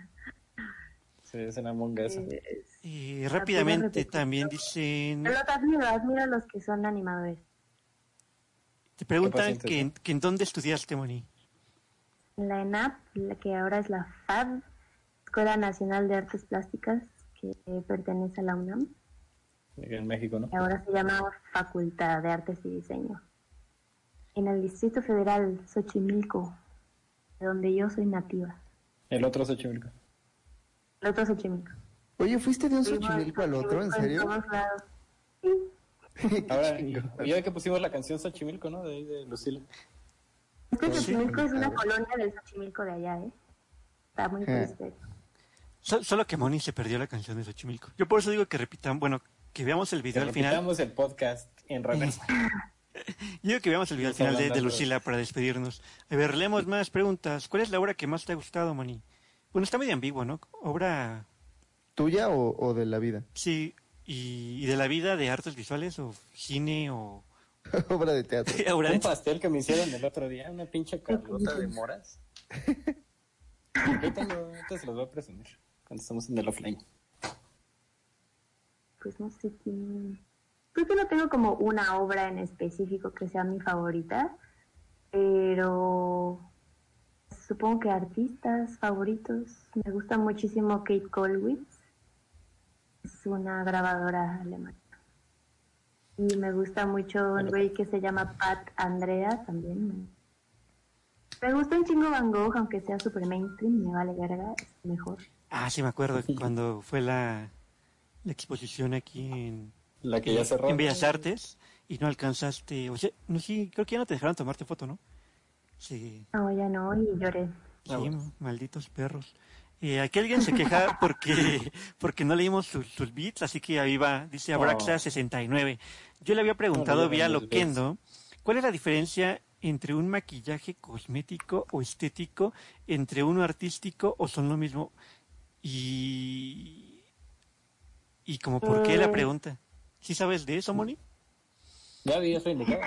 Sí, es una monga esa. Eh, Y rápidamente también dicen: pero los admiro admiro a los que son animadores Te preguntan que, en dónde estudiaste, Moni. la ENAP, la que ahora es la FAB, Escuela Nacional de Artes Plásticas, que pertenece a la UNAM, En México, ¿no? y ahora se llama Facultad de Artes y Diseño. En el Distrito Federal, Xochimilco, de donde yo soy nativa. El otro Xochimilco. El otro Xochimilco. Oye, ¿fuiste de un en Xochimilco al otro? ¿En serio? todos lados. Sí. Ahora, y ya que pusimos la canción Xochimilco, ¿no? De ahí de Lucila. Es que. Xochimilco es una colonia del Xochimilco de allá, ¿eh? Está muy Eh. triste. So- solo que Moni se perdió la canción de Xochimilco. Yo por eso digo que repitan, bueno, que veamos el Que video al final. repitamos el podcast en reversa. Yo digo que veamos el video al final de, de. Lucila para despedirnos. A ver, leemos más preguntas. ¿Cuál es la obra que más te ha gustado, Moni? Bueno, está medio ambiguo, ¿no? Obra, ¿Tuya o, o de la vida? sí, y, y de la vida de artes visuales o cine o Obra de teatro. obra Un pastel que me hicieron el otro día, una pinche carlota de moras. Ahí tengo, ahorita se los voy a presumir cuando estamos en el offline. pues no sé quién. Creo que no tengo como una obra en específico que sea mi favorita, pero supongo que artistas favoritos. Me gusta muchísimo Kate Colwitz, una grabadora alemana. Y me gusta mucho un güey que se llama Pat Andrea también. Me, gusta un chingo Van Gogh, aunque sea super mainstream, me vale verga, es mejor. Ah, sí, me acuerdo cuando fue la, la exposición aquí en, La que ya cerró. en Bellas Artes y no alcanzaste... O sea, no, sí, creo que ya no te dejaron tomarte foto, ¿no? Sí, No, ya no, y lloré. Sí, Ah, bueno. malditos perros. Eh, aquí alguien se queja porque, porque no leímos sus, sus beats, así que ahí va, dice Abraxa 69. Yo le había preguntado No, vía Loquendo, ¿cuál es la diferencia entre un maquillaje cosmético o estético, entre uno artístico o son lo mismo? Y, y como por qué la Eh. pregunta. ¿Sí sabes de eso, Moni? Ya vi eso indicado.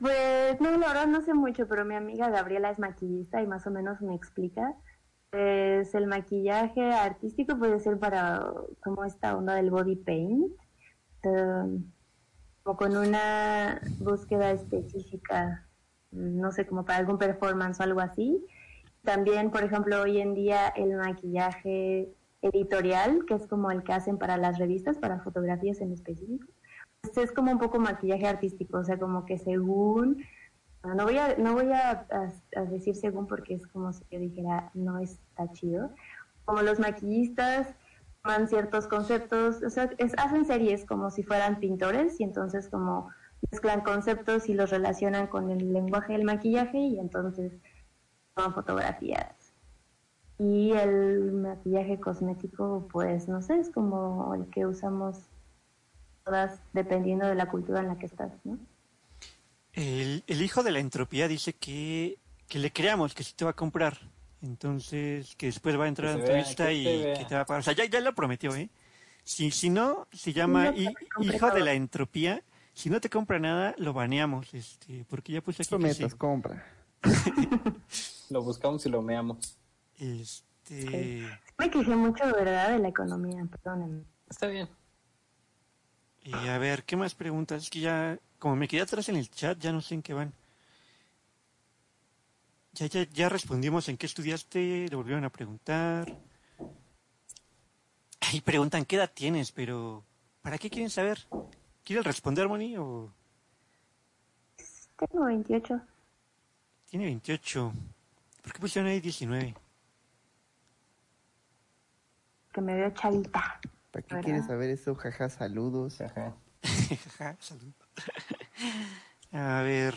Pues no, la verdad no sé mucho, pero mi amiga Gabriela es maquillista y más o menos me explica. Pues el maquillaje artístico puede ser para como esta onda del body paint, um, o con una búsqueda específica, no sé, como para algún performance o algo así. También, por ejemplo, hoy en día el maquillaje editorial, que es como el que hacen para las revistas, para fotografías en específico pues es como un poco maquillaje artístico, o sea, como que según, no voy a, no voy a, decir según porque es como si yo dijera no está chido, como los maquillistas toman ciertos conceptos, o sea, hacen series como si fueran pintores y entonces como mezclan conceptos y los relacionan con el lenguaje del maquillaje y entonces toman fotografías. Y el maquillaje cosmético, pues no sé, es como el que usamos todas dependiendo de la cultura en la que estás, ¿no? El, el hijo de la entropía dice que, que le creamos, que sí te va a comprar. Entonces, que después va a entrar a la entrevista y que te va a pagar. O sea, ya, ya lo prometió, ¿eh? Si, si no, se llama hi- hijo de la entropía. Si no te compra nada, lo baneamos, este, porque ya puse aquí que Prometas, sí. compra. Lo buscamos y lo meamos. Este, Me quejé mucho, ¿verdad? De la economía, perdónenme. Está bien. y a ver, ¿qué más preguntas? Es que ya, como me quedé atrás en el chat, ya no sé en qué van. Ya, ya, ya respondimos en qué estudiaste, le volvieron a preguntar. Y preguntan qué edad tienes, pero ¿para qué quieren saber? ¿Quieren responder, Moni? ¿O Tengo 28. tiene 28? ¿Por qué pusieron ahí 19? Que me veo chavita. ¿Para qué ¿Verdad? quieres saber eso? Jaja, saludos. Ajá. Jaja, salud. A ver,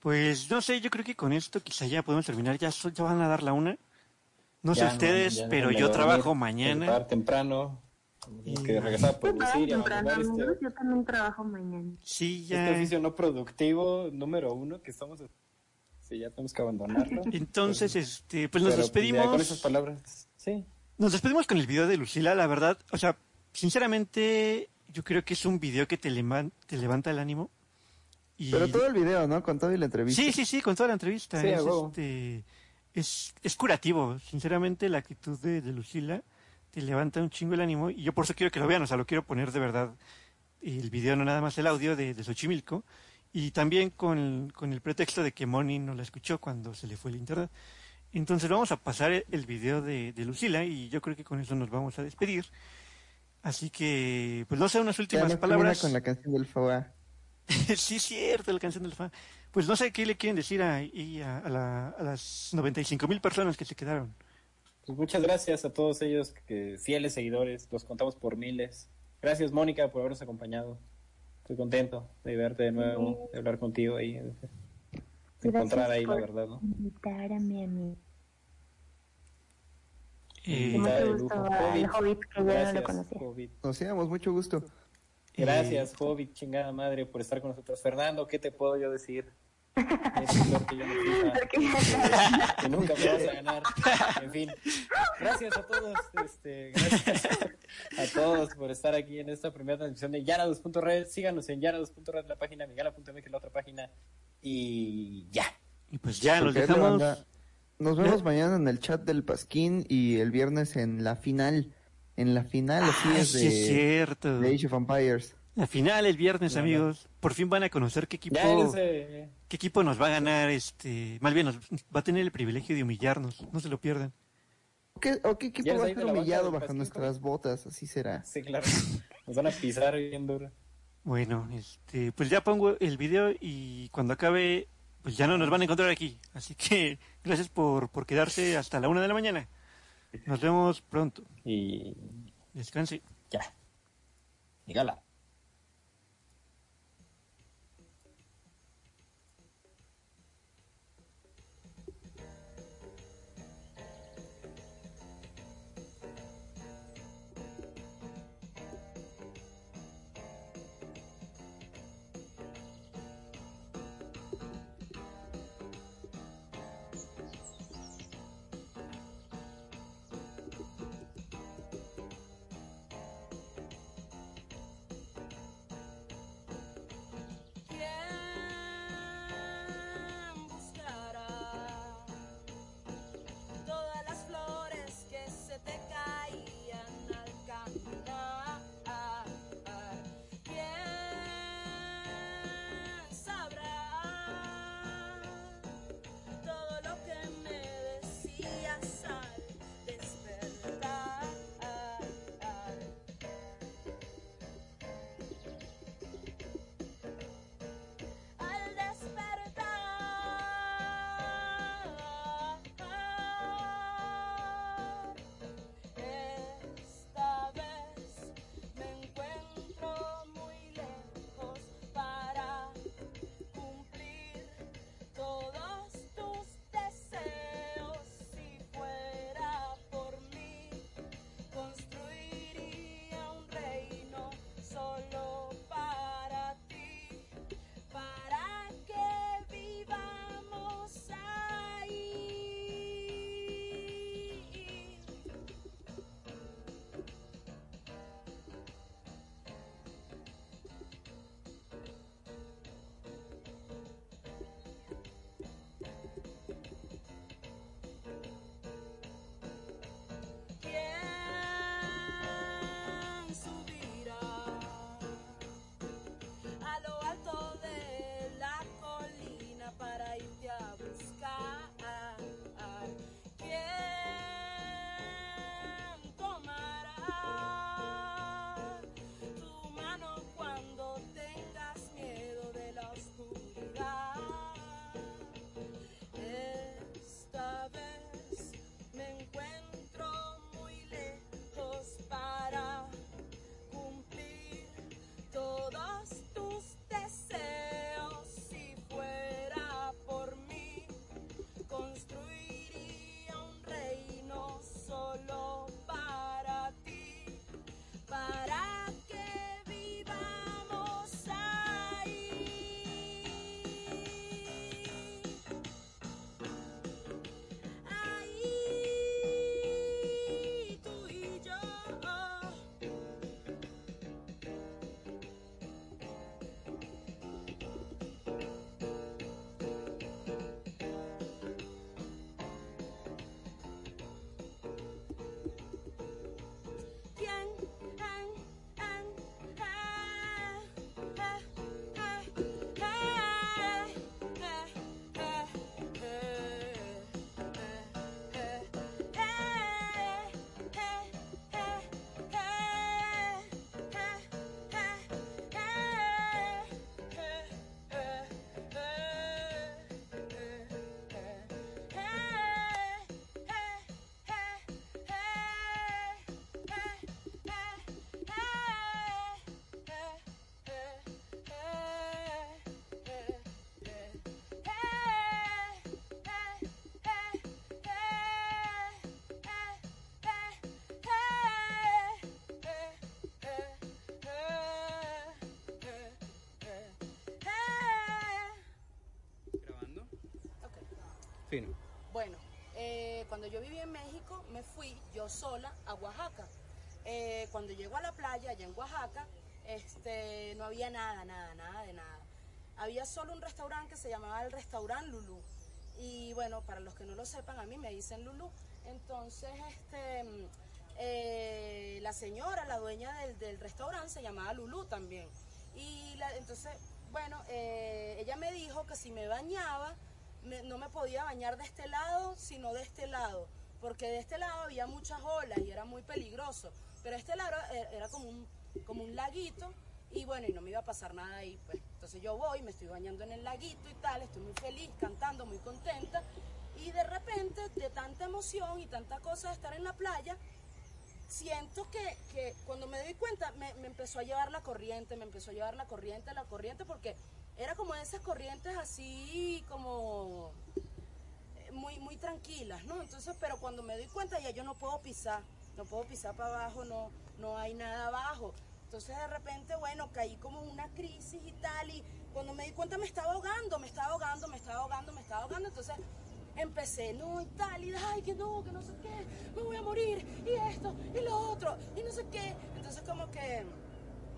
pues no sé, yo creo que con esto quizá ya podemos terminar. Ya, so- ya van a dar la una. No sé Ya, ustedes, ya pero yo trabajo mañana. temprano. Que regresar a producir y a temprano, amigos. este, Yo también trabajo mañana. Sí, este ya. oficio no productivo número uno que estamos... Sí, ya tenemos que abandonarlo. Entonces, este, pues nos Pero, pues, ya con esas despedimos. palabras, sí. Nos despedimos con el video de Lucila, la verdad. O sea, sinceramente, yo creo que es un video que te, levan- te levanta el ánimo. Y... Pero todo el video, ¿no? Con todo y la entrevista. Sí, sí, sí, con toda la entrevista. Sí, es, este, es, es curativo. Sinceramente, la actitud de, de Lucila te levanta un chingo el ánimo. Y yo por eso quiero que lo vean. O sea, lo quiero poner de verdad. El video, no nada más el audio de, de Xochimilco. Y también con, con el pretexto de que Moni no la escuchó cuando se le fue el internet. Entonces vamos a pasar el- el video de, de Lucila y yo creo que con eso nos vamos a despedir. Así que, pues no sé, unas últimas palabras. con la canción del FOA. sí, cierto, la canción del fan. Pues no sé qué le quieren decir a, y a, a la- a las 95 mil personas que se quedaron. Pues muchas gracias a todos ellos, que fieles seguidores, los contamos por miles. Gracias, Mónica, por habernos acompañado. Estoy contento de verte de nuevo, de hablar contigo y de, de encontrar ahí la verdad, ¿no? invitar a mi amigo. Eh, Y mucho gusto al Hobbit. Hobbit, que yo no lo Gracias, conocía. Hobbit. Mucho gusto. Gracias, Hobbit, chingada madre, por estar con nosotros. Fernando, ¿qué te puedo yo decir? Es que yo no que nunca me vas a ganar. En fin, gracias a todos, este, gracias a todos por estar aquí en esta primera transmisión de Yara2.red. Síganos en Yara2.red, la página, Migala.mx, la otra página. Y ya. y pues ya, nos dejamos. Nos vemos mañana en el chat del Pasquín y el viernes en la final. En la final, así es sí, es de, cierto. de Age of Empires. La final el viernes, Bueno. amigos. Por fin van a conocer qué equipo, Ya eh, qué equipo nos va a ganar. este Más bien, nos va a tener el privilegio de humillarnos. No se lo pierdan. ¿O qué, o qué equipo va a de banca humillado bajo nuestras botas? Así será. sí, claro. Nos van a pisar bien duro. Bueno, este, pues ya pongo el video y cuando acabe, pues ya no nos van a encontrar aquí. Así que gracias por, por quedarse hasta la una de la mañana. Nos vemos pronto. Y Descanse. ya. Bueno, eh, cuando yo viví en México, me fui yo sola a Oaxaca. Eh, cuando llego a la playa, allá en Oaxaca, este, no había nada, nada, nada de nada. Había solo un restaurante que se llamaba el restaurante Lulú. Y bueno, para los que no lo sepan, a mí me dicen Lulú. Entonces, este, eh, la señora, la dueña del, restaurante, se llamaba Lulú también. Y la- entonces, bueno, ella me dijo que si me bañaba, no me podía bañar de este lado, sino de este lado, porque de este lado había muchas olas y era muy peligroso. Pero este lado era, era como, un, como un laguito y bueno, y no me iba a pasar nada ahí. Pues. Entonces yo voy, me estoy bañando en el laguito y tal, estoy muy feliz, cantando, muy contenta. Y de repente, de tanta emoción y tanta cosa de estar en la playa, siento que, que cuando me doy cuenta me, me empezó a llevar la corriente, me empezó a llevar la corriente, la corriente, porque era como esas corrientes así como eh, muy, muy tranquilas, ¿no? Entonces, pero cuando me doy cuenta ya yo no puedo pisar, no puedo pisar para abajo, no, no hay nada abajo. Entonces de repente, bueno, caí como una crisis y tal, y cuando me di cuenta me estaba ahogando, me estaba ahogando, me estaba ahogando, me estaba ahogando, entonces empecé, no, y tal, y ay, que no, que no sé qué, me voy a morir, y esto, y lo otro, y no sé qué. Entonces como que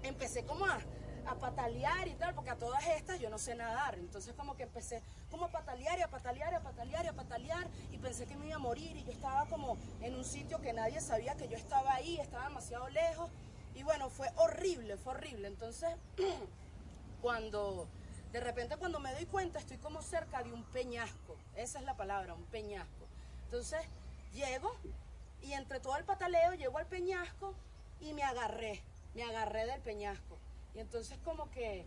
empecé como a, a patalear y tal, porque a todas estas yo no sé nadar. Entonces como que empecé como a patalear y a patalear y a patalear y a patalear y pensé que me iba a morir y yo estaba como en un sitio que nadie sabía que yo estaba ahí, estaba demasiado lejos. Y bueno, fue horrible, fue horrible. Entonces, cuando de repente cuando me doy cuenta estoy como cerca de un peñasco, esa es la palabra, un peñasco. Entonces llego y entre todo el pataleo llego al peñasco y me agarré, me agarré del peñasco. Y entonces como que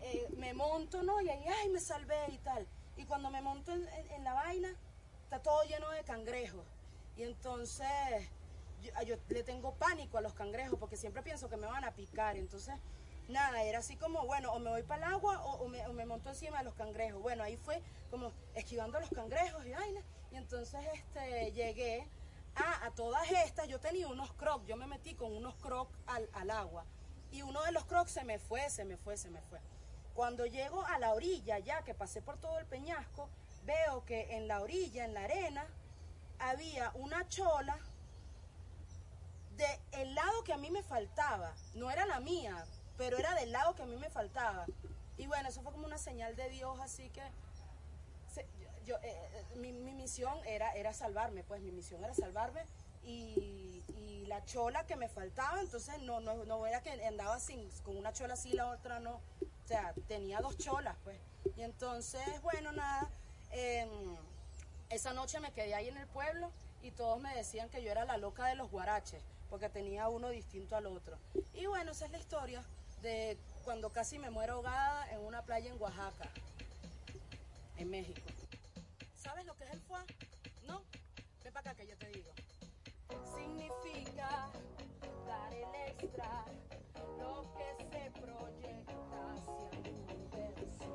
eh, me monto, ¿no? Y ahí, ay, me salvé y tal. Y cuando me monto en, la vaina, está todo lleno de cangrejos. Y entonces yo, yo le tengo pánico a los cangrejos porque siempre pienso que me van a picar. Entonces, nada, era así como, bueno, o me voy para el agua o, o me, o me monto encima de los cangrejos. Bueno, ahí fue como esquivando los cangrejos y vaina. Y entonces este, llegué a, a todas estas. Yo tenía unos crocs, yo me metí con unos crocs al, al agua. Y uno de los crocs se me fue, se me fue, se me fue. Cuando llego a la orilla, ya que pasé por todo el peñasco, veo que en la orilla, en la arena, había una chola de lado que a mí me faltaba. No era la mía, pero era del lado que a mí me faltaba. Y bueno, eso fue como una señal de Dios, así que yo, eh, eh, mi, mi misión era, era salvarme, pues mi misión era salvarme y, la chola que me faltaba, entonces no, no, no era que andaba sin, con una chola así y la otra no, o sea, tenía dos cholas, pues. Y entonces, bueno, nada, em, esa noche me quedé ahí en el pueblo y todos me decían que yo era la loca de los guaraches, porque tenía uno distinto al otro. Y bueno, esa es la historia de cuando casi me muero ahogada en una playa en Oaxaca, en México. ¿Sabes lo que es el foie? ¿No? Ven para acá que yo te digo. Dar el extra, lo que se proyecta hacia el universo.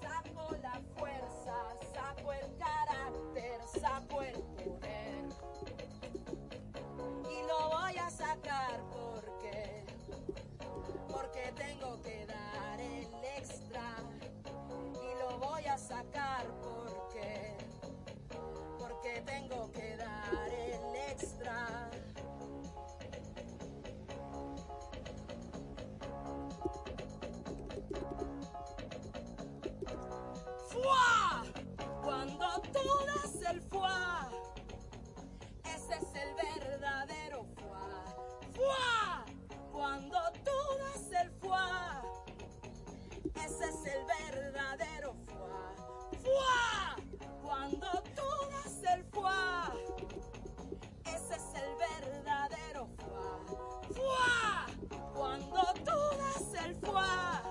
Saco la fuerza, saco el carácter, saco el poder. Y lo voy a sacar porque, porque tengo que dar el extra. Y lo voy a sacar porque, porque tengo que dar el extra. Fuá. Cuando tú das el fuá, ese es el verdadero fuá. ¡Fua! Cuando tú das el fuá, ese es el verdadero fuá. ¡Fua! Cuando tú das el fuá,